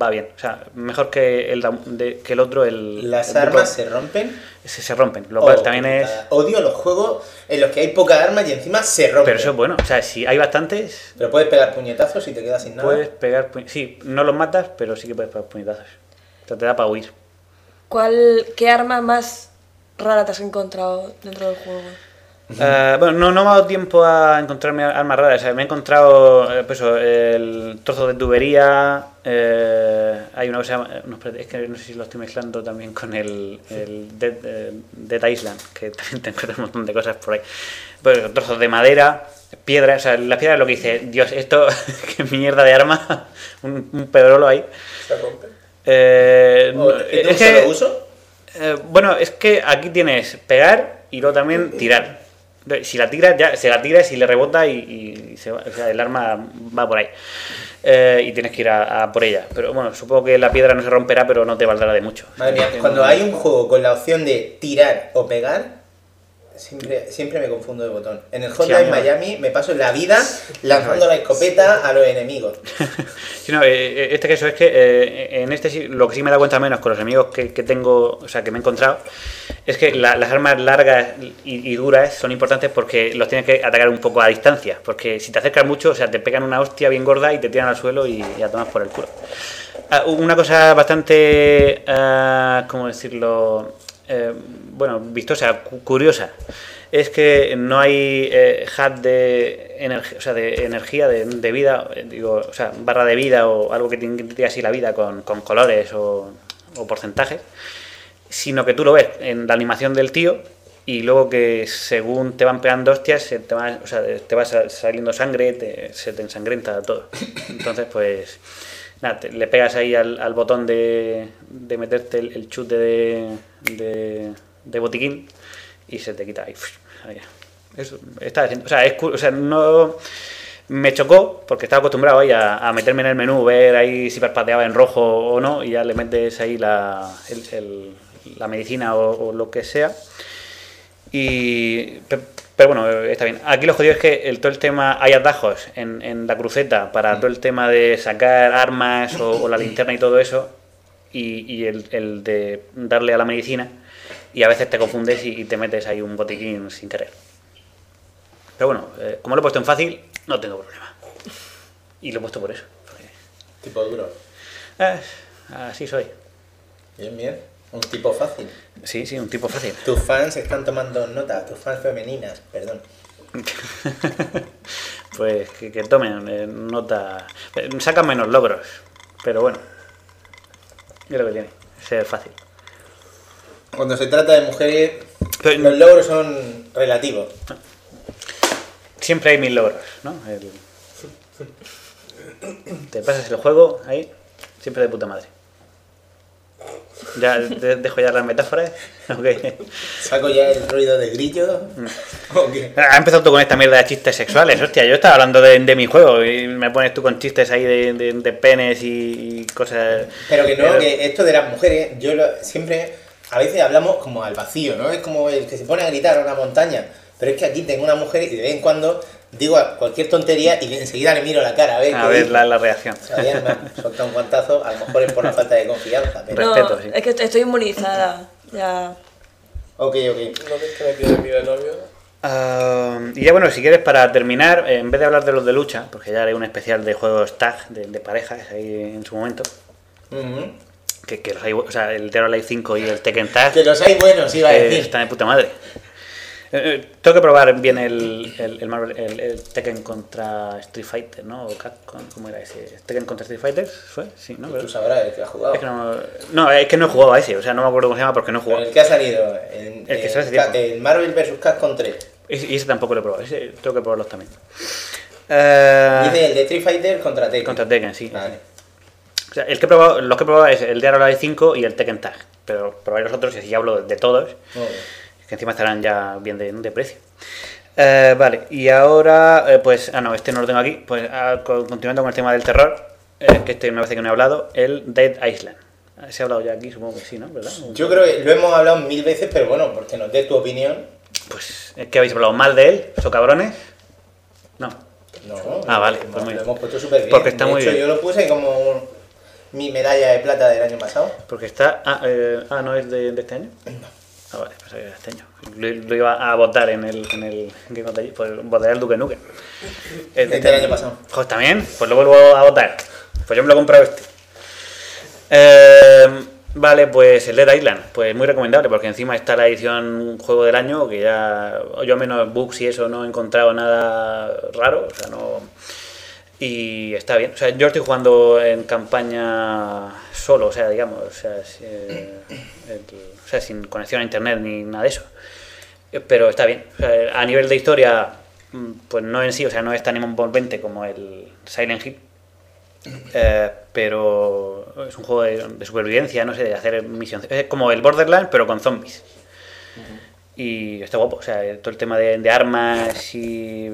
va bien. O sea, mejor que el, de- que el otro, el... Las el armas se rompen. se, se rompen, lo cual Oh, también es... Odio los juegos en los que hay pocas armas y encima se rompen. Pero eso es bueno, o sea, si hay bastantes, Pero puedes pegar puñetazos y te quedas sin nada. puedes pegar... pu- Sí, no los matas, pero sí que puedes pegar puñetazos. O sea, te da para huir. ¿Cuál, ¿Qué arma más rara te has encontrado dentro del juego? Eh, bueno, no, no me ha dado tiempo a encontrarme armas raras. o sea, me he encontrado eh, pues eso, el trozo de tubería. eh, hay una cosa. No, es que no sé si lo estoy mezclando también con el, el Dead, eh, Dead Island, que [LAUGHS] también te encuentras un montón de cosas por ahí. Pues, trozos de madera, piedra. O sea, la piedra es lo que dice: Dios, esto, [LAUGHS] qué mierda de arma. [LAUGHS] un, un pedrolo ahí. Se rompe. Eh, ¿O no, ¿Es de un es que- solo uso? bueno, es que aquí tienes pegar y luego también tirar. Si la tiras, ya se la tiras y le rebota y, y se va- o sea, el arma va por ahí. Eh, y tienes que ir a, a por ella. Pero bueno, supongo que la piedra no se romperá, pero no te valdrá de mucho. Madre mía, cuando hay un juego con la opción de tirar o pegar, siempre, siempre me confundo de botón. En el Hotline amigo. Miami me paso la vida lanzando la escopeta a los enemigos. [LAUGHS] Sí, no, eh, eh, este caso es que eh, en este sí, lo que sí me da cuenta menos con los enemigos que, que tengo, o sea, que me he encontrado, Es que la- las armas largas y, duras son importantes porque los tienes que atacar un poco a distancia. Porque si te acercas mucho, o sea, te pegan una hostia bien gorda y te tiran al suelo y ya tomas por el culo. Ah, una cosa bastante, ah, ¿cómo decirlo? Eh, bueno, vistosa, cu- curiosa, es que no hay eh, HUD de energía, o sea, de energía, de, vida, eh, digo, o sea, barra de vida o algo que te indique así la vida con, con colores o porcentajes, sino que tú lo ves en la animación del tío y luego que según te van pegando hostias, se te va, o sea, te va sa- saliendo sangre, te- se te ensangrenta todo. Entonces, pues, nada, te- le pegas ahí al, botón de, de meterte el, el chute de, de, botiquín y se te quita ahí. Eso, está o sea, es, o sea, no me chocó porque estaba acostumbrado ahí a, meterme en el menú, ver ahí si parpadeaba en rojo o no, y ya le metes ahí la, el- la medicina o, o lo que sea. Y, pe- pero bueno, está bien. Aquí lo jodido es que el, todo el tema, hay atajos en, en la cruceta para todo el tema de sacar armas o, o la linterna y todo eso, y, y el, el de darle a la medicina, y a veces te confundes y, y te metes ahí un botiquín sin querer. Pero bueno, eh, como lo he puesto en fácil, no tengo problema. Y lo he puesto por eso. porque, Tipo duro. eh, así soy. Bien, bien. Un tipo fácil. Sí, sí, un tipo fácil. Tus fans están tomando nota, tus fans femeninas, perdón. [LAUGHS] pues que, que tomen eh, nota. eh, Sacan menos logros, pero bueno. Es lo que tiene, ser fácil. Cuando se trata de mujeres, Pero- los logros son relativos. Siempre hay mil logros, ¿no? El- Te pasas el juego ahí, siempre de puta madre. Ya de- dejo ya las metáforas. [LAUGHS] Ok. ¿Saco ya el ruido de grillo? Mm. ¿O qué? Ha empezado tú con esta mierda de chistes sexuales, hostia. Yo estaba hablando de, de mi juego y me pones tú con chistes ahí de, de- de penes y, y cosas. Pero que no, Pero- que esto de las mujeres, yo lo- siempre, a veces hablamos como al vacío, ¿no? Es como el que se pone a gritar a una montaña. Pero es que aquí tengo una mujer y de vez en cuando digo cualquier tontería y enseguida le miro la cara a ver. A ver la, la reacción. Ha soltado un guantazo, a lo mejor es por la falta de confianza. Pero... No, Respeto, sí. es que estoy inmunizada. Ya. Ok, ok. ¿No ves que me mi novio? Ah, y ya bueno, si quieres para terminar, eh, en vez de hablar de los de lucha, porque ya haré un especial de juegos tag, de, de parejas ahí en su momento, que, que los hay, o sea, el Dead or Alive 5 y el Tekken Tag Que los hay buenos, iba a eh, decir. están de puta madre. Eh, eh, tengo que probar bien el, el, el, Marvel- el- Tekken contra Street Fighter, ¿no? O Capcom, ¿cómo era ese? ¿Tekken contra Street Fighter? ¿Fue? Sí, ¿no? Tú sabrás el que ha jugado. Es que no, no, es que no he jugado a ese, o sea, no me acuerdo cómo se llama porque no he Pero jugado. el que ha salido, el, El que sale el Marvel vs. Capcom 3. Ese- Y ese tampoco lo he probado, ese tengo que probarlos también. Dice el de Street Fighter contra Tekken. Contra Tekken, sí. Vale. O sea, el que he probado, los que he probado es el or Alive 5 y el Tekken Tag. Pero probaré los otros y así ya hablo de todos, Muy bien. Que encima estarán ya bien de, de precio. Eh, vale, y ahora, eh, pues, ah, no, este no lo tengo aquí. Pues ah, con- continuando con el tema del terror, eh, que este una vez que no he hablado, el Dead Island. Ah, Se ha hablado ya aquí, supongo que sí, ¿no? ¿Verdad? Yo creo que lo hemos hablado mil veces, pero bueno, porque nos dé tu opinión. Pues, ¿es que habéis hablado mal de él? ¿So cabrones? No. No. Ah, vale, pues muy Lo bien. hemos puesto súper bien. Porque está de muy hecho, bien. yo lo puse como un- mi medalla de plata del año pasado. Porque está. Ah, eh, ah, ¿no es de, de este año? Ah, vale, pues era este año. Lo, lo iba a votar en el, en el pues votaré al Duque Nukem. Es de Este del año pasado. Pues también, pues lo vuelvo a votar. Pues yo me lo he comprado este. Eh, vale, pues el Dead Island, pues muy recomendable porque encima está la edición juego del año que ya yo al menos bugs y eso no he encontrado nada raro, o sea, no y está bien. O sea, yo estoy jugando en campaña solo, o sea, digamos, o sea, si- eh, el- o sea, sin conexión a internet ni nada de eso. Eh, Pero está bien. O sea, a nivel de historia, mm, pues no en sí, o sea, no es tan envolvente como el Silent Hill. Eh, pero es un juego de, de supervivencia, no sé, de hacer misiones. Es como el Borderlands, pero con zombies. Y está guapo, o sea, todo el tema de, de armas y,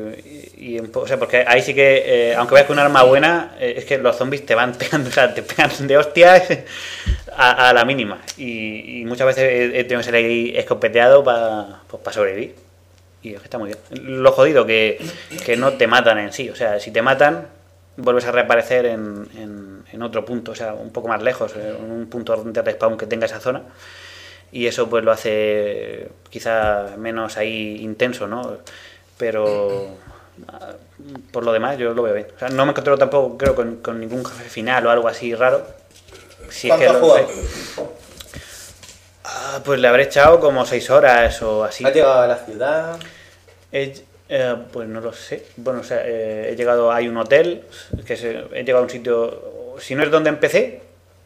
y poco- o sea, porque ahí sí que, eh, aunque veas que un arma buena, eh, es que los zombies te van [LAUGHS] pegando, o sea, te pegan de hostias a, a la mínima. Y, y muchas veces he, he tenido que ahí escopeteado para sobrevivir. Y es que está muy bien. Lo jodido que, que no te matan en sí, o sea, si te matan, vuelves a reaparecer en, en, en otro punto, o sea, un poco más lejos, en un punto de respawn que tenga esa zona y eso pues lo hace quizá menos ahí intenso, ¿no? Pero por lo demás yo lo veo bien. O sea, no me encontré tampoco, creo, con, con ningún jefe final o algo así raro. Si es ¿Cuánto que lo-? Ah, pues le habré echado como seis horas o así. ¿Has llegado a la ciudad? He- eh, pues no lo sé. Bueno, o sea, eh, he llegado, hay un hotel, que se- he llegado a un sitio, si no es donde empecé,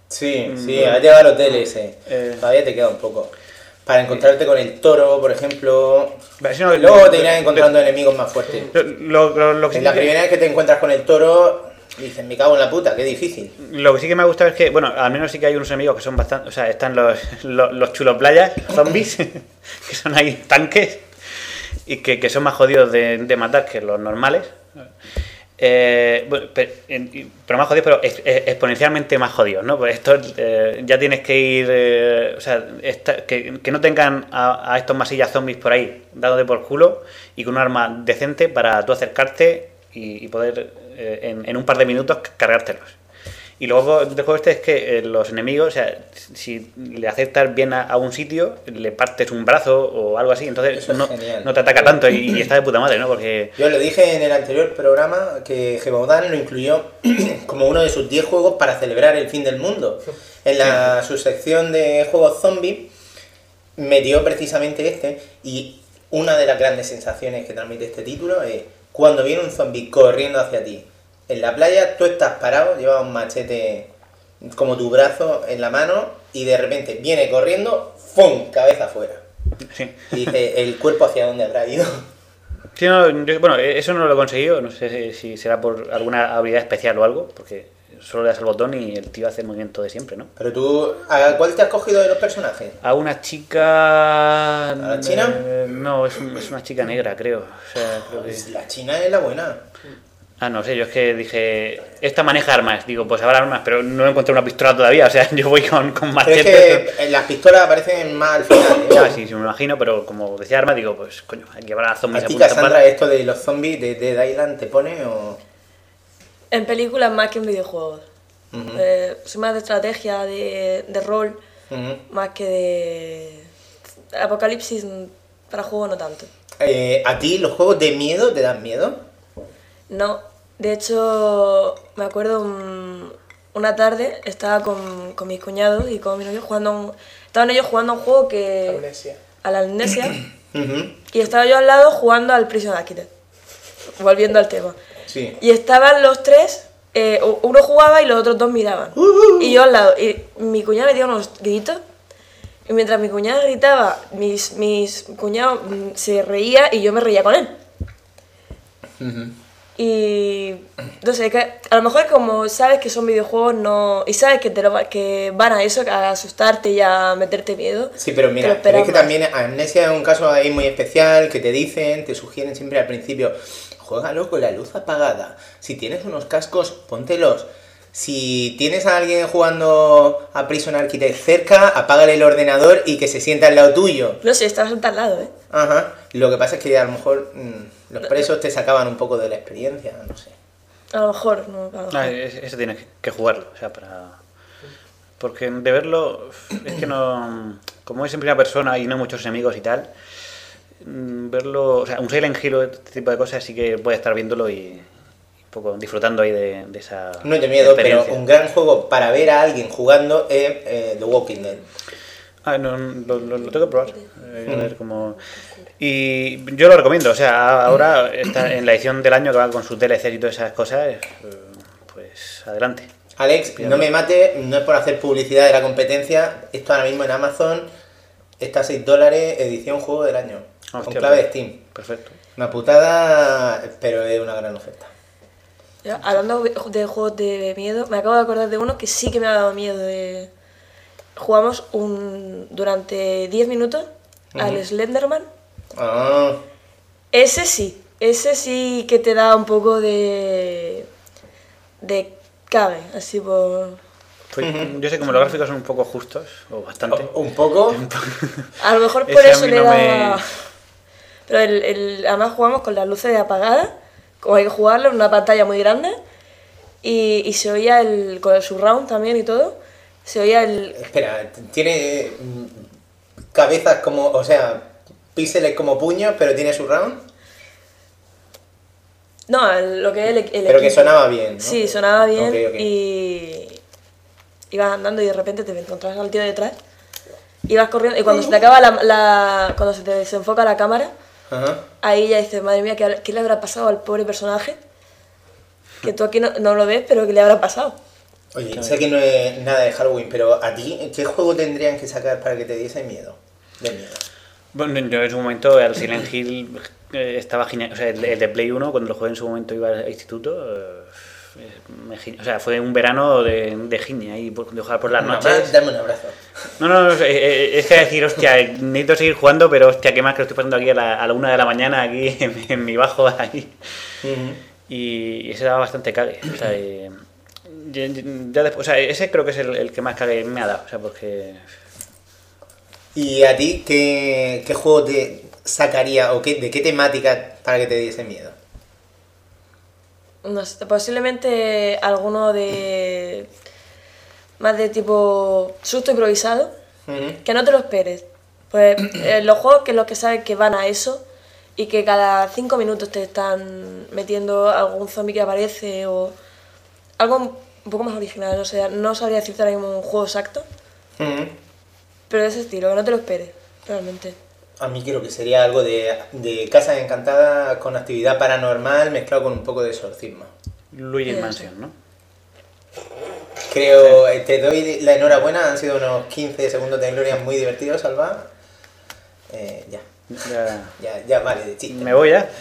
Sí, sí, has llegado al hotel ese. Mm. Eh. Todavía te queda un poco. Para encontrarte con el toro, por ejemplo. No, Luego te irás encontrando enemigos más fuertes. lo, lo- lo que sí En la primera vez que te encuentras con el toro, dices, me cago en la puta, qué difícil. Lo que sí que me ha gustado es que, bueno, al menos sí que hay unos enemigos que son bastante. O sea, están los, los, los chulos playas, zombies, [LAUGHS] que son ahí tanques, y que, que son más jodidos de, de matar que los normales. Eh, pero, más jodidos, pero eh, exponencialmente más jodidos, ¿no? Pues esto eh, ya tienes que ir. eh, o sea, esta- que, que no tengan a, estos masillas zombies por ahí dándote por culo y con un arma decente para tú acercarte y, poder eh, en un par de minutos cargártelos. Y luego del juego este es que eh, los enemigos, o sea, si le acertas bien a, a un sitio, le partes un brazo o algo así, entonces no, no te ataca tanto y, y está de puta madre, ¿no? Porque Yo lo dije en el anterior programa que Gebaudan lo incluyó [CLEARS THROAT] como uno de sus 10 juegos para celebrar el fin del mundo. En la subsección de juegos zombie metió precisamente este y una de las grandes sensaciones que transmite este título es cuando viene un zombie corriendo hacia ti. En la playa tú estás parado, llevas un machete como tu brazo en la mano y de repente viene corriendo, ¡fum! cabeza afuera. sí. Y dice, ¿el cuerpo hacia dónde habrá ido? Sí, no, yo- bueno, eso no lo he conseguido, no sé si- será por alguna habilidad especial o algo, porque solo le das al botón y el tío hace el movimiento de siempre, ¿no? Pero tú, ¿a cuál te has cogido de los personajes? A una chica... ¿A la china? no, es, un- es una chica negra, creo. O sea, creo que... Pues la china es la buena. Ah, no sé, yo es que dije, esta maneja armas, digo, pues habrá armas, pero no encontré una pistola todavía, o sea, [LAUGHS] yo voy con, con Pero es machete. que en las pistolas aparecen más al final. ¿eh? Ya, sí, sí, me imagino, pero como decía arma, digo, pues coño, aquí habrá ¿A zombies a ti, pala. esto de los zombies de Dead Island te pone o...? En películas más que en videojuegos. Eh, soy más de estrategia, de, de rol, más que de... Apocalipsis para juego no tanto. Eh, ¿A ti los juegos de miedo te dan miedo? No, de hecho, me acuerdo un- una tarde estaba con, con mis cuñados y con mi novio jugando a un, estaban ellos jugando un juego que Amnesia. a la amnesia [CLEARS THROAT] y estaba yo al lado jugando al Prison Architect. Volviendo al tema. Sí. Y estaban los tres, eh, uno jugaba y los otros dos miraban. Y yo al lado. Y mi cuñada me dio unos gritos. Y mientras mi cuñada gritaba, mis, mis cuñados mm, se reía y yo me reía con él. Y no sé, que a lo mejor como sabes que son videojuegos no y sabes que te lo que van a eso, a asustarte y a meterte miedo. Sí, pero mira, pero es que más. también Amnesia es un caso ahí muy especial que te dicen, te sugieren siempre al principio, juégalo con la luz apagada. Si tienes unos cascos, póntelos. Si tienes a alguien jugando a Prison Architect cerca, apágale el ordenador y que se sienta al lado tuyo. No sé, estabas al lado, ¿eh? Ajá. Lo que pasa es que a lo mejor mm, los presos te sacaban un poco de la experiencia, no sé. A lo mejor, no, a lo mejor. Ah, es- eso tienes que jugarlo, o sea, para... Porque de verlo, es que no... Como es en primera persona y no hay muchos enemigos y tal, mm, verlo... O sea, un Silent Hill o este tipo de cosas sí que puedes estar viéndolo y, un poco disfrutando ahí de, de esa No de miedo, pero un gran juego para ver a alguien jugando es eh, The Walking Dead. Ah, no, lo, lo- lo tengo que probar. eh, a ver cómo... Y yo lo recomiendo, o sea, ahora está en la edición del año que va con sus DLCs y todas esas cosas, eh, pues adelante. Alex, no me mate, no es por hacer publicidad de la competencia. Esto ahora mismo en Amazon está a 6 dólares, edición juego del año. con clave de pues, Steam. Perfecto. Una putada, pero es una gran oferta. Hablando de juegos de miedo, me acabo de acordar de uno que sí que me ha dado miedo. De... Jugamos un, durante 10 minutos al Slenderman. Ah, Ese sí, ese sí que te da un poco de. de cabe, así por. Pues, yo sé como los gráficos son un poco justos, o bastante. un poco. [LAUGHS] A lo mejor por eso le no da. me- Pero el, el- además jugamos con las luces apagadas, como hay que jugarlo en una pantalla muy grande. Y, y se oía el. con el surround también y todo. Se oía el. Espera, tiene. mm, cabezas como, o sea, píxeles como puños, pero tiene su round. No, lo que es el, el Pero que sonaba bien, ¿no? Sí, sonaba bien y ibas andando y de repente te encontrabas al tío detrás. Ibas corriendo y cuando se te acaba la, la- cuando se te desenfoca la cámara, Ajá. ahí ya dices, madre mía, ¿qué, qué le habrá pasado al pobre personaje? Que tú aquí no, no lo ves, pero ¿qué le habrá pasado? Oye, sé que no es nada de Halloween, pero a ti, ¿qué juego tendrían que sacar para que te diese miedo? De miedo. Bueno, yo en su momento el Silent Hill eh, estaba genial. O sea, el, el de Play 1, cuando lo jugué en su momento iba al instituto. eh, me o sea, fue un verano de, de giña ahí por- de jugar por las Una noches. dame un abrazo. No, no, no, eh, es que decir, hostia, necesito seguir jugando, pero hostia, qué más que lo estoy pasando aquí a la, a la una de la mañana, aquí [LAUGHS] en, en mi bajo ahí. Y ese daba bastante cague. O sea, ya- ya después- o sea, ese creo que es el, el que más cague me ha dado. O sea, porque. ¿Y a ti qué, qué juego te sacaría o qué, de qué temática para que te diese miedo? No sé, posiblemente alguno de. más de tipo susto improvisado. Que no te lo esperes. Pues [CLEARS THROAT] eh, los juegos que los que sabes que van a eso y que cada cinco minutos te están metiendo algún zombie que aparece o algo un poco más original, o sea, no sabría decirte ahora mismo un juego exacto. Pero de ese estilo, que no te lo esperes, realmente. A mí creo que sería algo de, de Casa Encantada con actividad paranormal mezclado con un poco de exorcismo. Luigi's Eh, Mansion, ¿no? Creo, eh, te doy la enhorabuena, han sido unos 15 segundos de gloria muy divertidos, Salva. Eh, ya, Ya- ya, ya, vale, de chiste. ¿Me voy ya? [LAUGHS]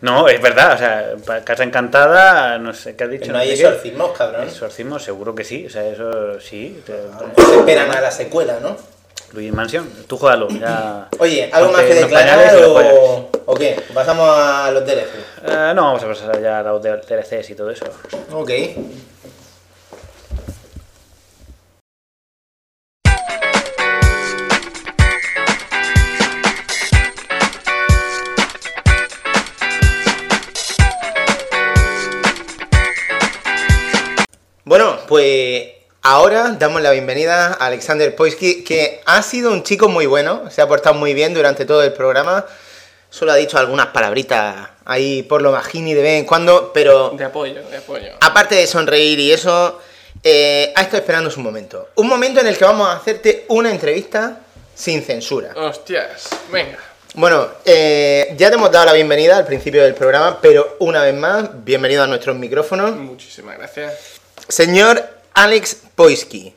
no, es verdad, o sea, Casa Encantada, no sé qué has dicho. No hay exorcismos, cabrón. Exorcismo, seguro que sí, o sea, eso sí. te- Se esperan a la secuela, ¿no? Luigi's Mansion, tú juégalo, ya. [CLEARS THROAT] Oye, ¿algo más que declarar o, o qué? Pasamos a los DLC. Eh, no, vamos a pasar ya a los DLCs y todo eso. Ok. Ahora damos la bienvenida a Alexander Poisky, que ha sido un chico muy bueno, se ha portado muy bien durante todo el programa. Solo ha dicho algunas palabritas ahí por lo bajini de vez en cuando, pero De apoyo, de apoyo. aparte de sonreír y eso, eh, ha estado esperando su momento. Un momento en el que vamos a hacerte una entrevista sin censura. Hostias, venga. Bueno, eh, ya te hemos dado la bienvenida al principio del programa, pero una vez más, bienvenido a nuestros micrófonos. Muchísimas gracias. Señor Alex Poisky,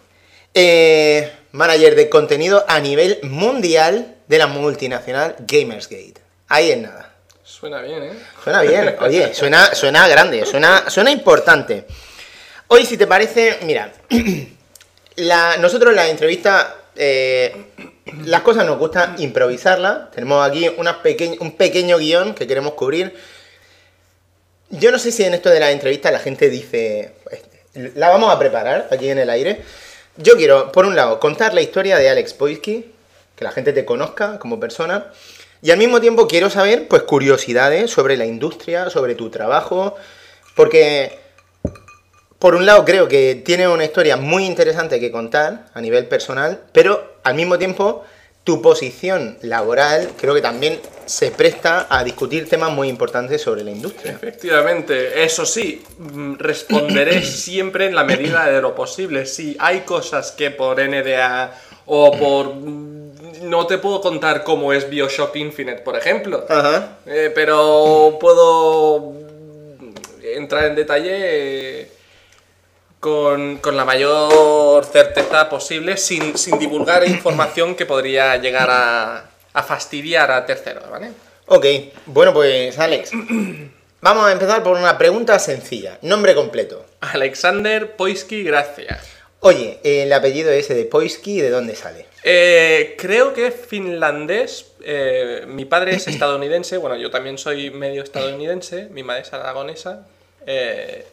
eh, manager de contenido a nivel mundial de la multinacional Gamersgate. Ahí es nada. Suena bien, ¿eh? Suena bien, [LAUGHS] oye, suena, suena grande, suena, suena importante. Hoy, si te parece, mira, [CLEARS THROAT] la, nosotros en la entrevista, eh, las cosas nos gusta improvisarlas. Tenemos aquí una peque- un pequeño guion que queremos cubrir. Yo no sé si en esto de la entrevista la gente dice, pues, la vamos a preparar aquí en el aire. Yo quiero, por un lado, contar la historia de Alex Poisky, que la gente te conozca como persona. Y al mismo tiempo quiero saber, pues, curiosidades sobre la industria, sobre tu trabajo, porque, por un lado, creo que tiene una historia muy interesante que contar a nivel personal, pero al mismo tiempo, tu posición laboral creo que también se presta a discutir temas muy importantes sobre la industria. Efectivamente, eso sí, mm, responderé [CLEARS THROAT] siempre en la medida de lo posible. Si hay cosas que por NDA o por... mm, No te puedo contar cómo es Bioshock Infinite, por ejemplo. Ajá. Eh, pero puedo mm, entrar en detalle eh, con, con la mayor certeza posible sin, sin divulgar información que podría llegar a, a fastidiar a terceros, ¿vale? Ok, bueno pues Alex, [CLEARS THROAT] vamos a empezar por una pregunta sencilla. Nombre completo. Alexander Poisky Gracia. Oye, el apellido ese de Poisky, ¿de dónde sale? Eh, creo que es finlandés. eh, mi padre es [CLEARS THROAT] estadounidense. Bueno, yo también soy medio estadounidense. Mi madre es aragonesa. eh,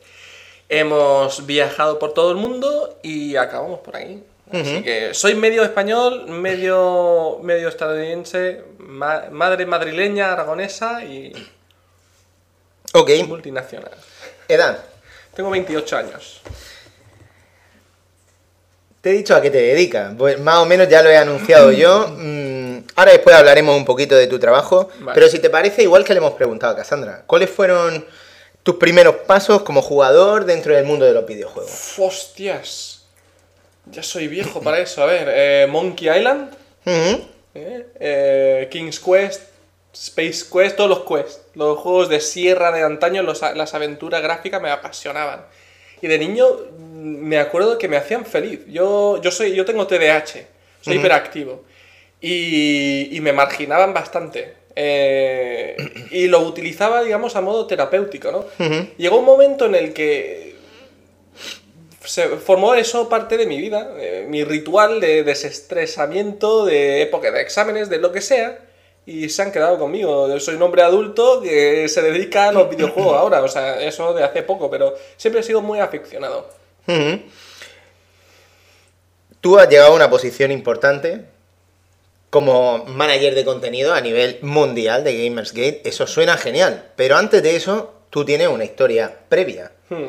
hemos viajado por todo el mundo y acabamos por aquí. Así que soy medio español, medio, medio estadounidense, ma- madre madrileña, aragonesa y Ok, multinacional. edad. Tengo 28 años. Te he dicho a qué te dedicas. Pues más o menos ya lo he anunciado yo. Mm, ahora después hablaremos un poquito de tu trabajo. Vale. Pero si te parece, igual que le hemos preguntado a Cassandra, ¿cuáles fueron tus primeros pasos como jugador dentro del mundo de los videojuegos? Hostias. Ya soy viejo para eso. A ver, eh, Monkey Island, eh, eh, King's Quest, Space Quest, todos los Quest. Los juegos de sierra de antaño, los- las aventuras gráficas me apasionaban. Y de niño mm, me acuerdo que me hacían feliz. Yo, yo, soy, yo tengo TDAH, soy hiperactivo. Y, y me marginaban bastante. Eh, y lo utilizaba, digamos, a modo terapéutico, ¿no? Llegó un momento en el que se formó eso parte de mi vida, eh, mi ritual de desestresamiento, de época de exámenes, de lo que sea, y se han quedado conmigo. Yo soy un hombre adulto que se dedica a los [LAUGHS] videojuegos ahora, o sea, eso de hace poco, pero siempre he sido muy aficionado. Tú has llegado a una posición importante como manager de contenido a nivel mundial de Gamersgate. Eso suena genial. Pero antes de eso, tú tienes una historia previa. Hmm.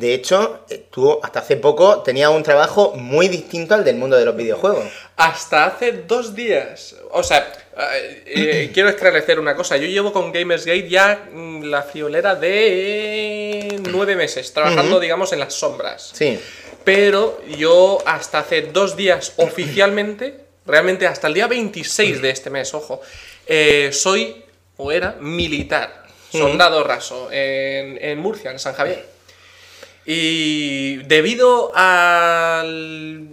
De hecho, eh, tú hasta hace poco tenías un trabajo muy distinto al del mundo de los videojuegos. Hasta hace dos días. O sea, eh, eh, [CLEARS THROAT] quiero esclarecer una cosa. Yo llevo con Gamersgate ya mm, la friolera de nueve meses, trabajando, digamos, en las sombras. Sí. Pero yo hasta hace dos días oficialmente, realmente hasta el día 26 de este mes, ojo, eh, soy o era militar, soldado raso, en, en Murcia, en San Javier. Y debido al,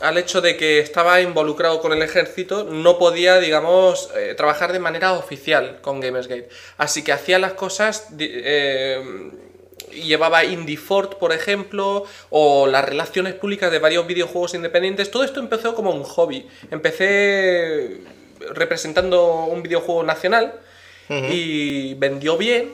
al hecho de que estaba involucrado con el ejército, no podía, digamos, eh, trabajar de manera oficial con Gamersgate. Así que hacía las cosas... eh, llevaba IndieFort, por ejemplo, o las relaciones públicas de varios videojuegos independientes. Todo esto empezó como un hobby. Empecé representando un videojuego nacional y vendió bien.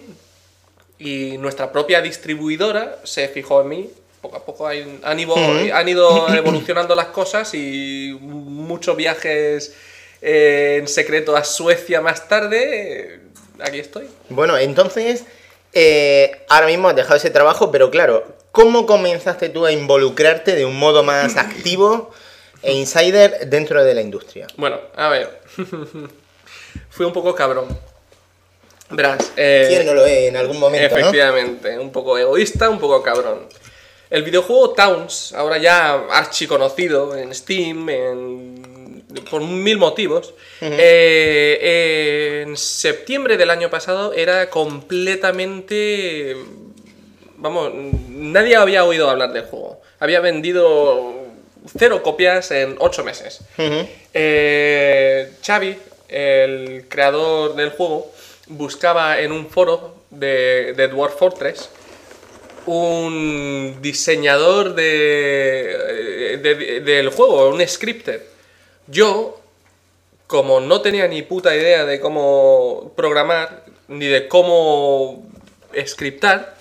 Y nuestra propia distribuidora se fijó en mí. Poco a poco han, han ido, han ido [CLEARS THROAT] evolucionando las cosas y muchos viajes eh, en secreto a Suecia más tarde. Aquí estoy. Bueno, entonces, eh, ahora mismo has dejado ese trabajo, pero claro, ¿cómo comenzaste tú a involucrarte de un modo más [CLEARS THROAT] activo e insider dentro de la industria? Bueno, a ver. [LAUGHS] Fui un poco cabrón. Verás. eh, ¿Quién no lo es en algún momento, no? efectivamente, un poco egoísta, un poco cabrón. El videojuego Towns, ahora ya archiconocido en Steam, en- por mil motivos, eh, en septiembre del año pasado era completamente... Vamos, nadie había oído hablar del juego. Había vendido cero copias en ocho meses. Eh, Xavi, el creador del juego, buscaba en un foro de, de Dwarf Fortress un diseñador de, de- del juego, un scripter. Yo, como no tenía ni puta idea de cómo programar, ni de cómo scriptar,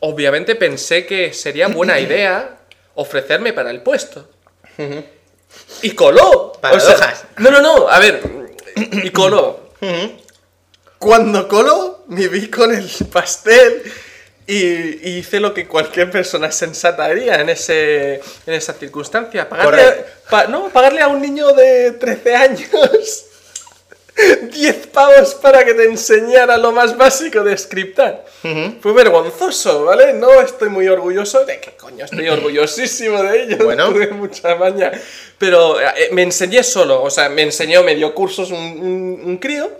obviamente pensé que sería buena [LAUGHS] idea ofrecerme para el puesto. Y coló. Paradojas. no, no, no, a ver. Y coló. Cuando coló, me vi con el pastel y, y hice lo que cualquier persona sensata haría en, ese, en esa circunstancia. Pagarle, pa- no, pagarle a un niño de 13 años [LAUGHS] 10 pavos para que te enseñara lo más básico de scriptar. Fue vergonzoso, ¿vale? No estoy muy orgulloso. ¿De qué coño? Estoy [CLEARS THROAT] orgullosísimo de ello. Bueno. [LAUGHS] Tuve mucha maña. Pero eh, me enseñé solo. O sea, me enseñó, me dio cursos un, un- un crío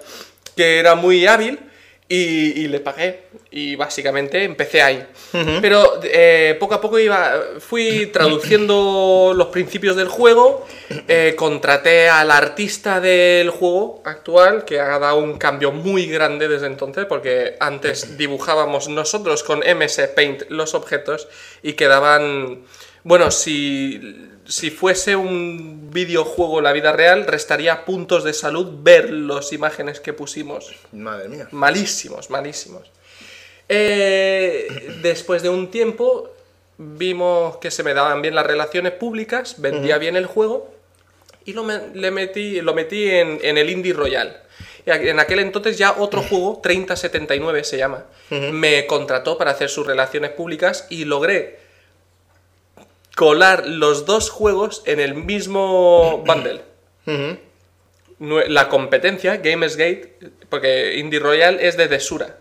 que era muy hábil y, y le pagué. Y básicamente empecé ahí. Pero eh, poco a poco iba, fui traduciendo [CLEARS THROAT] los principios del juego. eh, contraté al artista del juego actual, que ha dado un cambio muy grande desde entonces, porque antes [CLEARS THROAT] dibujábamos nosotros con MS Paint los objetos y quedaban. Bueno, si, si fuese un videojuego en la vida real, restaría puntos de salud ver las imágenes que pusimos. Madre mía. Malísimos, malísimos. Eh, después de un tiempo vimos que se me daban bien las relaciones públicas, vendía bien el juego y lo, me- le metí, lo metí en, en el Indie Royal. En aquel entonces ya otro juego, [LAUGHS] 3079 se llama, me contrató para hacer sus relaciones públicas y logré colar los dos juegos en el mismo bundle. [CLEARS THROAT] La competencia, Gamersgate, porque Indie Royal es de Desura.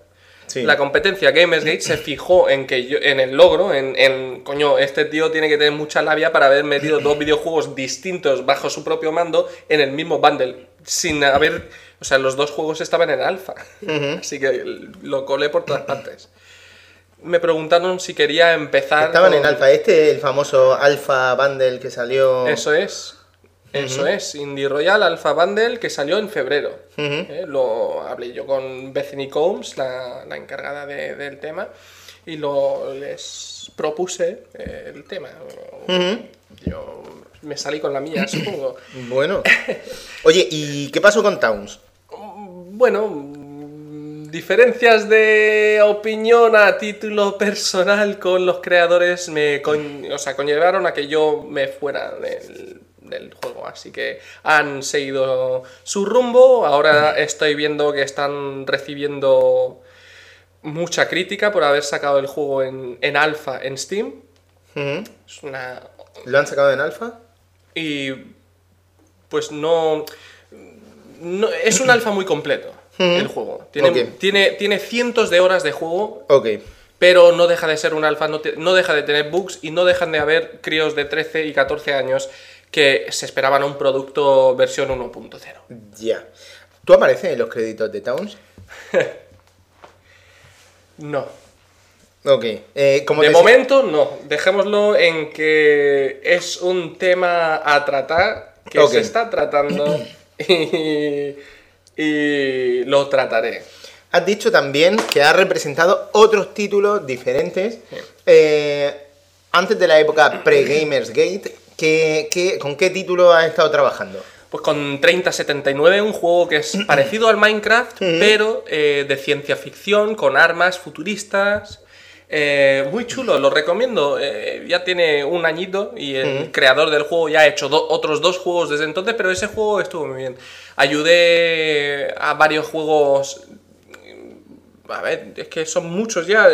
Sí. La competencia Gamersgate se fijó en que yo, en el logro, en, en, coño, este tío tiene que tener mucha labia para haber metido dos videojuegos distintos bajo su propio mando en el mismo bundle, sin haber, o sea, los dos juegos estaban en alfa, así que lo colé por todas partes. Me preguntaron si quería empezar. Estaban en alfa. Este, el famoso alfa bundle que salió. Eso es. Eso es, Indie Royal Alpha Bundle que salió en febrero. Eh, Lo hablé yo con Bethany Combs, la, la encargada de- del tema, y lo, les propuse eh, el tema. Yo me salí con la mía, supongo. Bueno. Oye, ¿y qué pasó con Towns? Bueno, diferencias de opinión a título personal con los creadores me con- o sea, conllevaron a que yo me fuera del, del juego. Así que han seguido su rumbo. Ahora estoy viendo que están recibiendo mucha crítica por haber sacado el juego en, en alfa en Steam. Es una ¿Lo han sacado en alfa? y pues no, no- es un alfa muy completo el juego tiene, Ok. tiene, tiene cientos de horas de juego Ok. pero no deja de ser un alfa no, te- no deja de tener bugs y no dejan de haber críos de 13 y 14 años que se esperaban un producto versión 1.0 Ya. ¿Tú apareces en los créditos de Towns? [LAUGHS] no Ok. Eh, ¿cómo de momento no dejémoslo en que es un tema a tratar que se está tratando [CLEARS THROAT] y, y lo trataré Has dicho también que has representado otros títulos diferentes eh, antes de la época pre-Gamersgate. ¿qué, qué, con qué título has estado trabajando? Pues con 3079, un juego que es [CLEARS THROAT] parecido al Minecraft, pero eh, de ciencia ficción, con armas futuristas. Eh, muy chulo, lo recomiendo. Eh, ya tiene un añito y el creador del juego ya ha hecho do- otros dos juegos desde entonces, pero ese juego estuvo muy bien. Ayudé a varios juegos. A ver, es que son muchos ya.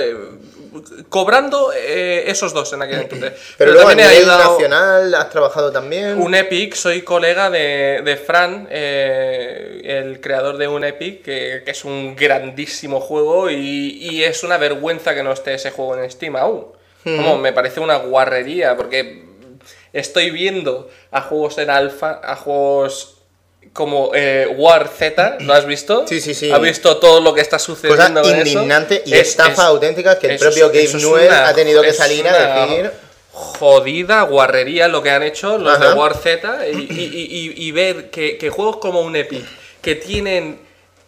Eh, cobrando eh, esos dos en aquel entonces. Pero, luego a también he nivel ayudado- nacional has trabajado también. un Epic, soy colega de, de Fran, eh, el creador de un Epic, que, que es un grandísimo juego y, y es una vergüenza que no esté ese juego en Steam aún. Como, me parece una guarrería, porque estoy viendo a juegos en alfa, a juegos como eh, War Z, ¿lo has visto? Sí, sí, sí. ¿Has visto todo lo que está Cosa sucediendo con eso? indignante y Es- estafa es- auténtica que el propio Gabe Newell una- ha tenido que salir a decir. Jodida guarrería lo que han hecho los Ajá. de War Z y, y- y- y- y ver que, que juegos como un Epic, que tienen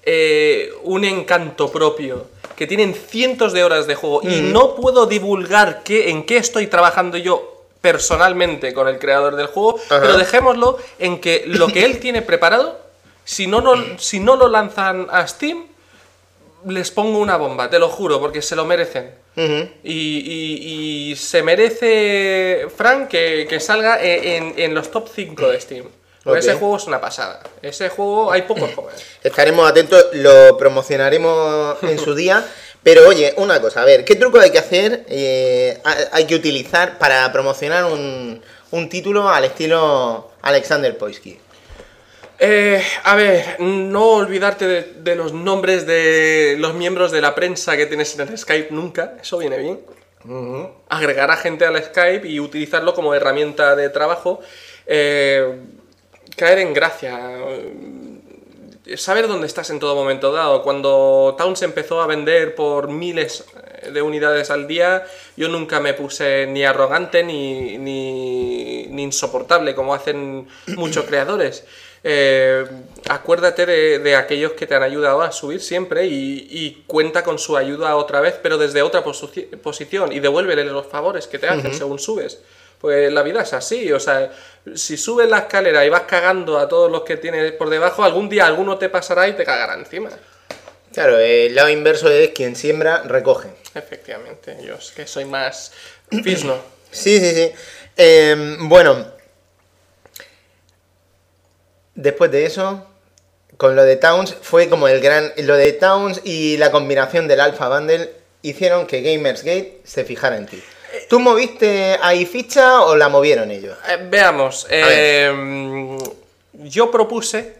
eh, un encanto propio, que tienen cientos de horas de juego y no puedo divulgar qué, en qué estoy trabajando yo personalmente con el creador del juego, Ajá. pero dejémoslo en que lo que él tiene preparado, si no, no, si no lo lanzan a Steam, les pongo una bomba, te lo juro, porque se lo merecen. Y, y- y se merece, Frank, que, que salga e, en, en los top 5 de Steam. Porque ese juego es una pasada. Ese juego hay pocos jóvenes. Estaremos atentos, lo promocionaremos en su día. Pero oye, una cosa, a ver, ¿qué truco hay que hacer, eh, ha- hay que utilizar para promocionar un, un título al estilo Alexander Poisky? Eh, a ver, no olvidarte de, de los nombres de los miembros de la prensa que tienes en el Skype nunca. Eso viene bien. Agregar a gente al Skype y utilizarlo como herramienta de trabajo. Eh, caer en gracia. Saber dónde estás en todo momento dado. Cuando Towns empezó a vender por miles eh, de unidades al día, yo nunca me puse ni arrogante ni, ni, ni insoportable como hacen [CLEARS THROAT] muchos creadores. Eh, acuérdate de, de aquellos que te han ayudado a subir siempre y, y cuenta con su ayuda otra vez, pero desde otra posi- posición y devuélvele los favores que te hacen según subes. Pues la vida es así, o sea, si subes la escalera y vas cagando a todos los que tienes por debajo, algún día alguno te pasará y te cagará encima. Claro, el lado inverso es quien siembra, recoge. Efectivamente, yo es que soy más fisno. [CLEARS THROAT] Sí, sí, sí. Eh, bueno, después de eso, con lo de Towns, fue como el gran. Lo de Towns y la combinación del Alpha Bundle hicieron que Gamersgate se fijara en ti. ¿Tú moviste ahí ficha o la movieron ellos? Eh, veamos, eh, yo propuse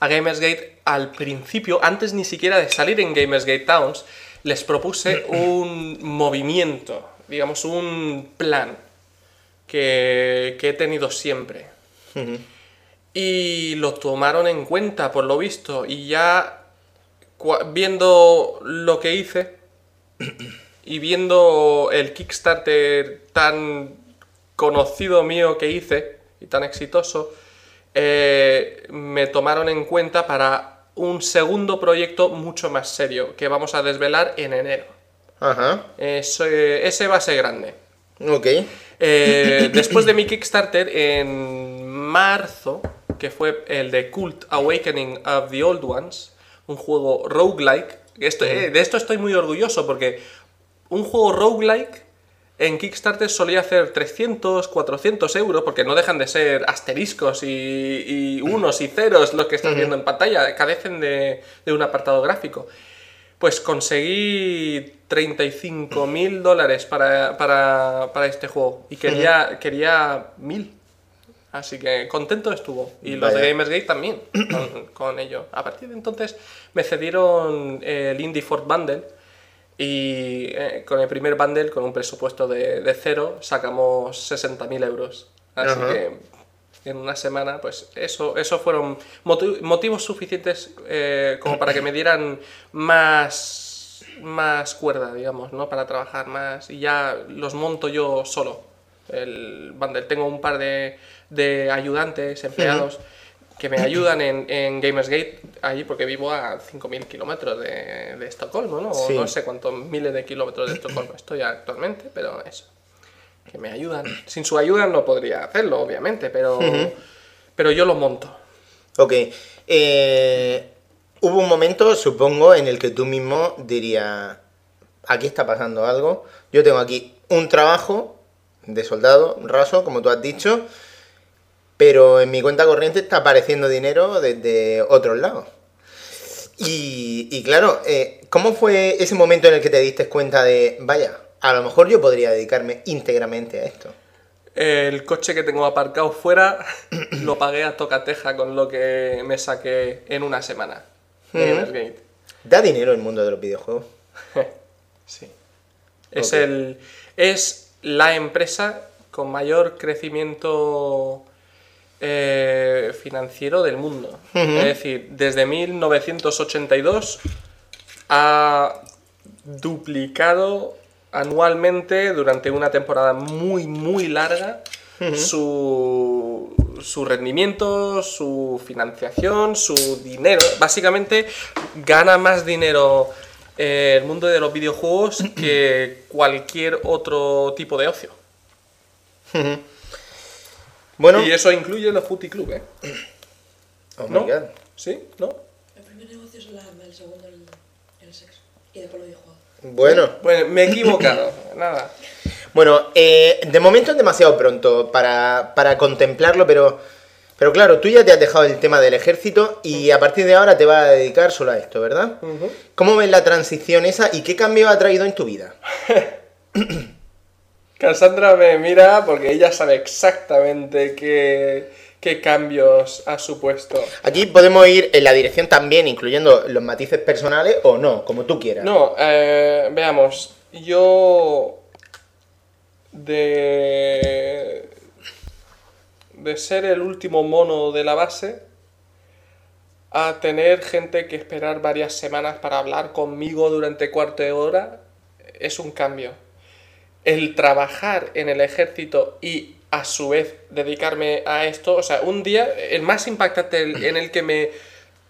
a Gamersgate al principio, antes ni siquiera de salir en Gamersgate Towns, les propuse [CLEARS THROAT] un movimiento, digamos, un plan que, que he tenido siempre. Y lo tomaron en cuenta, por lo visto, y ya viendo lo que hice [CLEARS THROAT] y viendo el Kickstarter tan conocido mío que hice y tan exitoso, eh, me tomaron en cuenta para un segundo proyecto mucho más serio que vamos a desvelar en enero. Ajá. Ese, ese va a ser grande. Ok. Eh, después de mi Kickstarter, en marzo, que fue el de Cult Awakening of the Old Ones, un juego roguelike. Esto, eh, de esto estoy muy orgulloso porque un juego roguelike en Kickstarter solía hacer 300, 400 euros, porque no dejan de ser asteriscos y, y unos y ceros los que estás viendo en pantalla, carecen de, de un apartado gráfico. Pues conseguí 35 mil dólares para, para, para este juego y quería, quería mil. Así que contento estuvo. Y los de Gamersgate también con, con ello. A partir de entonces me cedieron el Indie Fort Bundle y eh, con el primer bundle, con un presupuesto de, de cero, sacamos 60.000 euros. Así Ajá. que en una semana, pues eso, eso fueron motivos suficientes eh, como para que me dieran más, más cuerda, digamos, ¿no? Para trabajar más y ya los monto yo solo. El bundle. Tengo un par de, de ayudantes, empleados, que me ayudan en, en Gamersgate, allí porque vivo a 5.000 kilómetros de, de Estocolmo, ¿no? O Sí. No sé cuántos miles de kilómetros de Estocolmo estoy actualmente, pero eso que me ayudan. Sin su ayuda no podría hacerlo, obviamente, pero, pero yo lo monto. Ok. Eh, hubo un momento, supongo, en el que tú mismo dirías, aquí está pasando algo. Yo tengo aquí un trabajo de soldado raso, como tú has dicho, pero en mi cuenta corriente está apareciendo dinero desde otros lados. Y, y claro, eh, ¿cómo fue ese momento en el que te diste cuenta de, vaya, a lo mejor yo podría dedicarme íntegramente a esto? El coche que tengo aparcado fuera [CLEARS THROAT] lo pagué a tocateja con lo que me saqué en una semana. Gamersgate. ¿Da dinero el mundo de los videojuegos? [LAUGHS] Sí. Es, el, es la empresa con mayor crecimiento eh, financiero del mundo. Es decir, desde 1982 ha duplicado anualmente durante una temporada muy, muy larga su, su rendimiento, su financiación, su dinero. Básicamente gana más dinero eh, el mundo de los videojuegos que cualquier otro tipo de ocio. Bueno, Y eso incluye los footy club, ¿eh? oh my ¿No? God. ¿Sí? ¿No? El primer negocio es el arma, el segundo el, el sexo. Y después lo videojuego. Bueno, Bueno, me he equivocado. [LAUGHS] Nada. bueno eh, de momento es demasiado pronto para, para contemplarlo, pero, pero claro, tú ya te has dejado el tema del ejército y a partir de ahora te vas a dedicar solo a esto, ¿verdad? ¿Cómo ves la transición esa y qué cambio ha traído en tu vida? [LAUGHS] Cassandra me mira porque ella sabe exactamente qué, qué cambios ha supuesto. Aquí podemos ir en la dirección también, incluyendo los matices personales o no, como tú quieras. No, eh, veamos. Yo. De. De ser el último mono de la base. A tener gente que esperar varias semanas para hablar conmigo durante cuarto de hora. Es un cambio. El trabajar en el ejército y a su vez dedicarme a esto. O sea, un día. El más impactante en el que me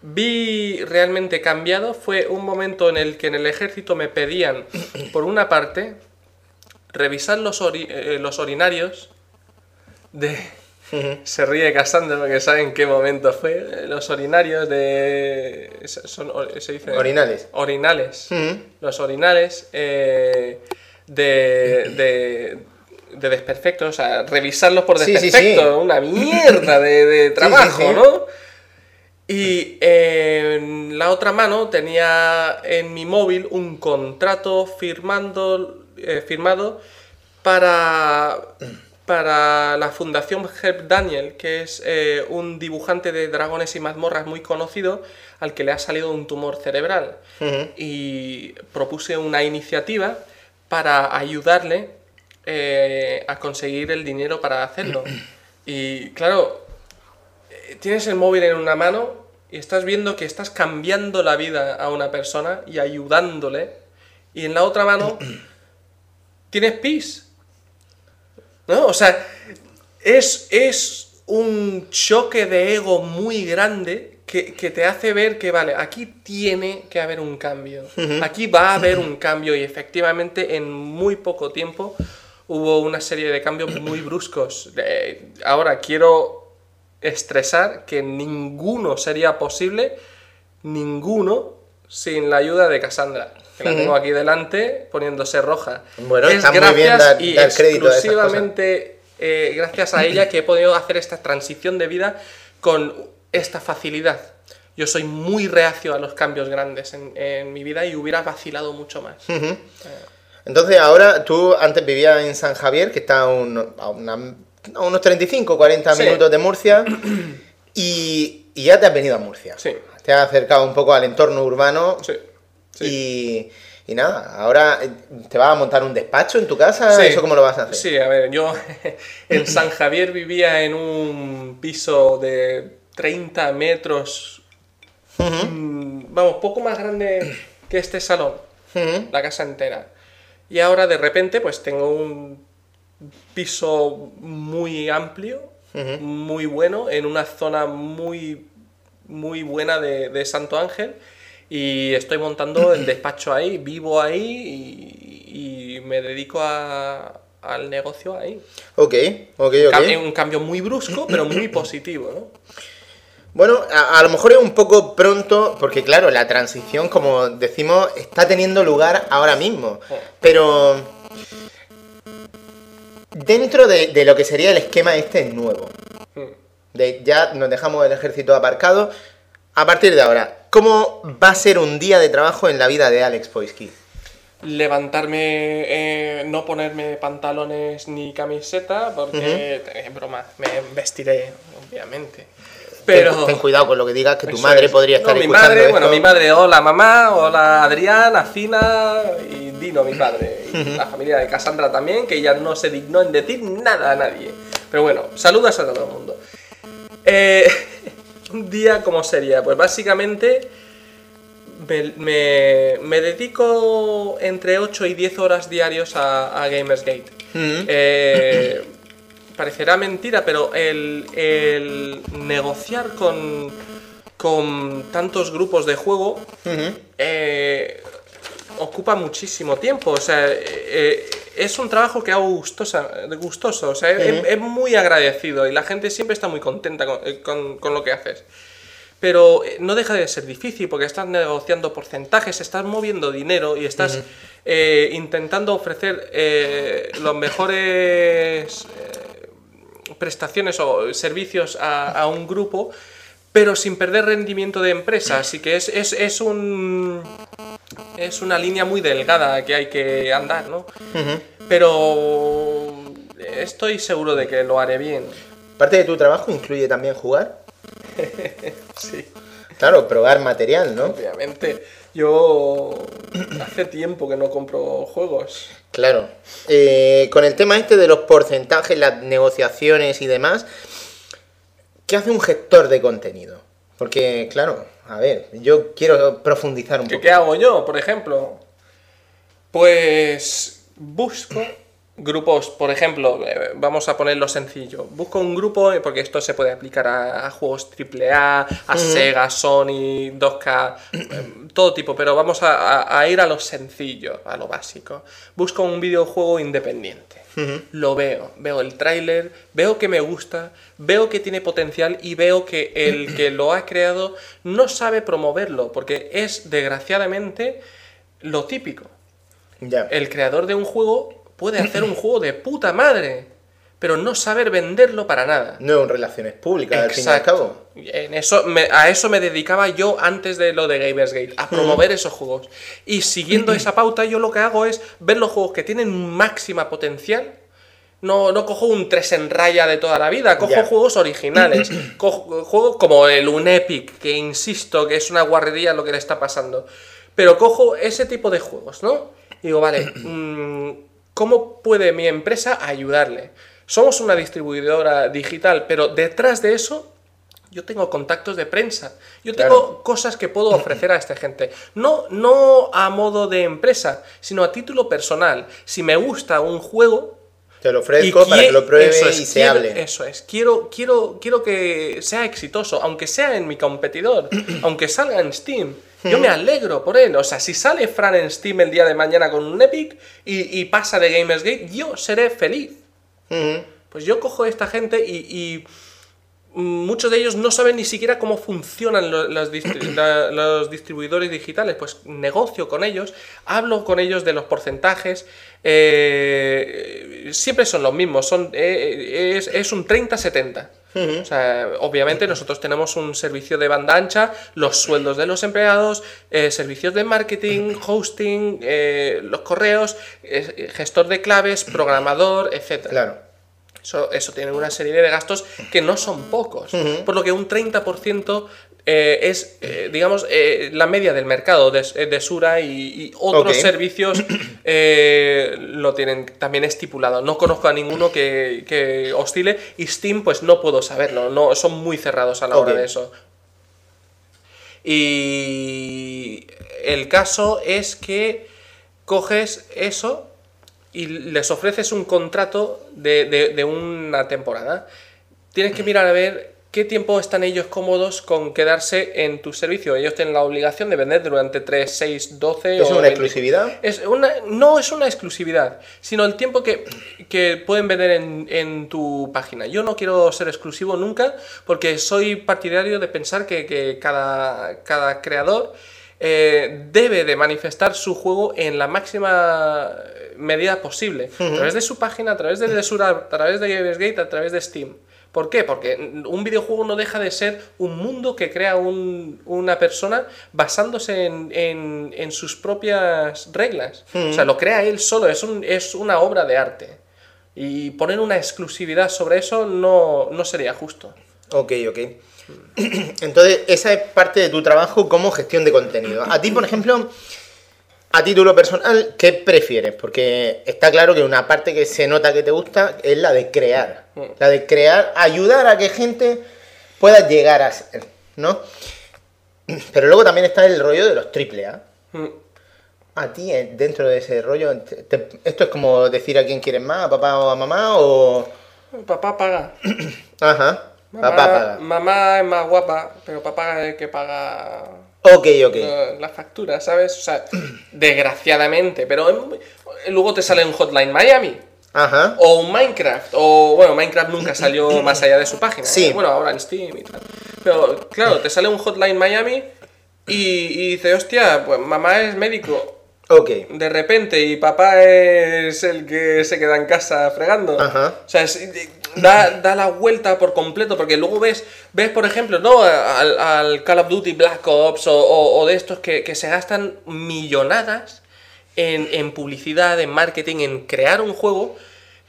vi realmente cambiado fue un momento en el que en el ejército me pedían, por una parte, revisar los, ori- eh, los orinarios de... Se ríe Cassandra porque sabe en qué momento fue. eh, Los orinarios de... Son, se dice... Orinales. Orinales. Los orinales eh, de, de, de desperfectos, o sea, revisarlos por Sí, sí, desperfecto. sí. Una mierda de, de [LAUGHS] trabajo. ¿no? Y en la otra mano tenía en mi móvil un contrato firmando, eh, firmado para, para la Fundación Herb Daniel, que es eh, un dibujante de dragones y mazmorras muy conocido, al que le ha salido un tumor cerebral. Y propuse una iniciativa para ayudarle eh, a conseguir el dinero para hacerlo. Y claro, eh, tienes el móvil en una mano y estás viendo que estás cambiando la vida a una persona y ayudándole. Y en la otra mano [CLEARS THROAT] tienes pis. ¿No? O sea, es, es un choque de ego muy grande que, que te hace ver que, vale, aquí tiene que haber un cambio. Aquí va a haber un cambio y efectivamente en muy poco tiempo hubo una serie de cambios muy bruscos. Eh, ahora quiero estresar que ninguno sería posible, ninguno, sin la ayuda de Cassandra. Que la tengo aquí delante poniéndose roja. Bueno, es está muy bien dar- y dar crédito a esas exclusivamente eh, gracias a ella que he podido hacer esta transición de vida con esta facilidad. Yo soy muy reacio a los cambios grandes en, en mi vida y hubiera vacilado mucho más. Entonces ahora tú antes vivías en San Javier, que está a, un- a una- a unos 35, 40 Sí. minutos de Murcia, y, y ya te has venido a Murcia. Sí. Te has acercado un poco al entorno urbano Sí. sí. Y, y nada, ahora eh, te vas a montar un despacho en tu casa, Sí. ¿eso cómo lo vas a hacer? Sí, a ver, yo [LAUGHS] en San Javier vivía en un piso de 30 metros, mm, vamos, poco más grande que este salón, la casa entera. Y ahora de repente pues tengo un piso muy amplio, muy bueno, en una zona muy, muy buena de, de Santo Ángel. Y estoy montando el [CLEARS THROAT] despacho ahí, vivo ahí y, y me dedico a- al negocio ahí. Ok, ok, ok. Un cambio muy brusco, pero muy [CLEARS THROAT] positivo, ¿no? Bueno, a, a lo mejor es un poco pronto, porque claro, la transición, como decimos, está teniendo lugar ahora mismo. Pero dentro de, de lo que sería el esquema este nuevo, de ya nos dejamos el ejército aparcado, a partir de ahora, ¿cómo va a ser un día de trabajo en la vida de Alex Poisky? Levantarme, eh, no ponerme pantalones ni camiseta, porque, es broma, me vestiré, obviamente. Pero... Ten, ten cuidado con lo que digas, que tu Eso madre es. podría estar No, mi escuchando madre, esto. bueno, mi madre, hola mamá, hola Adrián, Acina y Dino, mi padre. Y la familia de Cassandra también, que ella no se dignó en decir nada a nadie. Pero bueno, saludos a todo el mundo. Eh, [LAUGHS] un día, ¿cómo sería? Pues básicamente me, me- me dedico entre 8 y 10 horas diarios a, a Gamersgate. Eh, parecerá mentira, pero el, el negociar con, con tantos grupos de juego eh, ocupa muchísimo tiempo. O sea, eh, es un trabajo que hago gustosa, gustoso. O sea, es- muy agradecido y la gente siempre está muy contenta con, eh, con- con lo que haces. Pero eh, no deja de ser difícil porque estás negociando porcentajes, estás moviendo dinero y estás eh, intentando ofrecer eh, los mejores eh, prestaciones o servicios a, a un grupo, pero sin perder rendimiento de empresa. Así que es, es, es un. Es una línea muy delgada que hay que andar, ¿no? Pero estoy seguro de que lo haré bien. Parte de tu trabajo incluye también jugar. [LAUGHS] Sí, Claro, probar material, ¿no? obviamente. Yo hace tiempo que no compro juegos. Claro. Eh, con el tema este de los porcentajes, las negociaciones y demás, ¿qué hace un gestor de contenido? Porque, claro, a ver, yo quiero profundizar un ¿Qué, poco. qué hago yo, por ejemplo? Pues busco grupos, por ejemplo, eh, vamos a ponerlo sencillo. Busco un grupo, eh, porque esto se puede aplicar a, a juegos AAA, a Sega, Sony, 2K, eh, todo tipo, pero vamos a, a- a ir a lo sencillo, a lo básico. Busco un videojuego independiente. Lo veo, veo el tráiler, veo que me gusta, veo que tiene potencial y veo que el que lo ha creado no sabe promoverlo, porque es desgraciadamente lo típico. El creador de un juego puede hacer un juego de puta madre, pero no saber venderlo para nada. No en relaciones públicas, al fin y al cabo. En eso, me- a eso me dedicaba yo antes de lo de Gamersgate, a promover esos juegos. Y siguiendo esa pauta, yo lo que hago es ver los juegos que tienen máxima potencial. No, no cojo un 3 en raya de toda la vida, cojo juegos originales. [CLEARS THROAT] cojo juegos como el Unepic, que insisto que es una guarrería lo que le está pasando. Pero cojo ese tipo de juegos, ¿no? Y digo, vale, [CLEARS THROAT] mm, ¿cómo puede mi empresa ayudarle? Somos una distribuidora digital, pero detrás de eso yo tengo contactos de prensa. Yo tengo Claro. cosas que puedo [CLEARS THROAT] ofrecer a esta gente. No, no a modo de empresa, sino a título personal. Si me gusta un juego, Te lo ofrezco para que lo pruebe eso es, y se quiero- hable. Eso es. Quiero, quiero, quiero que sea exitoso, aunque sea en mi competidor, [CLEARS THROAT] aunque salga en Steam. Yo me alegro por él. O sea, si sale Fran en Steam el día de mañana con un Epic y, y pasa de Gamersgate, yo seré feliz. Ujú. Pues yo cojo a esta gente y, y, muchos de ellos no saben ni siquiera cómo funcionan [CLEARS THROAT] la- los distribuidores digitales. Pues negocio con ellos, hablo con ellos de los porcentajes. Eh, siempre son los mismos, son, eh, es, es un 30-70. O sea, obviamente nosotros tenemos un servicio de banda ancha, los sueldos de los empleados, eh, servicios de marketing, [CLEARS THROAT] hosting, eh, los correos, eh, gestor de claves, programador, etc. Claro. Eso, eso tiene una serie de gastos que no son pocos. Por lo que un 30% eh, es, eh, digamos, eh, la media del mercado de, de Sura y, y otros servicios lo tienen también estipulado. No conozco a ninguno que, que oscile y Steam pues no puedo saberlo. No, son muy cerrados a la hora de eso. Y el caso es que coges eso y les ofreces un contrato de, de- de una temporada. Tienes que mirar a ver qué tiempo están ellos cómodos con quedarse en tu servicio. Ellos tienen la obligación de vender durante 3, 6, 12 ¿Es o una 20. exclusividad? Es una, no es una exclusividad, sino el tiempo que, que pueden vender en, en tu página. Yo no quiero ser exclusivo nunca porque soy partidario de pensar que, que cada, cada creador eh, debe de manifestar su juego en la máxima medida posible. A través de su página, a través de Desura, a través de Gamersgate, a través de Steam. ¿Por qué? Porque un videojuego no deja de ser un mundo que crea un- una persona basándose en, en- en sus propias reglas. O sea, lo crea él solo, es, un- es una obra de arte. Y poner una exclusividad sobre eso no, no sería justo. Ok, ok. [CLEARS THROAT] Entonces, esa es parte de tu trabajo como gestión de contenido. A ti, por ejemplo, a título personal, ¿qué prefieres? Porque está claro que una parte que se nota que te gusta es la de crear. Mm. La de crear, ayudar a que gente pueda llegar a ser, ¿no? Pero luego también está el rollo de los triple A. Mm. A ti, eh, dentro de ese rollo, te- te- ¿esto es como decir a quién quieres más, a papá o a mamá? O... Papá paga. Ajá, Mamá, papá paga. mamá es más guapa, pero papá es el que paga Ok, ok. eh, la factura, ¿sabes? O sea, [CLEARS THROAT] desgraciadamente, pero en- luego te sale un Hotline Miami. Ajá. O un Minecraft, o bueno, Minecraft nunca salió [CLEARS THROAT] más allá de su página. ¿eh? Sí. Bueno, ahora en Steam y tal. Pero claro, te sale un Hotline Miami y, y dice, hostia, pues mamá es médico. Ok. De repente, y papá es el que se queda en casa fregando. Ajá. O sea, es- da, da la vuelta por completo, porque luego ves, ves por ejemplo, ¿no? Al, al Call of Duty Black Ops o, o- o de estos que, que se gastan millonadas en, en publicidad, en marketing, en crear un juego.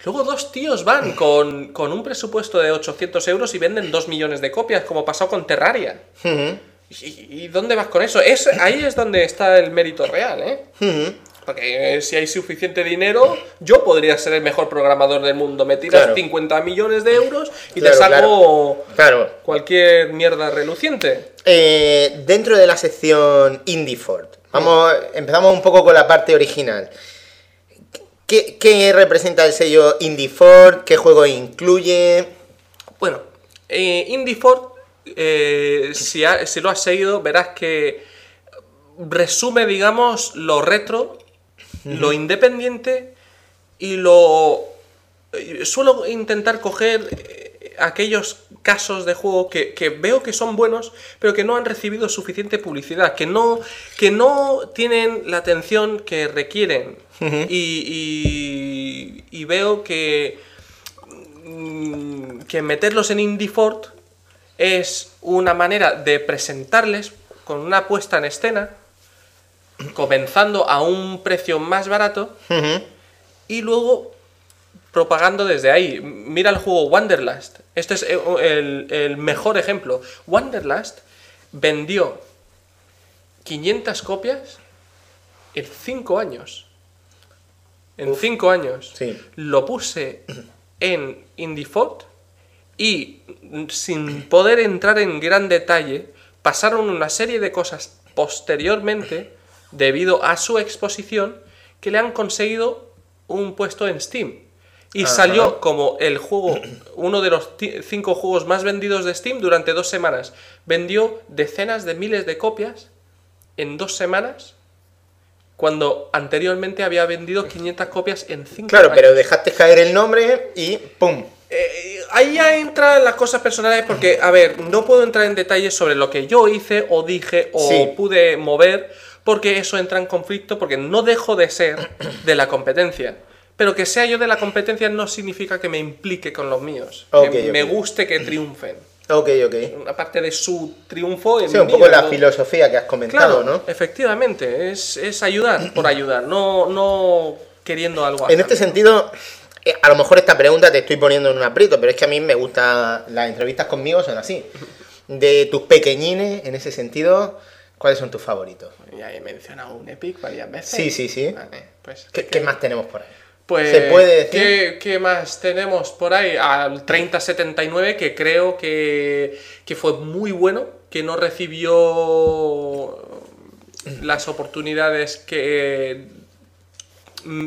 Luego dos tíos van con, con un presupuesto de 800 euros y venden 2 millones de copias, como pasó con Terraria. ¿Y, y dónde vas con eso? Es, ahí es donde está el mérito real, ¿eh? Porque eh, si hay suficiente dinero, yo podría ser el mejor programador del mundo. Me tiras Claro. 50 millones de euros y Claro, te saco Claro. cualquier mierda reluciente. Eh, dentro de la sección IndieFort, vamos, empezamos un poco con la parte original. ¿Qué, qué representa el sello IndieFort? ¿Qué juego incluye? Bueno, eh, IndieFort, eh, si, ha- si lo has seguido, verás que resume, digamos, lo retro, lo independiente y lo... eh, Suelo intentar coger eh, aquellos casos de juego que, que veo que son buenos, pero que no han recibido suficiente publicidad, que no, que no tienen la atención que requieren. y, y- y veo que mm, que meterlos en IndieFort es una manera de presentarles con una puesta en escena, comenzando a un precio más barato y luego propagando desde ahí. Mira el juego Wanderlust. Este es eh, el, el mejor ejemplo. Wanderlust vendió 500 copias en 5 años. En 5 años. Sí. Lo puse en IndieFort y mm, sin poder entrar en gran detalle, pasaron una serie de cosas posteriormente, debido a su exposición, que le han conseguido un puesto en Steam. Y Ajá. salió como el juego, uno de los cinco juegos más vendidos de Steam durante dos semanas. Vendió decenas de miles de copias en dos semanas, cuando anteriormente había vendido 500 copias en cinco Claro, años. pero dejaste caer el nombre y ¡pum! Eh, ahí ya entran las cosas personales porque, a ver, no puedo entrar en detalles sobre lo que yo hice o dije o Sí. pude mover porque eso entra en conflicto porque no dejo de ser de la competencia. Pero que sea yo de la competencia no significa que me implique con los míos. Ok, que me guste que triunfen. Ok, ok. Una parte de su triunfo en Sí, un poco la ¿no? filosofía que has comentado, Claro, ¿no? efectivamente, es, es ayudar por ayudar, no, no queriendo algo En este sentido, eh, a lo mejor esta pregunta te estoy poniendo en un aprieto, pero es que a mí me gustan las entrevistas conmigo, son así. De tus pequeñines, en ese sentido, ¿cuáles son tus favoritos? Ya he mencionado un Epic varias veces. Sí, sí, sí. Vale, pues, ¿Qué, qué más tenemos por ahí? Pues, ¿Se puede decir? ¿qué, qué más tenemos por ahí? Al 3079, que creo que, que fue muy bueno, que no recibió las oportunidades que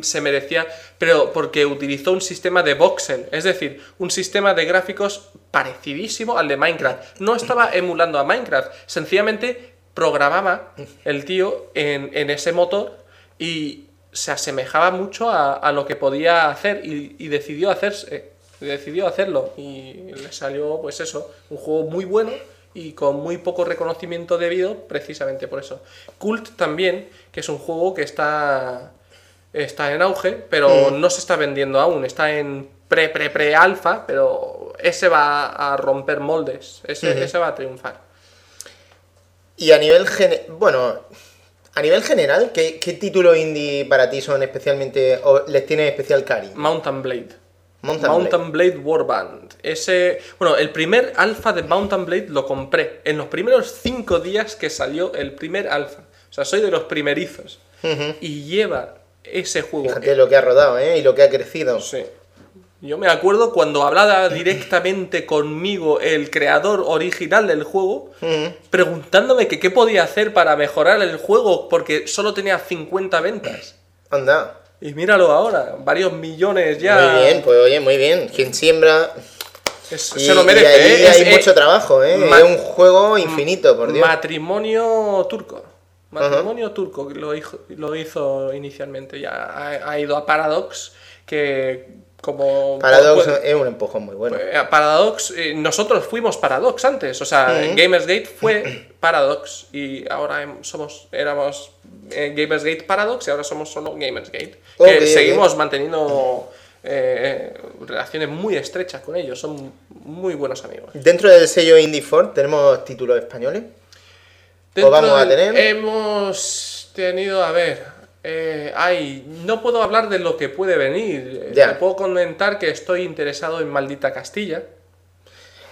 se merecía, pero porque utilizó un sistema de voxel, es decir, un sistema de gráficos parecidísimo al de Minecraft. No estaba emulando a Minecraft, sencillamente programaba el tío en, ese motor y se asemejaba mucho a, lo que podía hacer y, y decidió hacerse. Decidió hacerlo y le salió, pues eso, un juego muy bueno y con muy poco reconocimiento debido precisamente por eso. Cult también, que es un juego que está está en auge, pero no se está vendiendo aún, está en pre pre pre alfa, pero ese va a romper moldes, ese, ese va a triunfar. Y a nivel bueno, a nivel general, ¿qué, qué títulos indie para ti son especialmente o les tienen especial cariño? Mountain Blade. Mountain Mountain Blade Warband. Ese, bueno, el primer alfa de Mountain Blade lo compré en los primeros cinco días que salió el primer alfa. O sea, soy de los primerizos. Y lleva ese juego. Fíjate lo que ha rodado, ¿eh? Y lo que ha crecido. Sí. Yo me acuerdo cuando hablaba directamente conmigo el creador original del juego, Ujú. preguntándome que qué podía hacer para mejorar el juego porque solo tenía 50 ventas. Anda. Y míralo ahora, varios millones ya. Muy bien, pues oye, muy bien. Quien siembra. Es- Y, se lo y merece, ahí ¿eh? hay Es- mucho trabajo, ¿eh? es un juego infinito, por Dios. Matrimonio turco. Matrimonio turco que lo hizo, lo hizo inicialmente. Ya ha, ha ido a Paradox, que como. Paradox pues- es un empujón muy bueno. Eh, Paradox, eh, nosotros fuimos Paradox antes, o sea. Gamersgate fue Paradox y ahora hem- somos, éramos eh, Gamersgate Paradox y ahora somos solo Gamersgate. Ok, que ok. seguimos manteniendo eh, relaciones muy estrechas con ellos, son muy buenos amigos. Dentro del sello Indie Ford tenemos títulos españoles. Dentro vamos a tener? Hemos tenido, a ver, eh, ay, no puedo hablar de lo que puede venir. Eh, Ya. Te puedo comentar que estoy interesado en Maldita Castilla.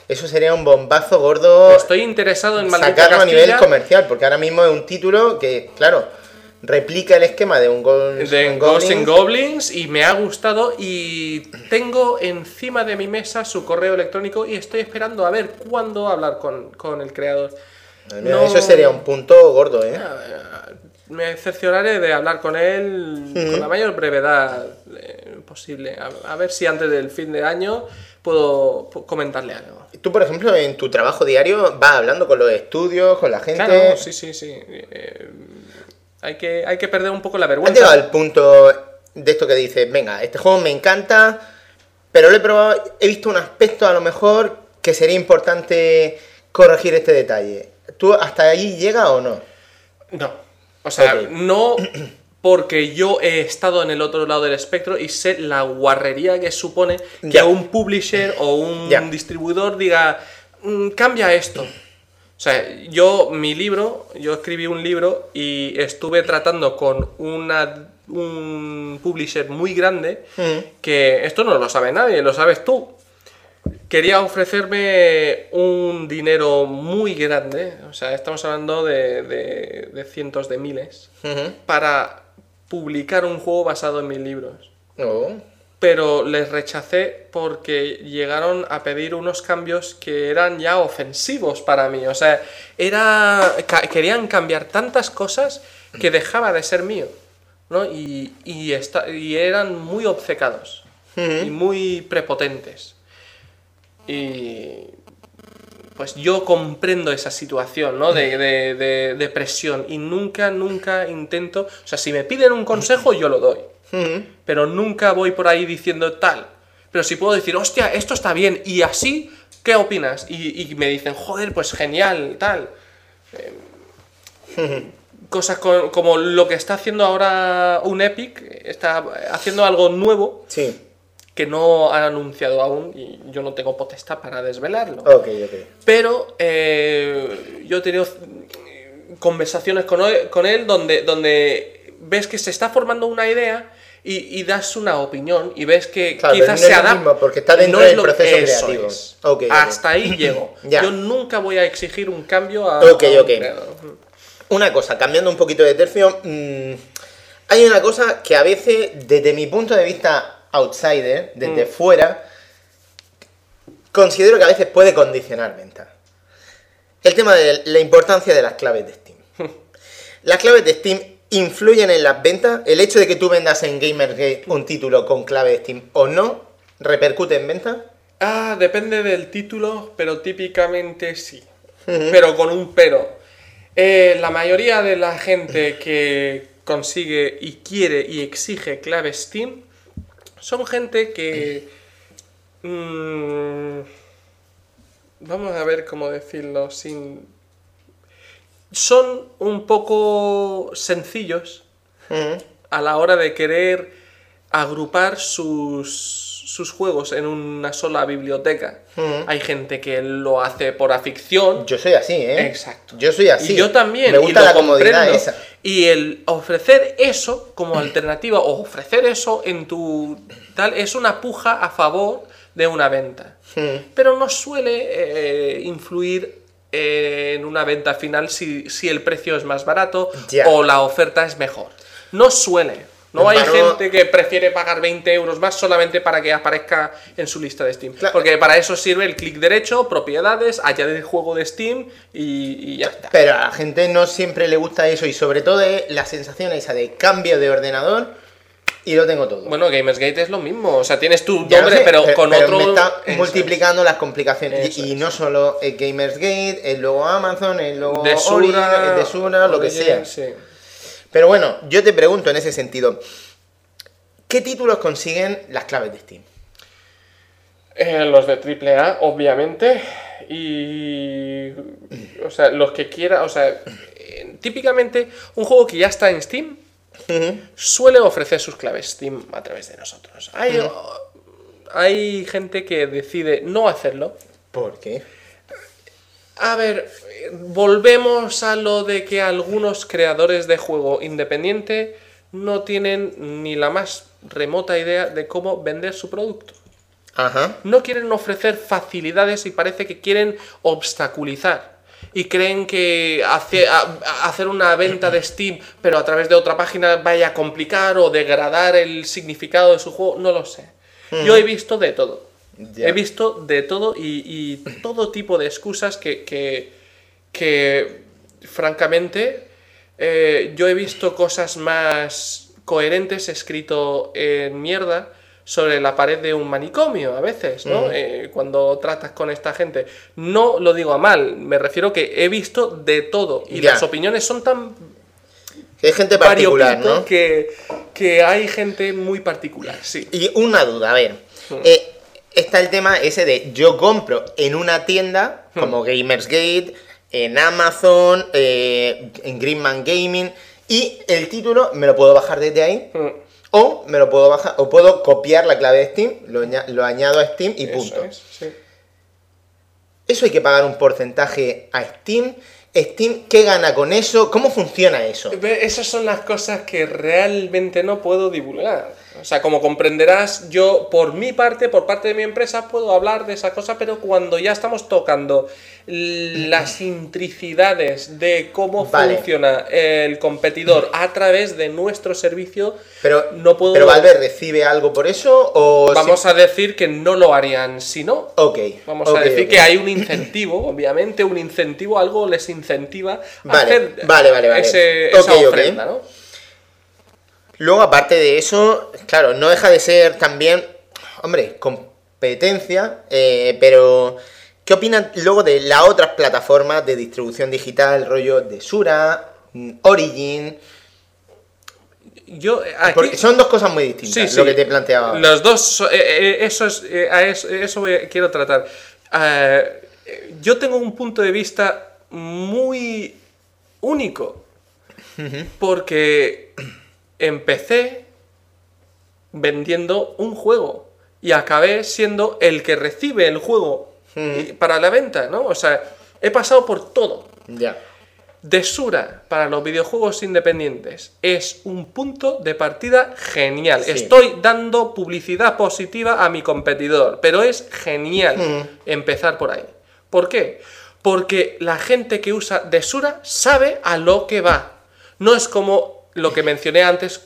Eso sería un bombazo gordo. Estoy interesado en Maldita sacarlo a Castilla. nivel comercial, porque ahora mismo es un título que, claro, replica el esquema de un Ghost de and Ghosts and Goblins. Goblins y me ha gustado y tengo encima de mi mesa su correo electrónico y estoy esperando a ver cuándo hablar con, con el creador. No- Eso sería un punto gordo, ¿eh? Me cercioraré de hablar con él con la mayor brevedad eh, posible. A, a ver si antes del fin de año puedo comentarle algo. Tú, por ejemplo, en tu trabajo diario vas hablando con los estudios, con la gente. Claro, sí, sí, sí. Eh, hay, que, hay que perder un poco la ¿Has vergüenza. llegado al punto de esto que dices, venga, este juego me encanta, pero lo he probado, he visto un aspecto a lo mejor que sería importante corregir este detalle? ¿Tú hasta ahí llega o no? No. O sea, no porque yo he estado en el otro lado del espectro y sé la guarrería que supone que Ya. un publisher o un distribuidor diga, "Mm, cambia esto. O sea, yo, mi libro, yo escribí un libro y estuve tratando con una, un publisher muy grande que esto no lo sabe nadie, lo sabes tú. Quería ofrecerme un dinero muy grande, o sea, estamos hablando de, de- de cientos de miles, para publicar un juego basado en mis libros. Oh. Pero les rechacé porque llegaron a pedir unos cambios que eran ya ofensivos para mí. O sea, era, ca- querían cambiar tantas cosas que dejaba de ser mío. ¿no? Y, y eran muy obcecados y muy prepotentes. Y pues yo comprendo esa situación, ¿no? De, de- de- de presión y nunca, nunca intento, o sea, si me piden un consejo yo lo doy, Ujú. pero nunca voy por ahí diciendo tal. Pero si puedo decir, hostia, esto está bien y así, ¿qué opinas? Y, y me dicen, joder, pues genial, tal. Eh, [LAUGHS] cosas co- como lo que está haciendo ahora un Epic, está haciendo algo nuevo Sí. Que no han anunciado aún y yo no tengo potestad para desvelarlo. Ok, ok. Pero eh, yo he tenido conversaciones con él, con él donde, donde ves que se está formando una idea y, y das una opinión y ves que Claro, quizás no es se adapta. porque está dentro del proceso creativo. Es. Hasta ahí [CLEARS THROAT] llego. Ya. Yo nunca voy a exigir un cambio a. Ok, a ok. Una cosa, cambiando un poquito de tercio, mm, hay una cosa que a veces, desde mi punto de vista outsider, desde Mm. fuera, considero que a veces puede condicionar ventas. El tema de la importancia de las claves de Steam. [LAUGHS] Las claves de Steam influyen en las ventas. El hecho de que tú vendas en Gamergate un título con clave de Steam o no, repercute en ventas. Ah, depende del título, pero típicamente sí. Pero con un pero. Eh, la mayoría de la gente que consigue y quiere y exige clave Steam son gente que... mm, vamos a ver cómo decirlo sin... Son un poco sencillos Ujú. a la hora de querer agrupar sus, sus juegos en una sola biblioteca. Ujú. Hay gente que lo hace por afición. Yo soy así, ¿eh? Exacto. Yo soy así. Y yo también. Me gusta la comodidad esa. Y el ofrecer eso como alternativa o ofrecer eso en tu tal es una puja a favor de una venta. Hmm. Pero no suele eh, influir eh, en una venta final si, si el precio es más barato o la oferta es mejor. No suele. No hay paro- gente que prefiere pagar 20 euros más solamente para que aparezca en su lista de Steam. Claro. Porque para eso sirve el clic derecho, propiedades, añadir juego de Steam y, y ya está. Pero a la gente no siempre le gusta eso y sobre todo es la sensación esa de cambio de ordenador y lo tengo todo. Bueno, Gamersgate es lo mismo. O sea, tienes tu nombre, sé, pero, con pero otro. me está Eso multiplicando las complicaciones. Eso y no solo es Gamersgate, es luego Amazon, es luego. De Origin, Sura, es de Sura, lo que sea. sí. Pero bueno, yo te pregunto en ese sentido, ¿qué títulos consiguen las claves de Steam? Eh, los de AAA, obviamente. Y. O sea, los que quiera. O sea, eh, típicamente, un juego que ya está en Steam suele ofrecer sus claves Steam a través de nosotros. Hay, hay gente que decide no hacerlo. ¿Por qué? A ver, volvemos a lo de que algunos creadores de juego independiente no tienen ni la más remota idea de cómo vender su producto. Ajá. No quieren ofrecer facilidades y parece que quieren obstaculizar. Y creen que hace- a- a- hacer una venta de Steam, pero a través de otra página, vaya a complicar o degradar el significado de su juego. No lo sé. Yo he visto de todo. He visto de todo y, y todo tipo de excusas que, que, que, francamente, eh, yo he visto cosas más coherentes escrito en mierda sobre la pared de un manicomio a veces, ¿no? Eh, cuando tratas con esta gente. No lo digo a mal, me refiero que he visto de todo y las opiniones son tan Es gente particular, ¿no? que, que hay gente muy particular, sí. Y una duda, a ver. Hmm. eh, está el tema ese de yo compro en una tienda Hmm. como Gamersgate, en Amazon, eh, en Greenman Gaming, Y el título me lo puedo bajar desde ahí. Mm, O me lo puedo bajar, o puedo copiar la clave de Steam, lo, aña- lo añado a Steam y eso punto. es, sí. Eso hay que pagar un porcentaje a Steam. Steam, ¿qué gana con eso? ¿Cómo funciona eso? Esas son las cosas que realmente no puedo divulgar. O sea, como comprenderás, yo por mi parte, por parte de mi empresa, puedo hablar de esa cosa, pero cuando ya estamos tocando las intricidades de cómo Vale. funciona el competidor a través de nuestro servicio, Pero, no puedo... ¿pero Valve recibe algo por eso? O Vamos si- a decir que no lo harían si no. Ok. Vamos a decir que hay un incentivo, [CLEARS THROAT] obviamente, un incentivo, algo les incentiva a hacer vale, vale, vale. ese- Ok, esa ofrenda, ¿no? Luego, aparte de eso, claro, no deja de ser también, hombre, competencia, eh, pero ¿qué opinan luego de las otras plataformas de distribución digital, rollo de Sura, mm, Origin? Yo, eh, aquí- Porque son dos cosas muy distintas, Sí, sí. lo que te planteaba. Los dos, eh, eso es, eh, a eso, eso voy- quiero tratar. Eh, yo tengo un punto de vista muy único. Porque empecé vendiendo un juego y acabé siendo el que recibe el juego y- para la venta, ¿no? O sea, he pasado por todo. Ya. Desura para los videojuegos independientes es un punto de partida genial. Sí. Estoy dando publicidad positiva a mi competidor, pero es genial Mm. empezar por ahí. ¿Por qué? Porque la gente que usa Desura sabe a lo que va. No es como lo que mencioné antes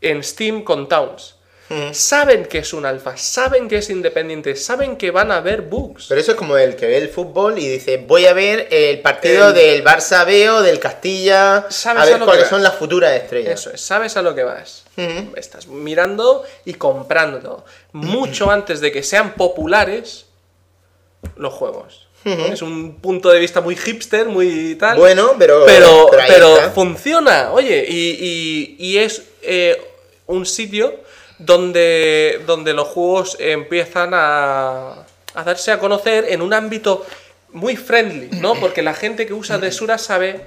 en Steam con Towns. Mm. Saben que es un alfa, saben que es independiente, saben que van a haber bugs. Pero eso es como el que ve el fútbol y dice, voy a ver el partido El- del Barça B o del Castilla, Sabes a a ver que cuáles vas. son las futuras estrellas. Eso es, sabes a lo que vas. Ujú. Estás mirando y comprando mucho [CLEARS THROAT] antes de que sean populares los juegos. Es un punto de vista muy hipster, muy tal. Bueno, pero- Pero, pero está. funciona, oye, y, y- y es eh, un sitio donde, donde los juegos empiezan a, a darse a conocer en un ámbito muy friendly, ¿no? [CLEARS THROAT] Porque la gente que usa Desura sabe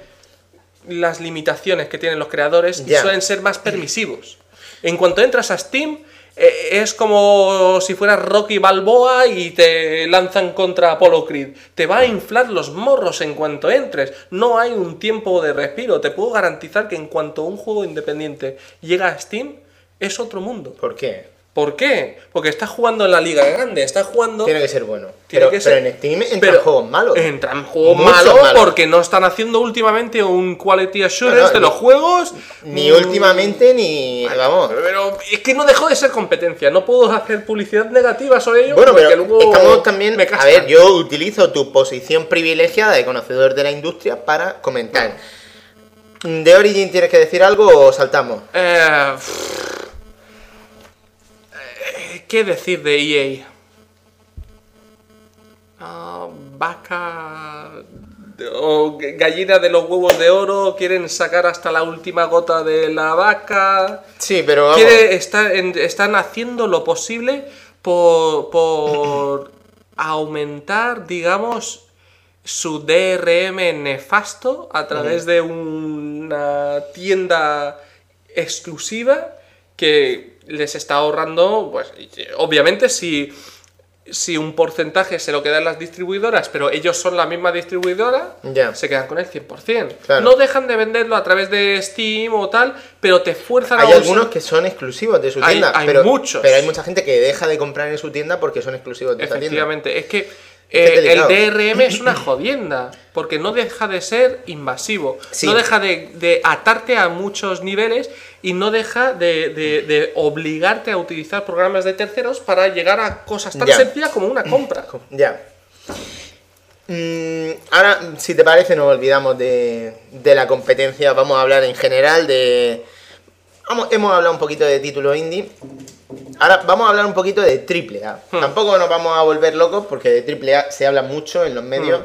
las limitaciones que tienen los creadores y suelen ser más permisivos. En cuanto entras a Steam, eh, es como si fueras Rocky Balboa y te lanzan contra Apollo Creed. Te va a inflar los morros en cuanto entres. No hay un tiempo de respiro. Te puedo garantizar que en cuanto un juego independiente llega a Steam, es otro mundo. ¿Por qué? ¿Por qué? Porque estás jugando en la liga grande, estás jugando... Tiene que ser bueno. Tiene pero, que ser- pero en Steam entran pero juegos malos. Entran juegos malos malos. porque no están haciendo últimamente un quality assurance No, no, de ni- los juegos. Ni últimamente ni... Vamos. Pero es que no dejó de ser competencia. No puedo hacer publicidad negativa sobre ello. Bueno, porque pero luego estamos también... me A ver, yo utilizo tu posición privilegiada de conocedor de la industria para comentar. ¿De Origin tienes que decir algo o saltamos? Eh, pff, eh, ¿Qué decir de EA? Ah, vaca o gallina de los huevos de oro, quieren sacar hasta la última gota de la vaca. Sí, pero vamos. Quiere estar en- están haciendo lo posible por, por [CLEARS THROAT] aumentar, digamos, su DRM nefasto a través de una tienda exclusiva que les está ahorrando, pues obviamente si, si un porcentaje se lo quedan las distribuidoras, pero ellos son la misma distribuidora, Ya. se quedan con el 100%. Claro. No dejan de venderlo a través de Steam o tal, pero te fuerzan Hay a usar- algunos que son exclusivos de su Hay- tienda. hay pero, muchos. Pero hay mucha gente que deja de comprar en su tienda porque son exclusivos de esa tienda. Efectivamente, es que eh, el DRM es una jodienda, porque no deja de ser invasivo, Sí. no deja de, de atarte a muchos niveles y no deja de, de- de obligarte a utilizar programas de terceros para llegar a cosas tan Ya. sencillas como una compra. [CLEARS THROAT] Ya. Mm, ahora, si te parece, nos olvidamos de, la competencia. Vamos a hablar en general de. Vamos, hemos hablado un poquito de títulos indie. Ahora vamos a hablar un poquito de AAA. Hmm. Tampoco nos vamos a volver locos porque de AAA se habla mucho en los medios. Hmm.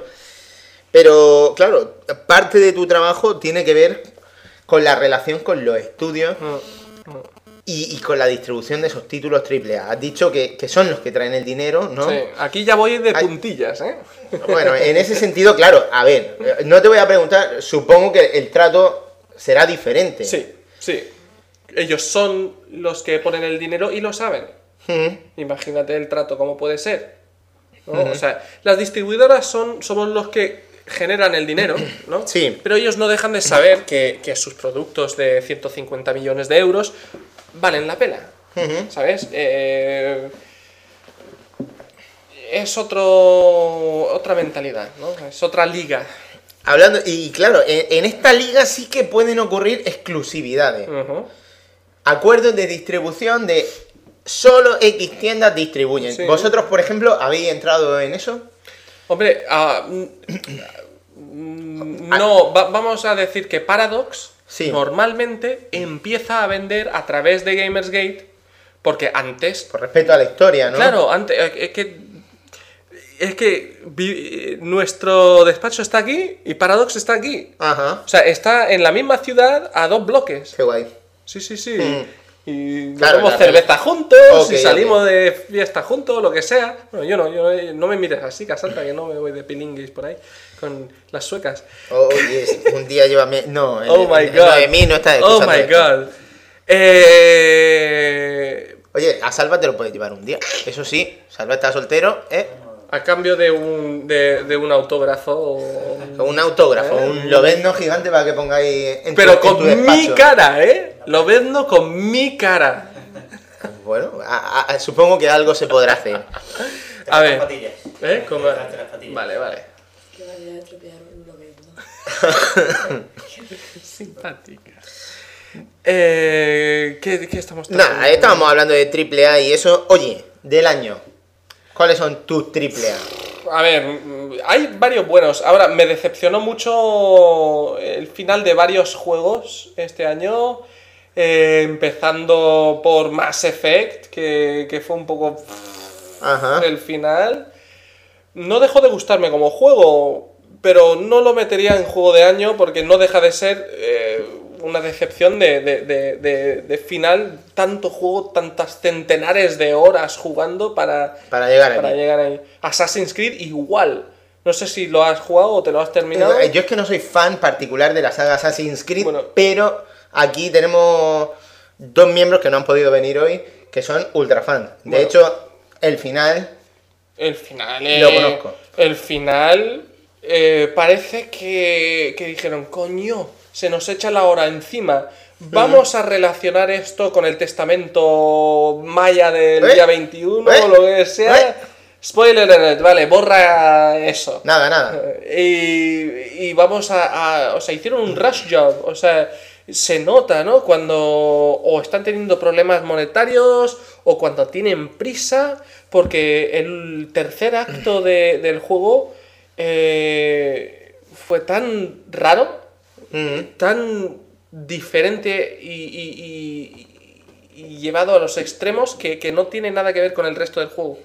Pero, claro, parte de tu trabajo tiene que ver con la relación con los estudios Mm, y, y con la distribución de esos títulos AAA. Has dicho que, que son los que traen el dinero, ¿no? sí, aquí ya voy de puntillas, ¿eh? Bueno, en ese [LAUGHS] sentido, claro, a ver, eh, no te voy a preguntar, supongo que el trato será diferente. Sí, sí. Ellos son los que ponen el dinero y lo saben. Mm, Imagínate el trato, cómo puede ser. ¿no? O sea, las distribuidoras son, somos los que generan el dinero, ¿no? [CLEARS THROAT] Sí. Pero ellos no dejan de saber que, que sus productos de 150 millones de euros valen la pena. ujú. ¿Sabes? Eh, es otro, otra mentalidad, ¿no? Es otra liga. Hablando, y claro, en, en esta liga sí que pueden ocurrir exclusividades. Ujú. Acuerdos de distribución de solo X tiendas distribuyen. Sí. ¿Vosotros, por ejemplo, habéis entrado en eso? Hombre, mm, [CLEARS THROAT] no, va- vamos a decir que Paradox Sí. normalmente empieza a vender a través de Gamersgate porque antes Por respeto a la historia, ¿no? Claro, antes, eh, es que. Es que vi- nuestro despacho está aquí y Paradox está aquí. Ajá. O sea, está en la misma ciudad a dos bloques. Qué guay. Sí, sí, sí. Mm. Y Claro, tomamos cerveza juntos, y salimos de fiesta juntos, lo que sea. Bueno, yo no, yo no, no me mires así, Casalta, que no me voy de pilinguis por ahí con las suecas. Oh, yes. [LAUGHS] Un día llévame. No, Oh my god. lo de mí no está Oh my god. Eh, Oye, a Salva te lo puedes llevar un día. Eso sí, Salva está soltero, ¿eh? A cambio de un, de, de un autógrafo o un autógrafo, Eh, un lobezno gigante para que pongáis en tu- Pero en tu con mi cara, ¿eh? Lo vendo con mi cara. Bueno, a- a- supongo que algo se podrá hacer. A ver. ¿Eh? Vale, vale. Que vaya a estropear un lobezno. [LAUGHS] Simpática. Eh, ¿qué, ¿Qué estamos Nada, estábamos hablando de AAA y eso. Oye, del año. ¿Cuáles son tus AAA? A ver, mm, hay varios buenos. Ahora, me decepcionó mucho el final de varios juegos este año. eh, empezando por Mass Effect, que, que fue un poco Ajá. el final. No dejó de gustarme como juego, pero no lo metería en juego de año porque no deja de ser eh, una decepción de, de- de- final. Tanto juego, tantas centenares de horas jugando para, Para llegar para aquí. llegar ahí. Assassin's Creed igual. No sé si lo has jugado o te lo has terminado. Eh, Yo es que no soy fan particular de la saga Assassin's Creed, Bueno. pero aquí tenemos dos miembros que no han podido venir hoy, que son ultra fan. De Bueno. hecho, el final. El final. Lo eh, conozco. El final. eh, parece que, que dijeron, coño, se nos echa la hora encima. Vamos a relacionar esto con el testamento maya del ¿Eh? día 21 ¿Eh? o lo que sea. ¿Eh? Spoiler alert, vale, borra eso. Nada, nada. Y, y vamos a, a- O sea, hicieron un rush job. O sea, se nota, ¿no? Cuando o están teniendo problemas monetarios o cuando tienen prisa. Porque el tercer acto de- del juego eh, fue tan raro, Mm. tan diferente y, y- y- y llevado a los extremos que, que no tiene nada que ver con el resto del juego.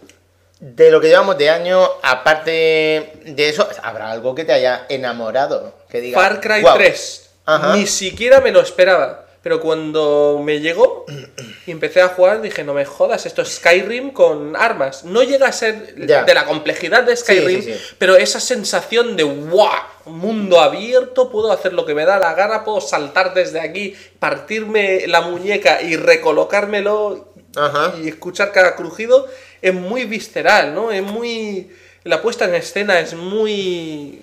De lo que llevamos de año, aparte de eso, ¿habrá algo que te haya enamorado? Que diga, Far Cry "Guau". 3. Ajá. Ni siquiera me lo esperaba. Pero cuando me llegó y empecé a jugar, dije, no me jodas, esto es Skyrim con armas. No llega a ser Ya. de la complejidad de Skyrim, sí, sí. pero esa sensación de ¡guau! Mundo abierto, puedo hacer lo que me da la gana, puedo saltar desde aquí, partirme la muñeca y recolocármelo Ajá. y escuchar cada crujido, es muy visceral, ¿no? Es muy... La puesta en escena es muy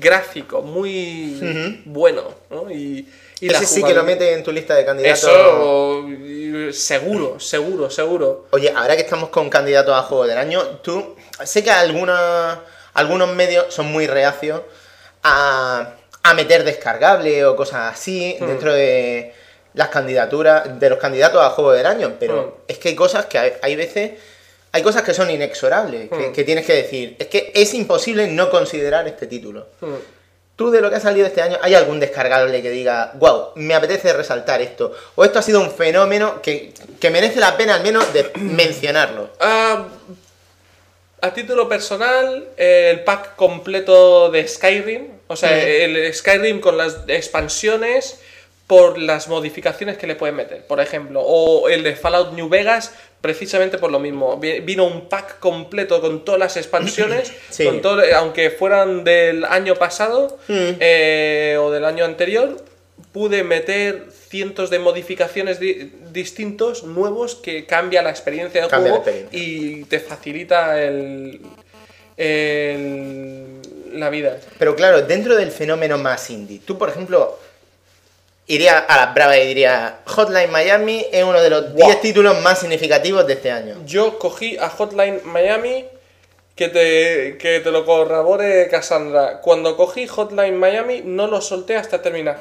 gráfico, muy bueno, ¿no? Y, y Ese sí que lo mete en tu lista de candidatos. Eso, seguro, seguro, seguro. Oye, ahora que estamos con candidatos a juego del año, tú. Sé que algunos, algunos medios son muy reacios a, a meter descargable o cosas así Hmm. dentro de las candidaturas, de los candidatos a juego del año, pero Hmm. es que hay cosas que hay, hay veces. Hay cosas que son inexorables, que, Hmm. que tienes que decir. Es que es imposible no considerar este título. Mm. ¿Tú de lo que ha salido este año, hay algún descargable que diga, wow, me apetece resaltar esto? ¿O esto ha sido un fenómeno que, que merece la pena al menos de [CLEARS THROAT] mencionarlo? Ah, a título personal, el pack completo de Skyrim, o sea, el Skyrim con las expansiones por las modificaciones que le pueden meter, por ejemplo, o el de Fallout New Vegas, precisamente por lo mismo. Vi- Vino un pack completo con todas las expansiones, [CLEARS THROAT] Sí. con todo, aunque fueran del año pasado Mm. eh, o del año anterior, pude meter cientos de modificaciones di- distintos, nuevos, que cambia la experiencia del Cambia la juego experiencia. y te facilita el, el- la vida. Pero claro, dentro del fenómeno más indie, tú, por ejemplo, iría a la brava y diría, Hotline Miami es uno de los Wow. 10 títulos más significativos de este año. Yo cogí a Hotline Miami, que te, que te lo corrobore Cassandra. Cuando cogí Hotline Miami, no lo solté hasta terminar.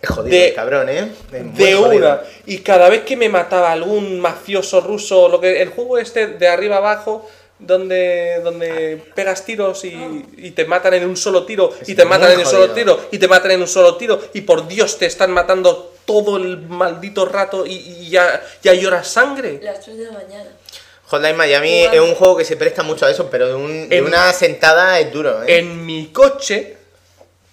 Es jodido, De- el cabrón, ¿eh? Es De jodido. una. Y cada vez que me mataba algún mafioso ruso, lo que el juego este de arriba abajo, donde, donde pegas tiros y, y te matan en un solo tiro, y te matan en un solo tiro, y te matan en un solo tiro, y por Dios te están matando todo el maldito rato y, y ya, ya lloras sangre. Las 3 de la mañana. Hotline Miami Igual. es un juego que se presta mucho a eso, pero de, un- de En- una sentada es duro, ¿eh? En mi coche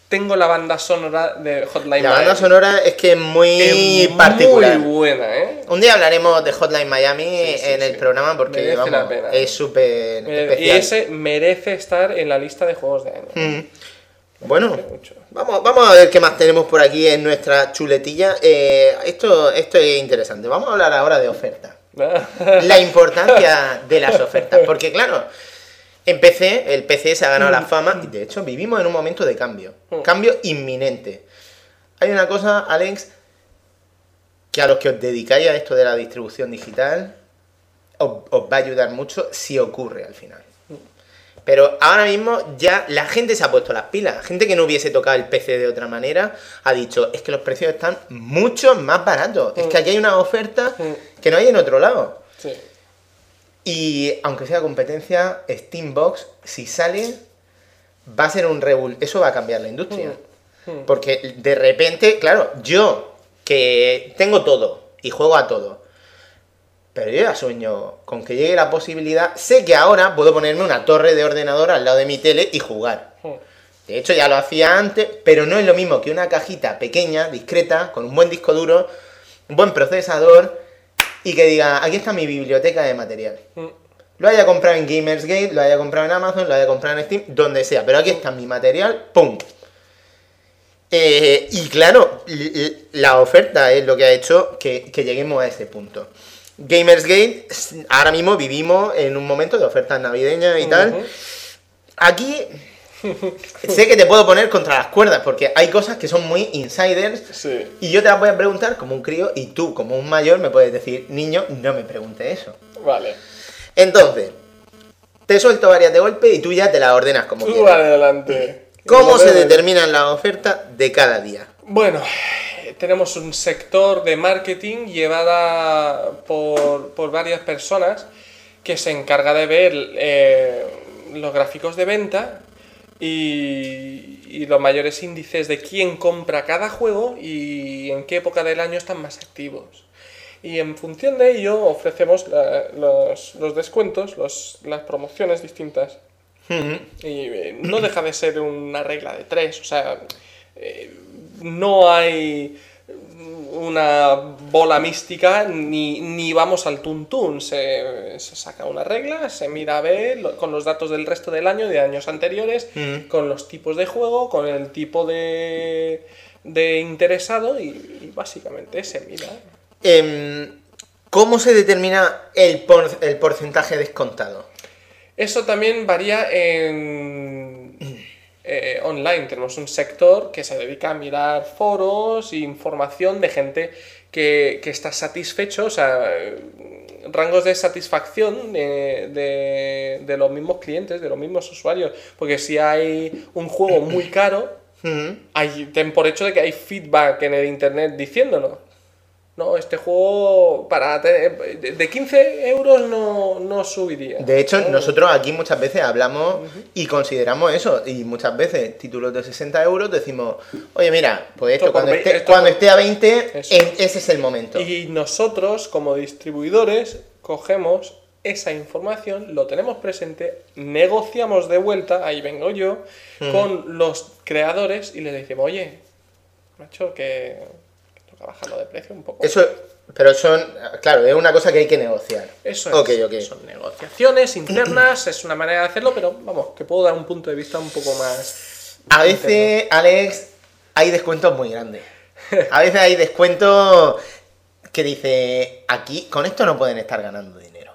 tengo la banda sonora de Hotline La banda Miami. sonora es que es muy Es particular. Muy buena, ¿eh? Un día hablaremos de Hotline Miami Sí, sí, en el programa porque vamos, la pena. es súper Eh, especial. Y ese merece estar en la lista de juegos de año. Mm. Bueno, vamos, vamos a ver qué más tenemos por aquí en nuestra chuletilla. Eh, esto, esto es interesante. Vamos a hablar ahora de ofertas. [LAUGHS] La importancia de las ofertas. Porque claro, en PC, el PC se ha ganado la fama y de hecho vivimos en un momento de cambio. Cambio inminente. Hay una cosa, Alex, que a los que os dedicáis a esto de la distribución digital, os, os va a ayudar mucho si ocurre al final. Pero ahora mismo ya la gente se ha puesto las pilas. Gente que no hubiese tocado el PC de otra manera ha dicho, es que los precios están mucho más baratos. Es que aquí hay una oferta que no hay en otro lado. Sí. Y aunque sea competencia, Steambox, si sale, va a ser un revul... Eso va a cambiar la industria. Porque de repente, claro, yo que tengo todo y juego a todo, pero yo ya sueño con que llegue la posibilidad, sé que ahora puedo ponerme una torre de ordenador al lado de mi tele y jugar. De hecho, ya lo hacía antes, pero no es lo mismo que una cajita pequeña, discreta, con un buen disco duro, un buen procesador y que diga, aquí está mi biblioteca de material. Lo haya comprado en Gamersgate, lo haya comprado en Amazon, lo haya comprado en Steam, donde sea, pero aquí está mi material, ¡pum! Eh, y claro, la oferta es lo que ha hecho que, que lleguemos a ese punto. Gamersgate, ahora mismo vivimos en un momento de ofertas navideñas y tal. Aquí [LAUGHS] sé que te puedo poner contra las cuerdas porque hay cosas que son muy insiders Sí. y yo te las voy a preguntar como un crío y tú como un mayor me puedes decir, niño, no me pregunte eso. Vale. Entonces, te suelto varias de golpe y tú ya te las ordenas como Tú quieras. adelante. ¿Cómo se determinan las ofertas de cada día? Bueno, tenemos un sector de marketing llevada por, por varias personas que se encarga de ver eh, los gráficos de venta y, y los mayores índices de quién compra cada juego y en qué época del año están más activos. Y en función de ello ofrecemos la- los, los descuentos, los- las promociones distintas. Y eh, no deja de ser una regla de tres, o sea, eh, no hay una bola mística ni, ni vamos al tuntún. Se, se saca una regla, se mira a ver lo- con los datos del resto del año, de años anteriores, Mm. con los tipos de juego, con el tipo de, de interesado y, y básicamente se mira. Em, ¿Cómo se determina el, por- el porcentaje descontado? Eso también varía en eh, online. Tenemos un sector que se dedica a mirar foros e información de gente que, que está satisfecho, o sea, rangos de satisfacción de, de- de los mismos clientes, de los mismos usuarios. Porque si hay un juego muy caro, Ujú. [LAUGHS] hay, ten por hecho de que hay feedback en el internet diciéndolo. No, este juego para de de 15 euros no, no subiría. De hecho, ¿no? nosotros aquí muchas veces hablamos y consideramos eso. Y muchas veces, títulos de 60 euros, decimos, oye, mira, pues esto, cuando, esté, esto cuando por- esté a 20, Eso. en- ese es el momento. Y nosotros, como distribuidores, cogemos esa información, lo tenemos presente, negociamos de vuelta, ahí vengo yo, con los creadores y les decimos, oye, macho, que, bajarlo de precio un poco. Eso, pero son, claro, es una cosa que hay que negociar. Eso es. Ok, ok. Son negociaciones internas, es una manera de hacerlo, pero vamos, que puedo dar un punto de vista un poco más. A veces, Alex, hay descuentos muy grandes. A veces hay descuentos que dice, aquí, con esto no pueden estar ganando dinero.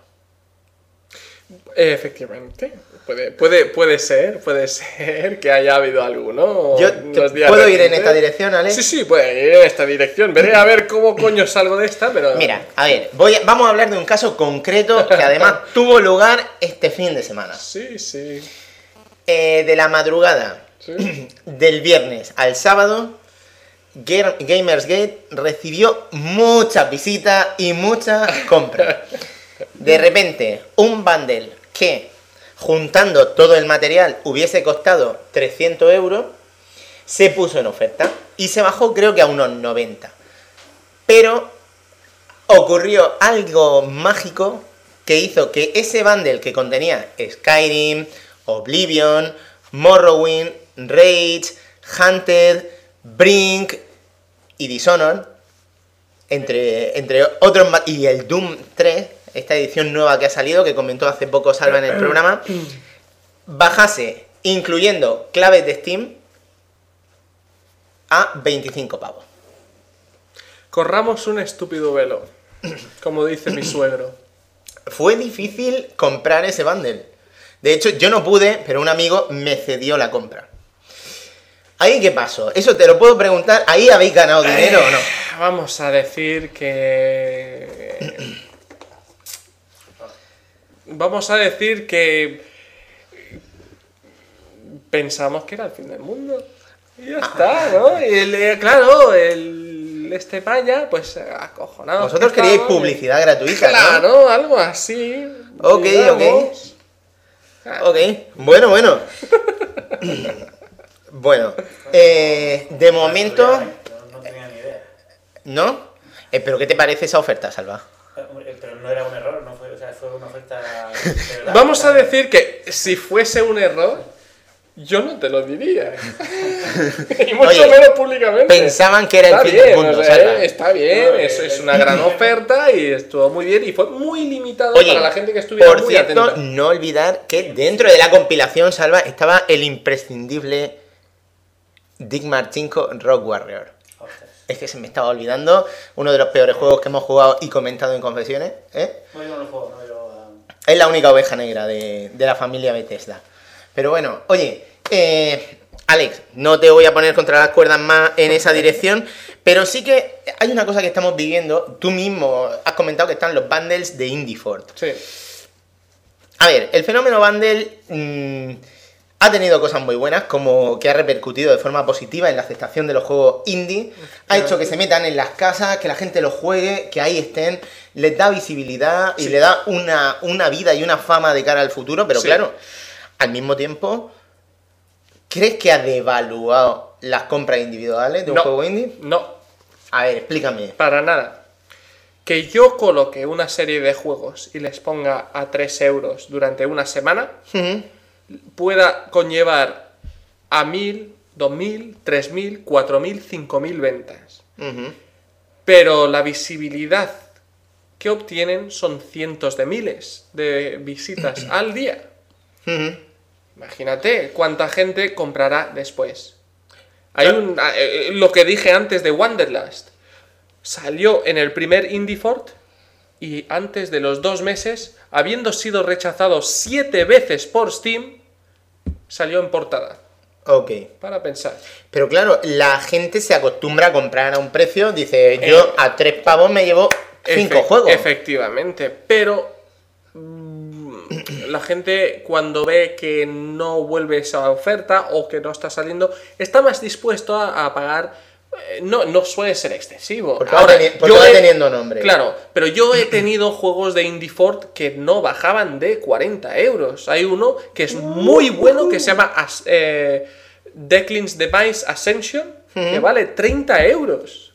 Efectivamente. Puede, puede, puede ser, puede ser que haya habido alguno. Yo días ¿Puedo ir en esta dirección, Ale? Sí, sí, puede ir en esta dirección. Veré a ver cómo coño salgo de esta, pero. Mira, a ver, voy a- vamos a hablar de un caso concreto que además [LAUGHS] tuvo lugar este fin de semana. Sí, sí. Eh, de la madrugada sí. [CLEARS THROAT] del viernes al sábado, Ga- Gamersgate recibió muchas visitas y muchas compras. [LAUGHS] De repente, un bundle que, juntando todo el material, hubiese costado 300 euros, se puso en oferta y se bajó creo que a unos 90. Pero ocurrió algo mágico que hizo que ese bundle que contenía Skyrim, Oblivion, Morrowind, Rage, Hunted, Brink y Dishonored, entre, entre otros y el Doom 3, esta edición nueva que ha salido, que comentó hace poco Salva en el programa, bajase, incluyendo claves de Steam, a 25 pavos. Corramos un estúpido velo. Como dice mi suegro. Fue difícil comprar ese bundle. De hecho, yo no pude, pero un amigo me cedió la compra. ¿Ahí qué pasó? Eso te lo puedo preguntar. ¿Ahí habéis ganado dinero o no? Vamos a decir que. Vamos a decir que. Pensamos que era el fin del mundo. Y ya está, ¿no? Y el, eh, claro, el. Este paya, pues acojonado. Vosotros que queríais publicidad gratuita, ¿no? Claro, algo así. Ok, digamos. Ok, bueno, bueno. [LAUGHS] bueno, eh, de momento, No, no tenía ni idea. ¿no? Eh, ¿Pero qué te parece esa oferta, Salva? Eh, Pero no era un error, no fue, o sea, fue una oferta. verdad. Vamos a decir que si fuese un error, yo no te lo diría. [LAUGHS] y mucho Oye, menos públicamente. pensaban que era el fin del bien, mundo, o sea, Salva. Está bien, No, eso es una gran oferta y estuvo muy bien y fue muy limitado Oye, para la gente que estuviera por muy cierto, atenta. no olvidar que dentro de la compilación, Salva, estaba el imprescindible Dick Marchinko Rock Warrior. Es que se me estaba olvidando uno de los peores juegos que hemos jugado y comentado en confesiones. ¿eh? No, yo no lo juego, no, yo. Es la única oveja negra de, de la familia Bethesda. Pero bueno, oye, eh, Alex, no te voy a poner contra las cuerdas más en esa dirección, pero sí que hay una cosa que estamos viviendo. Tú mismo has comentado que están los bundles de IndieFort. Sí. A ver, el fenómeno bundle mm, ha tenido cosas muy buenas, como que ha repercutido de forma positiva en la aceptación de los juegos indie, ha hecho que se metan en las casas, que la gente los juegue, que ahí estén, les da visibilidad y le da una, una vida y una fama de cara al futuro, pero Sí. claro, al mismo tiempo, ¿crees que ha devaluado las compras individuales de un No. juego indie? No, A ver, explícame. para nada. Que yo coloque una serie de juegos y les ponga a 3 euros durante una semana Ujú. Pueda conllevar a 1000, 2000, 3000, 4000, 5000 ventas. Ujú. Pero la visibilidad que obtienen son cientos de miles de visitas [CLEARS THROAT] al día. Imagínate cuánta gente comprará después. Hay un, eh, eh, lo que dije antes de Wanderlust. Salió en el primer Indiefort y antes de los dos meses, habiendo sido rechazado siete veces por Steam, salió en portada. Ok. Para pensar. Pero claro, la gente se acostumbra a comprar a un precio, dice, yo Eh, a tres pavos me llevo cinco juegos. Efectivamente, pero mm, la gente cuando ve que no vuelve esa oferta o que no está saliendo, está más dispuesto a, a pagar. Eh, No, no suele ser excesivo. Porque va teni- porque yo va he- teniendo nombre. Claro, pero yo he tenido juegos de IndieFort que no bajaban de 40 euros. Hay uno que es muy bueno que se llama As- eh, Declin's Device Ascension, que vale 30 euros.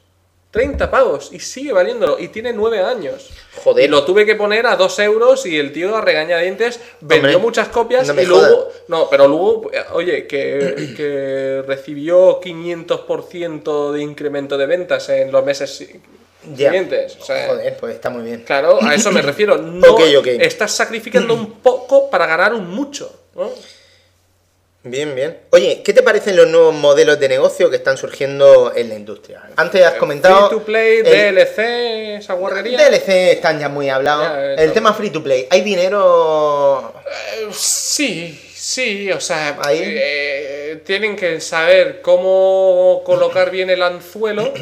30 pavos y sigue valiéndolo y tiene 9 años. Joder. Y lo tuve que poner a 2 euros y el tío a regañadientes vendió Hombre, muchas copias no y luego... No, pero luego, oye, que, [CLEARS THROAT] que recibió 500% de incremento de ventas en los meses Ya. siguientes. O sea, Joder, pues está muy bien. Claro, a eso me [LAUGHS] refiero. No Ok, ok. estás sacrificando un poco para ganar un mucho. ¿no? Bien, bien. Oye, ¿qué te parecen los nuevos modelos de negocio que están surgiendo en la industria? Antes has comentado... Free to play, el- DLC, esa guarrería. DLC están ya muy hablados. Ya, el tema free to play. ¿Hay dinero Eh, Sí, sí, o sea, Ahí. eh, tienen que saber cómo colocar bien el anzuelo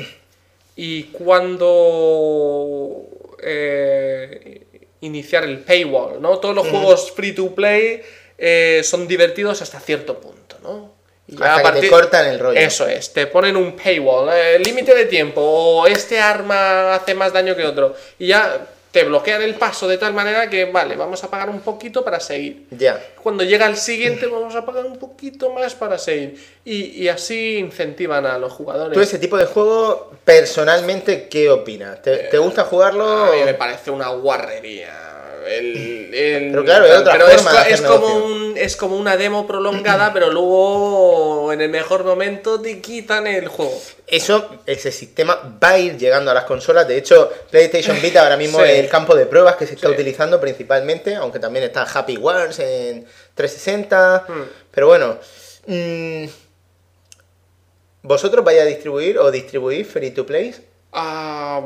y cuándo eh, iniciar el paywall, ¿no? Todos los juegos free to play eh, son divertidos hasta cierto punto, ¿no? Y Hasta a que te cortan el rollo. Eso es, te ponen un paywall, eh, límite de tiempo, o este arma hace más daño que otro, y ya te bloquean el paso de tal manera que, vale, vamos a pagar un poquito para seguir. ya? Cuando llega el siguiente, [LAUGHS] vamos a pagar un poquito más para seguir. Y, y así incentivan a los jugadores. Tú ese tipo de juego, personalmente, ¿qué opinas? ¿Te, te gusta jugarlo? A mí me parece una guarrería. El- el- Pero claro, hay otra pero forma es, de hacer es como negocio. un, es como una demo prolongada, pero luego en el mejor momento te quitan el juego. Eso, ese sistema va a ir llegando a las consolas. De hecho, PlayStation Vita ahora mismo Sí. es el campo de pruebas que se está Sí. utilizando principalmente, aunque también está Happy Wars en 360. Hmm. Pero bueno, mm, ¿vosotros vais a distribuir o distribuir free to play? Ah,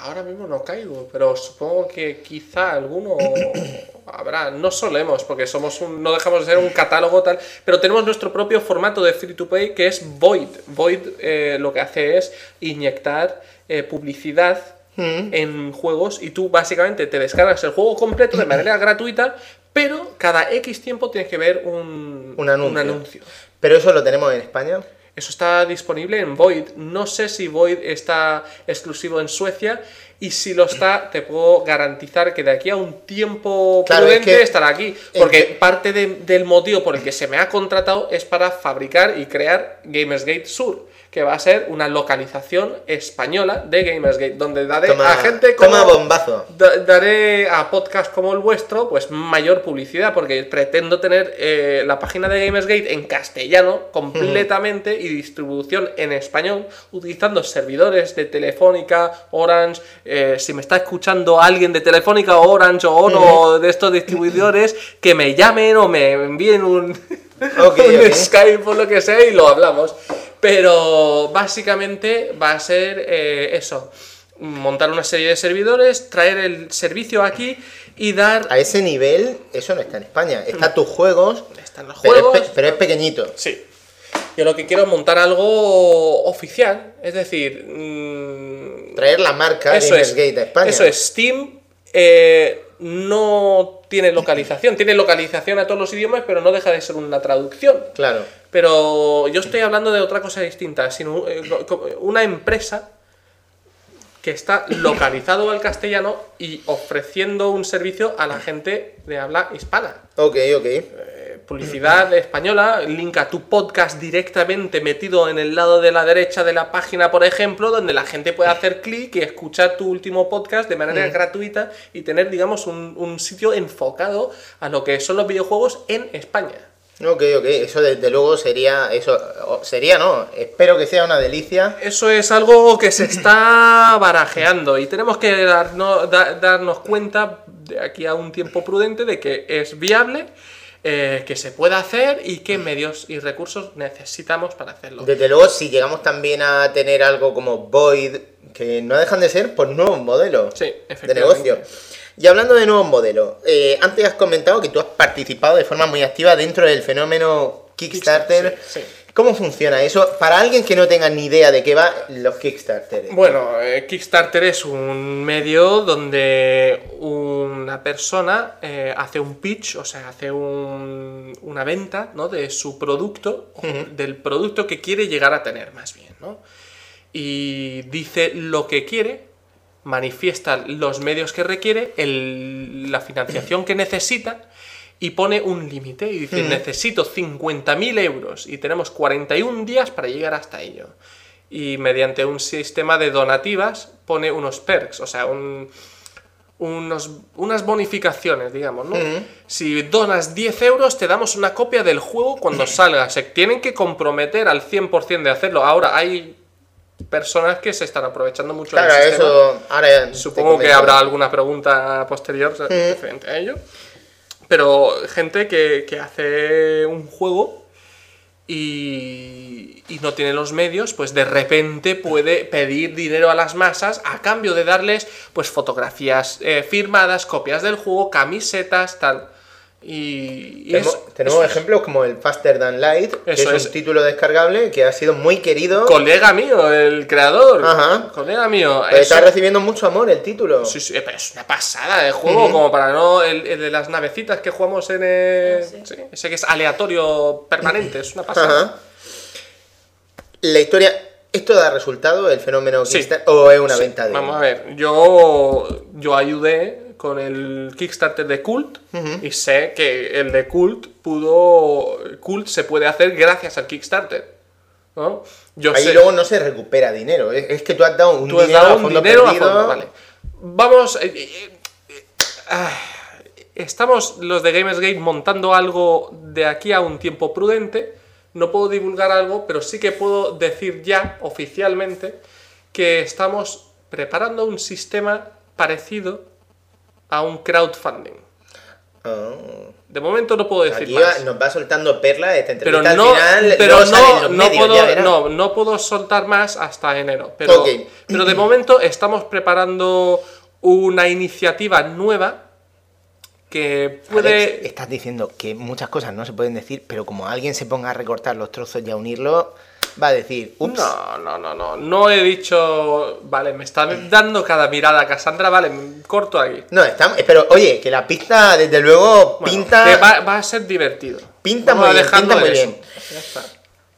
ahora mismo no caigo, pero supongo que quizá alguno [CLEARS THROAT] habrá. No solemos, porque somos un, no dejamos de ser un catálogo tal, pero tenemos nuestro propio formato de free to play que es Void. Void eh, lo que hace es inyectar eh, publicidad en juegos y tú básicamente te descargas el juego completo de manera [CLEARS THROAT] gratuita, pero cada X tiempo tienes que ver un, Un anuncio. un anuncio. Pero eso lo tenemos en España. Eso está disponible en Void. No sé si Void está exclusivo en Suecia. Y si lo está, te puedo garantizar que de aquí a un tiempo Claro, es prudente que- estará aquí. Porque parte de- del motivo por el que se me ha contratado es para fabricar y crear Gamersgate Sur. Que va a ser una localización española de Gamersgate. Donde daré Toma, a gente como. toma bombazo. Da- daré a podcast como el vuestro pues mayor publicidad porque pretendo tener eh, la página de Gamersgate en castellano completamente y distribución en español utilizando servidores de Telefónica, Orange, eh, si me está escuchando alguien de Telefónica o Orange o Ono de estos distribuidores que me llamen o me envíen un. [LAUGHS] Skype o lo que sea y lo hablamos. Pero básicamente va a ser eh, eso. Montar una serie de servidores, traer el servicio aquí y dar... A ese nivel, eso no está en España. Está tus juegos, Están los pero es, juegos. pe- pero es pequeñito. Sí. Yo lo que quiero es montar algo oficial. Es decir... mm, Traer la marca eso es, Gamersgate a España. Eso es, Steam eh, no tiene localización. Tiene localización a todos los idiomas, pero no deja de ser una traducción. Claro. Pero yo estoy hablando de otra cosa distinta, sino eh, una empresa que está localizado al castellano y ofreciendo un servicio a la gente de habla hispana. Ok, ok. Publicidad española, link a tu podcast directamente metido en el lado de la derecha de la página, por ejemplo, donde la gente puede hacer clic y escuchar tu último podcast de manera gratuita y tener, digamos, un, un sitio enfocado a lo que son los videojuegos en España. Ok, ok. Eso desde luego sería. Eso sería, no. Espero que sea una delicia. Eso es algo que se está [LAUGHS] barajeando y tenemos que darnos, da- darnos cuenta de aquí a un tiempo prudente de que es viable, eh, que se puede hacer y qué medios y recursos necesitamos para hacerlo. Desde luego, si llegamos también a tener algo como Void, que no dejan de ser pues nuevos modelos Sí, de negocio. Y hablando de nuevos modelos, eh, antes has comentado que tú has participado de forma muy activa dentro del fenómeno Kickstarter. Sí, sí. ¿Cómo funciona eso? Para alguien que no tenga ni idea de qué va los Kickstarter. Bueno, eh, Kickstarter es un medio donde una persona eh, hace un pitch, o sea, hace un- una venta ¿no? de su producto, del producto que quiere llegar a tener más bien, ¿no? Y dice lo que quiere, manifiesta los medios que requiere, el- la financiación que necesita y pone un límite y dice, necesito 50.000 euros y tenemos 41 días para llegar hasta ello. Y mediante un sistema de donativas pone unos perks, o sea, un- unos, unas bonificaciones, digamos, ¿no? Si donas 10 euros, te damos una copia del juego cuando [LAUGHS] salga. Se tienen que comprometer al 100% de hacerlo. Ahora, hay personas que se están aprovechando mucho del Claro, sistema. eso ahora Supongo que habrá alguna pregunta posterior referente a ello. Pero gente que, que hace un juego y, y no tiene los medios, pues de repente puede pedir dinero a las masas a cambio de darles pues fotografías eh, firmadas, copias del juego, camisetas, tal. Y, y Tenemos, es- tenemos es- ejemplos como el Faster Than Light, que es, es. un título descargable que ha sido muy querido. colega mío, el creador. Ajá. Colega mío. Pues está recibiendo mucho amor el título. Sí, sí, pero es una pasada de juego, como para no. El, el de las navecitas que jugamos en el. Ah, sí. sí, ese que es aleatorio permanente, es una pasada. Ajá. La historia, ¿esto da resultado, el fenómeno Sí. Kickstarter, o es una Sí, venta de... Vamos a ver, yo, yo ayudé con el Kickstarter de Cult y sé que el de Cult pudo. Cult se puede hacer gracias al Kickstarter. ¿no? Yo Ahí sé, luego no se recupera dinero. Es, es que tú has dado un tú has dinero dado a un fondo dinero a perdido. fondo, vale. Vamos. eh, eh, eh, ah, estamos los de Gamersgate montando algo de aquí a un tiempo prudente. No puedo divulgar algo, pero sí que puedo decir ya oficialmente que estamos preparando un sistema parecido a un crowdfunding. Ah. De momento no puedo decir Aquí más. nos va soltando perlas esta Pero no, al final. pero no, no medios, puedo, no, no puedo soltar más hasta enero. Pero, pero de momento estamos preparando una iniciativa nueva que puede. Alex, estás diciendo que muchas cosas no se pueden decir, pero como alguien se ponga a recortar los trozos y a unirlos, va a decir, ups, No, no, no, no. No he dicho. Vale, me está dando cada mirada Cassandra. Vale, corto aquí. no, está, pero oye, que la pista desde luego Bueno, pinta, va, va a ser divertido. Pinta Vamos muy bien, pinta muy bien. Ya está.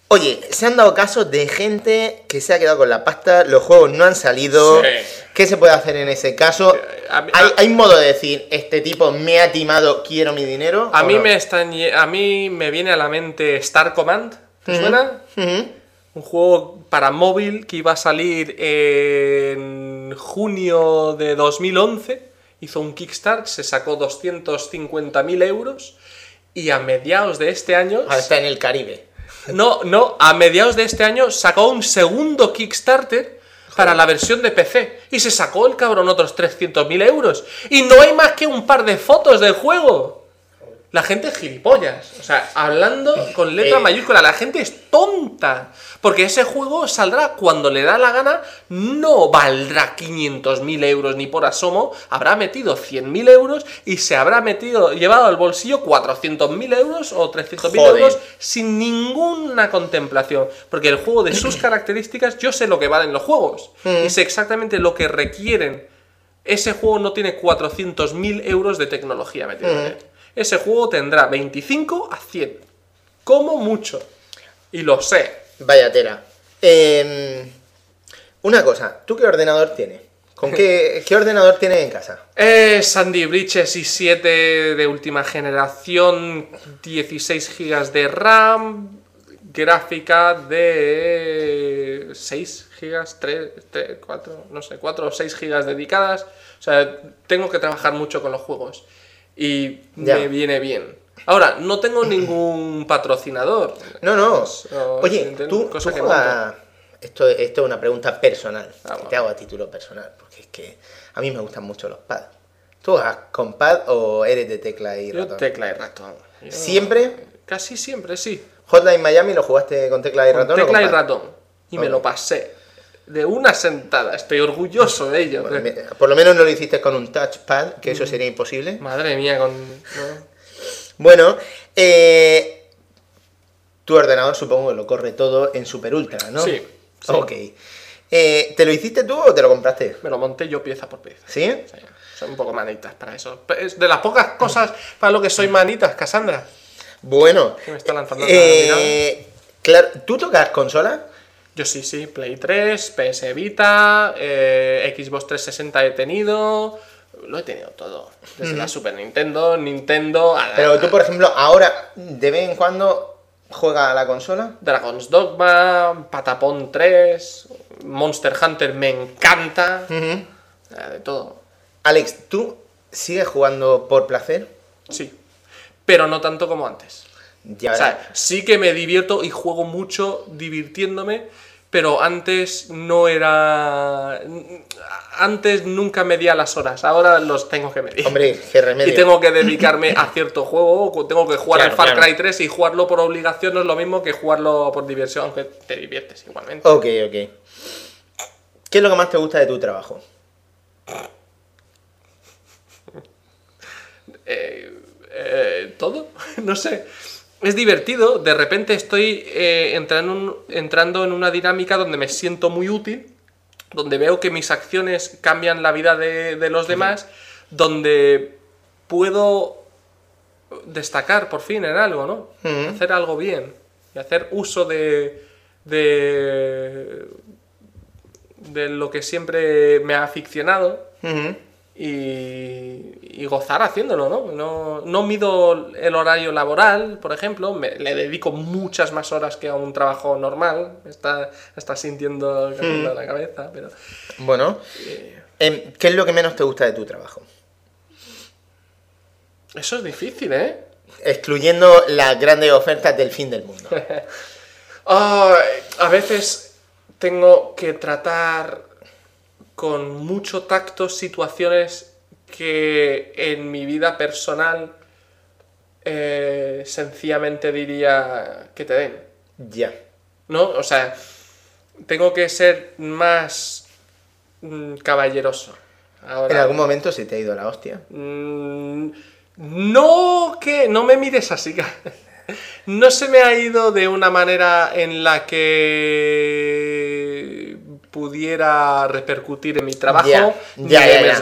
Oye, se han dado casos de gente que se ha quedado con la pasta, los juegos no han salido. Sí. ¿Qué se puede hacer en ese caso? a mí- ¿Hay, a- hay modo de decir, este tipo me ha timado, quiero mi dinero? A ¿o mí, no? me están, a mí me viene a la mente Star Command. ¿Te suena? Ujú. Un juego para móvil que iba a salir en junio de 2011. Hizo un Kickstart, se sacó 250.000 euros. Y a mediados de este año. Ahora está en el Caribe. No, no, a mediados de este año sacó un segundo Kickstarter para la versión de PC. Y se sacó el cabrón otros 300.000 euros. Y no hay más que un par de fotos del juego. La gente es gilipollas. O sea, hablando con letra Eh. mayúscula, la gente es tonta. Porque ese juego saldrá cuando le da la gana, no valdrá 500.000 euros ni por asomo, habrá metido 100.000 euros y se habrá metido, llevado al bolsillo 400.000 euros o 300.000 Joder. euros sin ninguna contemplación. Porque el juego de sus [CLEARS THROAT] características, yo sé lo que valen los juegos y sé exactamente lo que requieren. Ese juego no tiene 400.000 euros de tecnología metida en él. Ese juego tendrá 25 a 100. Como mucho. Y lo sé. Vaya tela. Eh, una cosa, ¿tú qué ordenador tienes? ¿Con qué, [LAUGHS] qué ordenador tienes en casa? Es Sandy Bridges i7 de última generación, 16 GB de RAM, gráfica de 6 GB, 3, 4, no sé, 4 o 6 GB dedicadas. O sea, tengo que trabajar mucho con los juegos y Ya. me viene bien. Ahora, no tengo [CLEARS THROAT] ningún patrocinador. No, no. No, Oye, tú, cosa tú que juegas- Esto, esto es una pregunta personal, Ah, que bueno. te hago a título personal, porque es que a mí me gustan mucho los pads. ¿Tú juegas con pad o eres de tecla y Yo ratón? tecla y ratón. Yo- ¿Siempre? Casi siempre, sí. Hotline Miami lo jugaste con tecla y Con ratón. o tecla con y pad? ratón. Y me lo pasé. De una sentada. Estoy orgulloso de ello. Bueno, por lo menos no lo hiciste con un touchpad, que eso sería imposible. Madre mía, con. no. Bueno, eh, tu ordenador supongo que lo corre todo en Super Ultra, ¿no? Sí, sí. Ok. Eh, ¿Te lo hiciste tú o te lo compraste? Me lo monté yo pieza por pieza. ¿Sí? Sí, soy un poco manitas para eso. Es de las pocas cosas para lo que soy manitas, Cassandra. Bueno. Me está lanzando la eh, claro, ¿tú tocas consola? Yo sí, sí. Play 3, PS Vita, eh, Xbox 360 he tenido. Lo he tenido todo. Desde la Super Nintendo, Nintendo. a la- Pero tú, por ejemplo, ahora de vez en cuando juegas a la consola. Dragon's Dogma, Patapon 3, Monster Hunter me encanta. De todo. Alex, ¿tú sigues jugando por placer? Sí. Pero no tanto como antes. Ya O sea, sí que me divierto y juego mucho divirtiéndome, pero antes no era... antes nunca medía las horas, ahora los tengo que medir. Hombre, qué remedio. Y tengo que dedicarme a cierto juego, o tengo que jugar Claro, al Far claro. Cry 3 y jugarlo por obligación no es lo mismo que jugarlo por diversión, aunque te diviertes igualmente. Ok, ok. ¿Qué es lo que más te gusta de tu trabajo? Eh, todo, [LAUGHS] no sé. Es divertido, de repente estoy eh, entrando, en- entrando en una dinámica donde me siento muy útil, donde veo que mis acciones cambian la vida de, de los demás, donde puedo destacar por fin en algo, ¿no? Hacer algo bien y hacer uso de, de, de lo que siempre me ha aficionado. Y, y gozar haciéndolo, ¿no? ¿no? No mido el horario laboral, por ejemplo, me- le dedico muchas más horas que a un trabajo normal, me está, está sintiendo de la cabeza, pero... Bueno, em, ¿qué es lo que menos te gusta de tu trabajo? Eso es difícil, ¿eh? Excluyendo las grandes ofertas del fin del mundo. [LAUGHS] A veces tengo que tratar con mucho tacto situaciones que en mi vida personal eh, sencillamente diría que te den. Ya. ¿No? O sea, tengo que ser más mm, caballeroso. Ahora, En algún momento se te ha ido la hostia. Mm, no que no me mires así. [LAUGHS] No se me ha ido de una manera en la que pudiera repercutir en mi trabajo, Ya, ya, ya.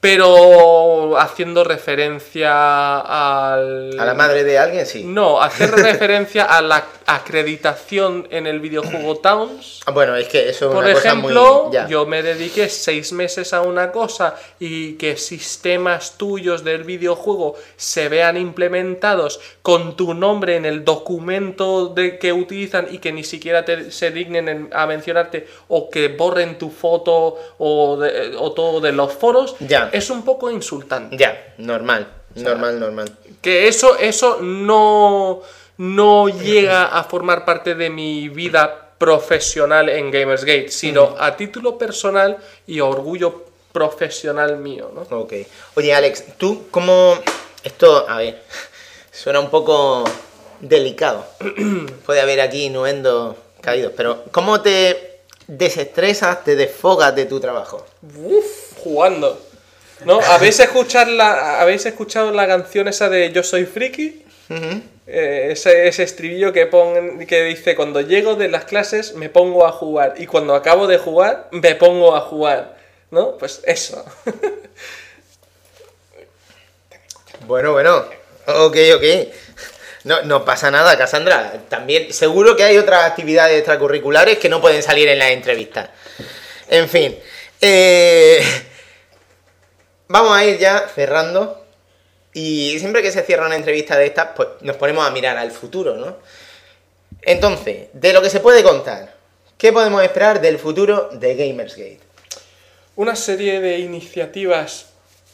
Pero haciendo referencia al... A la madre de alguien, sí. No, hacer referencia a la acreditación en el videojuego [CLEARS THROAT] Towns. Ah, Bueno, es que eso es Por una cosa ejemplo, muy... ya. yo me dediqué seis meses a una cosa y que sistemas tuyos del videojuego se vean implementados con tu nombre en el documento de, que utilizan y que ni siquiera te- se dignen en- a mencionarte o que borren tu foto o, de- o todo de los foros, Ya. Es un poco insultante. Ya, normal. Normal, normal. Que eso, eso no, no llega a formar parte de mi vida profesional en Gamersgate, sino a título personal y orgullo profesional mío, ¿no? Ok. Oye, Alex, ¿tú cómo...? Esto, a ver, suena un poco delicado. [CLEARS THROAT] Puede haber aquí innuendos caídos, pero ¿cómo te desestresas, te desfogas de tu trabajo? Uf, jugando. ¿No? ¿Habéis escuchado la, ¿Habéis escuchado la canción esa de Yo soy friki? Eh, ese, ese estribillo que, pon- que dice, cuando llego de las clases me pongo a jugar y cuando acabo de jugar me pongo a jugar. ¿No? Pues eso. [LAUGHS] Bueno, bueno. Ok, ok. No, no pasa nada, Cassandra. También, seguro que hay otras actividades extracurriculares que no pueden salir en las entrevistas. En fin. eh, vamos a ir ya cerrando. Y siempre que se cierra una entrevista de estas, pues nos ponemos a mirar al futuro, ¿no? Entonces, de lo que se puede contar, ¿qué podemos esperar del futuro de Gamersgate? una serie de iniciativas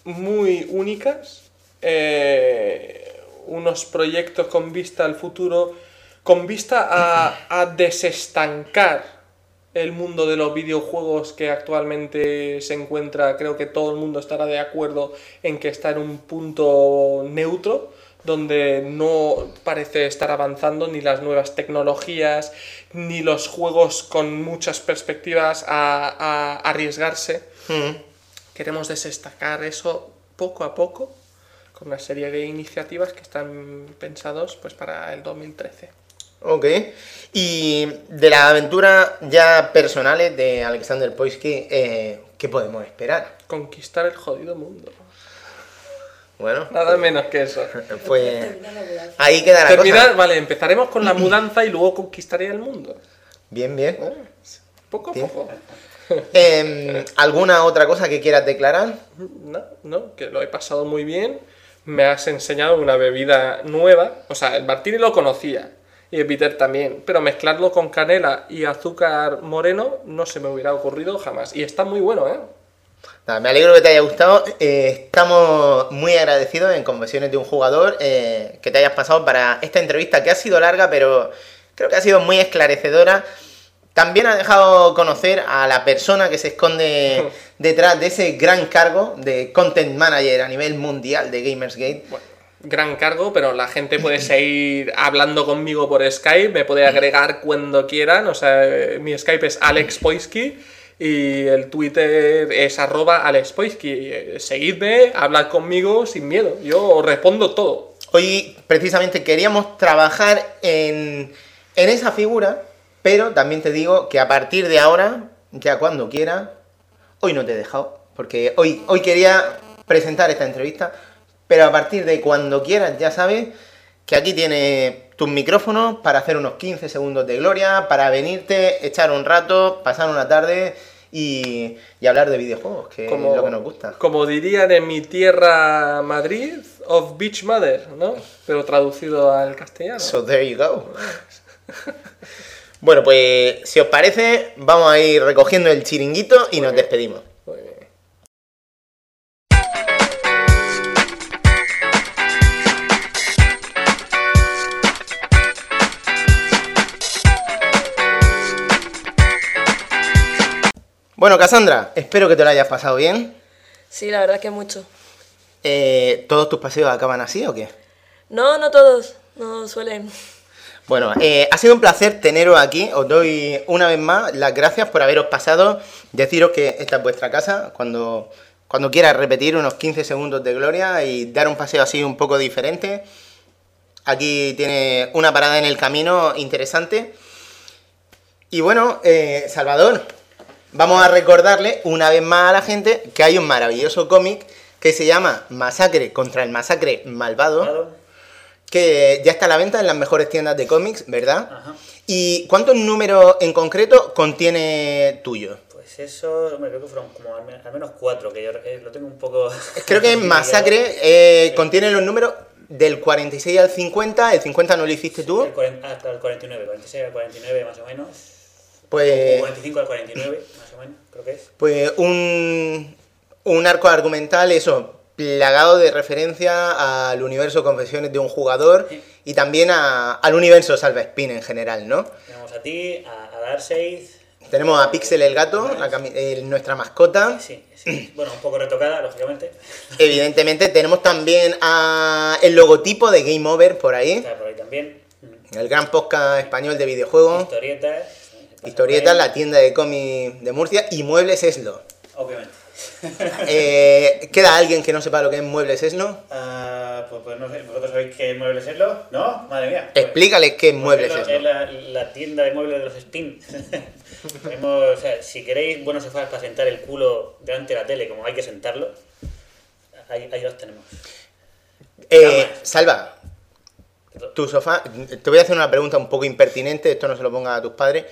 muy únicas, eh, unos proyectos con vista al futuro, con vista a, a desestancar el mundo de los videojuegos que actualmente se encuentra, creo que todo el mundo estará de acuerdo en que está en un punto neutro, donde no parece estar avanzando ni las nuevas tecnologías, ni los juegos con muchas perspectivas a, a arriesgarse. Mm, Queremos desestacar eso poco a poco con una serie de iniciativas que están pensados pues para el 2013. Ok. Y de las aventuras ya personales de Alexander Poisky, eh, ¿qué podemos esperar? Conquistar el jodido mundo. Bueno, Nada menos que eso. [LAUGHS] pues ahí queda la Terminar, cosa. vale, empezaremos con la mudanza y luego conquistaría el mundo. Bien, bien. Poco a Bien. poco. [LAUGHS] Em, ¿Alguna otra cosa que quieras declarar? No, no, que lo he pasado muy bien. Me has enseñado una bebida nueva. O sea, el martini lo conocía. Y bitter también. Pero mezclarlo con canela y azúcar moreno no se me hubiera ocurrido jamás. Y está muy bueno, ¿eh? Nada, me alegro que te haya gustado. Eh, estamos muy agradecidos en Confesiones de un Jugador eh, que te hayas pasado para esta entrevista que ha sido larga, pero creo que ha sido muy esclarecedora. también ha dejado conocer a la persona que se esconde [LAUGHS] detrás de ese gran cargo de Content Manager a nivel mundial de Gamersgate. Gran cargo, pero la gente puede [LAUGHS] seguir hablando conmigo por Skype, me puede agregar cuando quieran. O sea, mi Skype es Alex Poisky y el Twitter es arroba Alex Poisky. Seguidme, hablad conmigo sin miedo. Yo os respondo todo. Hoy precisamente queríamos trabajar en, en esa figura, pero también te digo que a partir de ahora, ya cuando quiera, hoy no te he dejado, porque hoy, hoy quería presentar esta entrevista, pero a partir de cuando quieras ya sabes que aquí tienes tus micrófonos para hacer unos 15 segundos de gloria, para venirte, echar un rato, pasar una tarde y, y hablar de videojuegos, que es lo que nos gusta. Como dirían en mi tierra Madrid, of Beach Mother, ¿no? Pero traducido al castellano. So there you go. [LAUGHS] Bueno, pues si os parece, vamos a ir recogiendo el chiringuito y nos despedimos. Bueno, Cassandra, espero que te lo hayas pasado bien. Sí, la verdad que mucho. Eh, ¿Todos tus paseos acaban así o qué? No, no todos, no suelen. Bueno, eh, ha sido un placer teneros aquí. Os doy una vez más las gracias por haberos pasado. Deciros que esta es vuestra casa. Cuando, cuando quieras repetir unos 15 segundos de gloria y dar un paseo así un poco diferente. Aquí tiene una parada en el camino interesante. Y bueno, eh, Salvador, vamos a recordarle una vez más a la gente que hay un maravilloso cómic que se llama Masacre contra el Masacre Malvado Claro. que ya está a la venta en las mejores tiendas de cómics, ¿verdad? Ajá. ¿Y cuántos números en concreto contiene tuyo? Pues eso, hombre, creo que fueron como al menos cuatro, que yo eh, lo tengo un poco... Creo que [LAUGHS] Masacre eh, contiene los números del 46 al 50, el 50 no lo hiciste tú, El 40 hasta el 49, 46 al 49 más o menos. Pues, 45 al 49, más o menos, creo que es. pues un, un arco argumental, eso, plagado de referencia al universo Confesiones de un jugador Sí. y también a- al universo Salva Spin en general, ¿no? Tenemos a ti, a, a Darkseid. Tenemos a Pixel el gato, la nuestra mascota. Sí, sí. [CLEARS THROAT] Bueno, un poco retocada, lógicamente. [LAUGHS] Evidentemente tenemos también a el logotipo de Game Over por ahí, Está por ahí también. El gran podcast español de videojuegos, Historietas. Ahí, la tienda de cómics de Murcia y Muebles Eslo. Obviamente. [LAUGHS] [LAUGHS] Eh, ¿Queda alguien que no sepa lo que es Muebles Eslo? Ah, pues, pues no sé, ¿vosotros sabéis qué muebles es lo? ¿No? Madre mía. Pues- Explícales qué es Muebles Es Eslo. la, la tienda de muebles de los Spin. Tenemos, [LAUGHS] o sea, si queréis buenos sofás para sentar el culo delante de la tele, como hay que sentarlo, ahí, ahí los tenemos. Eh, Salva, tu sofá, te voy a hacer una pregunta un poco impertinente, esto no se lo ponga a tus padres.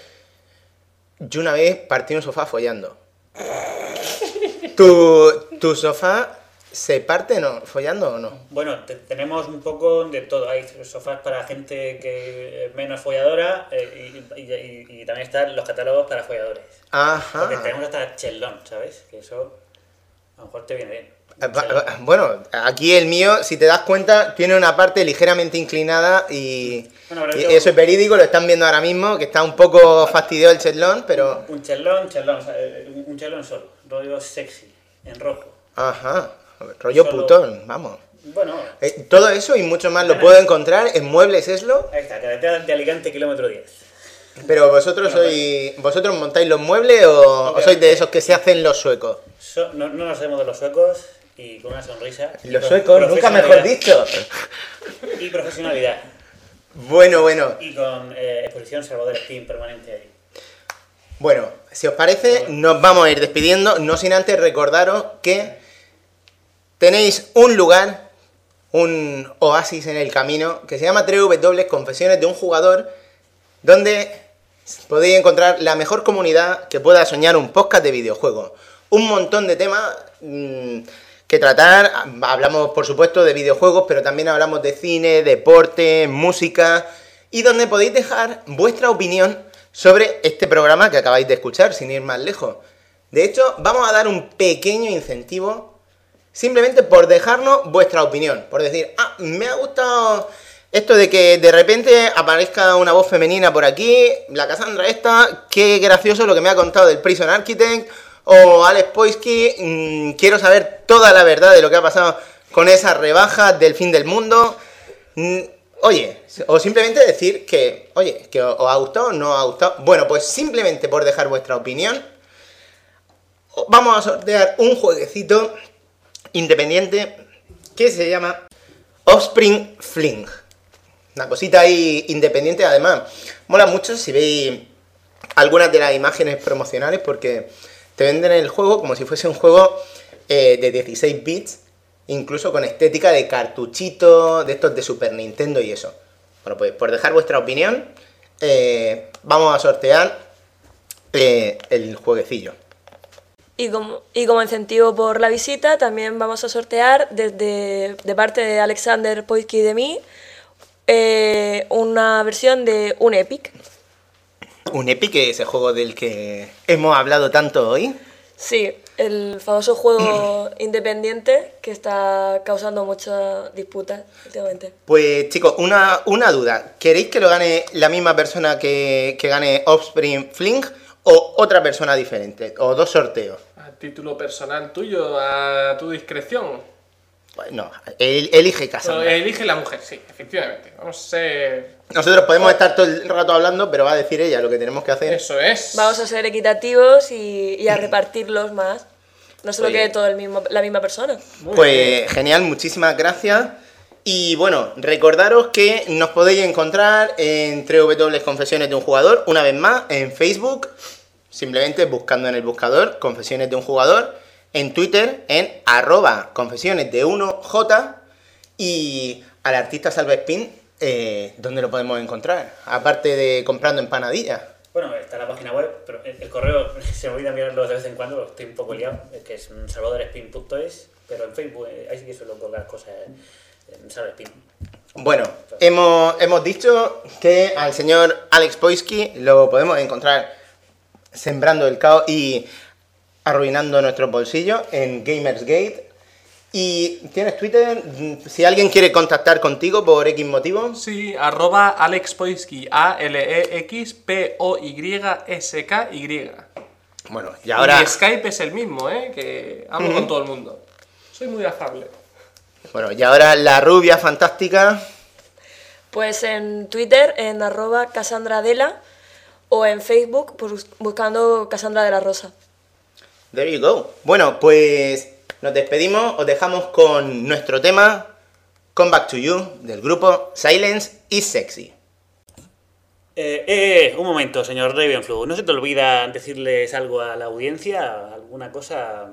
Yo una vez partí un sofá follando. [LAUGHS] ¿Tu, tu sofá se parte no, follando o no? Bueno, te- tenemos un poco de todo. Hay sofás para gente que es menos folladora eh, y, y- y- y también están los catálogos para folladores. Porque Ajá. tenemos hasta chelón, ¿sabes? Que eso a lo mejor te viene bien. Eh, va- Bueno, aquí el mío, si te das cuenta, tiene una parte ligeramente inclinada y, Bueno, eso es verídico, lo están viendo ahora mismo, que está un poco fastidiado el chelón, pero... Un chelón, chelón, o sea, eh, un chelón solo, rollo sexy, en rojo. Ajá, rollo Solo- putón, vamos. Bueno, Eh, todo eso y mucho más lo puedo encontrar en Muebles Eslo, ahí está, carretera de Alicante, kilómetro 10. pero vosotros sois vosotros montáis los muebles o, o sois de esos que se hacen los suecos. So- no, no nos hacemos de los suecos y con una sonrisa. Los suecos, nunca mejor dicho. Y profesionalidad. Bueno, bueno, Y con eh, exposición Salvador Steam permanente ahí. Bueno, si os parece, nos vamos a ir despidiendo, no sin antes recordaros que tenéis un lugar, un oasis en el camino, que se llama 3W Confesiones de un jugador, donde podéis encontrar la mejor comunidad que pueda soñar un podcast de videojuegos. Un montón de temas mm, que tratar, hablamos por supuesto de videojuegos, pero también hablamos de cine, deporte, música, y donde podéis dejar vuestra opinión sobre este programa que acabáis de escuchar, sin ir más lejos. De hecho, vamos a dar un pequeño incentivo simplemente por dejarnos vuestra opinión, por decir, ah, me ha gustado Esto de que de repente aparezca una voz femenina por aquí, la Cassandra esta, qué gracioso lo que me ha contado del Prison Architect, o Alex Poisky, mm, quiero saber toda la verdad de lo que ha pasado con esa rebaja del fin del mundo. Mm, oye, o simplemente decir que, oye, que os ha gustado o no ha gustado. Bueno, pues simplemente por dejar vuestra opinión, vamos a sortear un jueguecito independiente que se llama Offspring Fling. Una cosita ahí independiente, además, mola mucho si veis algunas de las imágenes promocionales porque te venden el juego como si fuese un juego eh, de 16 bits, incluso con estética de cartuchito, de estos de Super Nintendo y eso. Bueno, pues por dejar vuestra opinión, eh, vamos a sortear eh, el jueguecillo. Y como, y como incentivo por la visita, también vamos a sortear desde de parte de Alexander Poitki y de mí una versión de un Epic. Un Epic, ese juego del que hemos hablado tanto hoy. Sí, el famoso juego [CLEARS THROAT] independiente que está causando muchas disputas últimamente. Pues chicos, una, una duda. ¿Queréis que lo gane la misma persona que, que gane Offspring Fling o otra persona diferente? O dos sorteos. A título personal tuyo, a tu discreción. Pues no, el- elige casa. Elige la mujer, sí, efectivamente. Vamos a ser. Nosotros podemos estar todo el rato hablando, pero va a decir ella lo que tenemos que hacer. Eso es. Vamos a ser equitativos y, y a repartirlos más. No solo Oye. que todo el mismo, la misma persona. Muy bien. Pues genial, muchísimas gracias. Y bueno, recordaros que nos podéis encontrar en www.confesiones de un jugador, una vez más, en Facebook, simplemente buscando en el buscador Confesiones de un jugador, en Twitter, en arroba confesiones de 1J y al artista Salva Spin, eh, ¿dónde lo podemos encontrar? Aparte de comprando empanadillas. Bueno, está la página web, pero el, el correo [LAUGHS] se me olvida mirarlo de vez en cuando, estoy un poco liado, eh, que es salvadorespin.es, pero en Facebook eh, ahí sí que suelo colgar cosas en Salvadorespin. Bueno, hemos, hemos dicho que al señor Alex Poisky lo podemos encontrar sembrando el caos y arruinando nuestros bolsillos en Gamersgate. Y tienes Twitter, si alguien quiere contactar contigo por X motivo, Sí, arroba Alex Poisky, A-L-E-X-P-O-Y-S-K-Y. bueno, y ahora, Mi Skype es el mismo, ¿eh? Que hablo con todo el mundo. Soy muy afable. bueno, y ahora la rubia fantástica, Pues en Twitter, en arroba casandradela, o en Facebook, pues, buscando Casandra de la Rosa. there you go. Bueno, pues nos despedimos, os dejamos con nuestro tema Come Back to You del grupo Silence is Sexy. Eh, eh, un momento, señor Ravenflu. ¿No se te olvida decirles algo a la audiencia? ¿Alguna cosa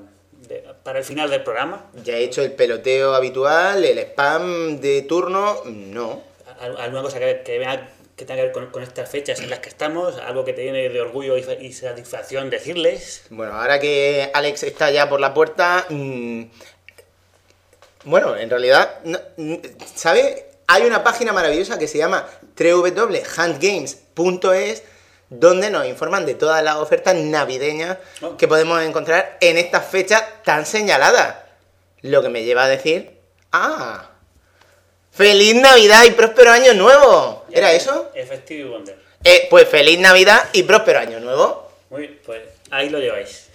de- para el final del programa? Ya he hecho el peloteo habitual, el spam de turno, no. ¿Al- ¿Alguna cosa que, que, que tenga que ver con, con estas fechas en las que estamos? ¿Algo que te llene de orgullo y, fa- y satisfacción decirles? Bueno, ahora que Alex está ya por la puerta, mm, bueno, en realidad, no- mm, ¿sabe? Hay una página maravillosa que se llama www.handgames.es donde nos informan de todas las ofertas navideñas Oh. que podemos encontrar en estas fechas tan señaladas. Lo que me lleva a decir, ah, ¡Feliz Navidad y próspero año nuevo! ¿Era eh, eso? Effective Wonder. Eh, pues feliz Navidad y próspero año nuevo. Muy bien, pues ahí lo lleváis.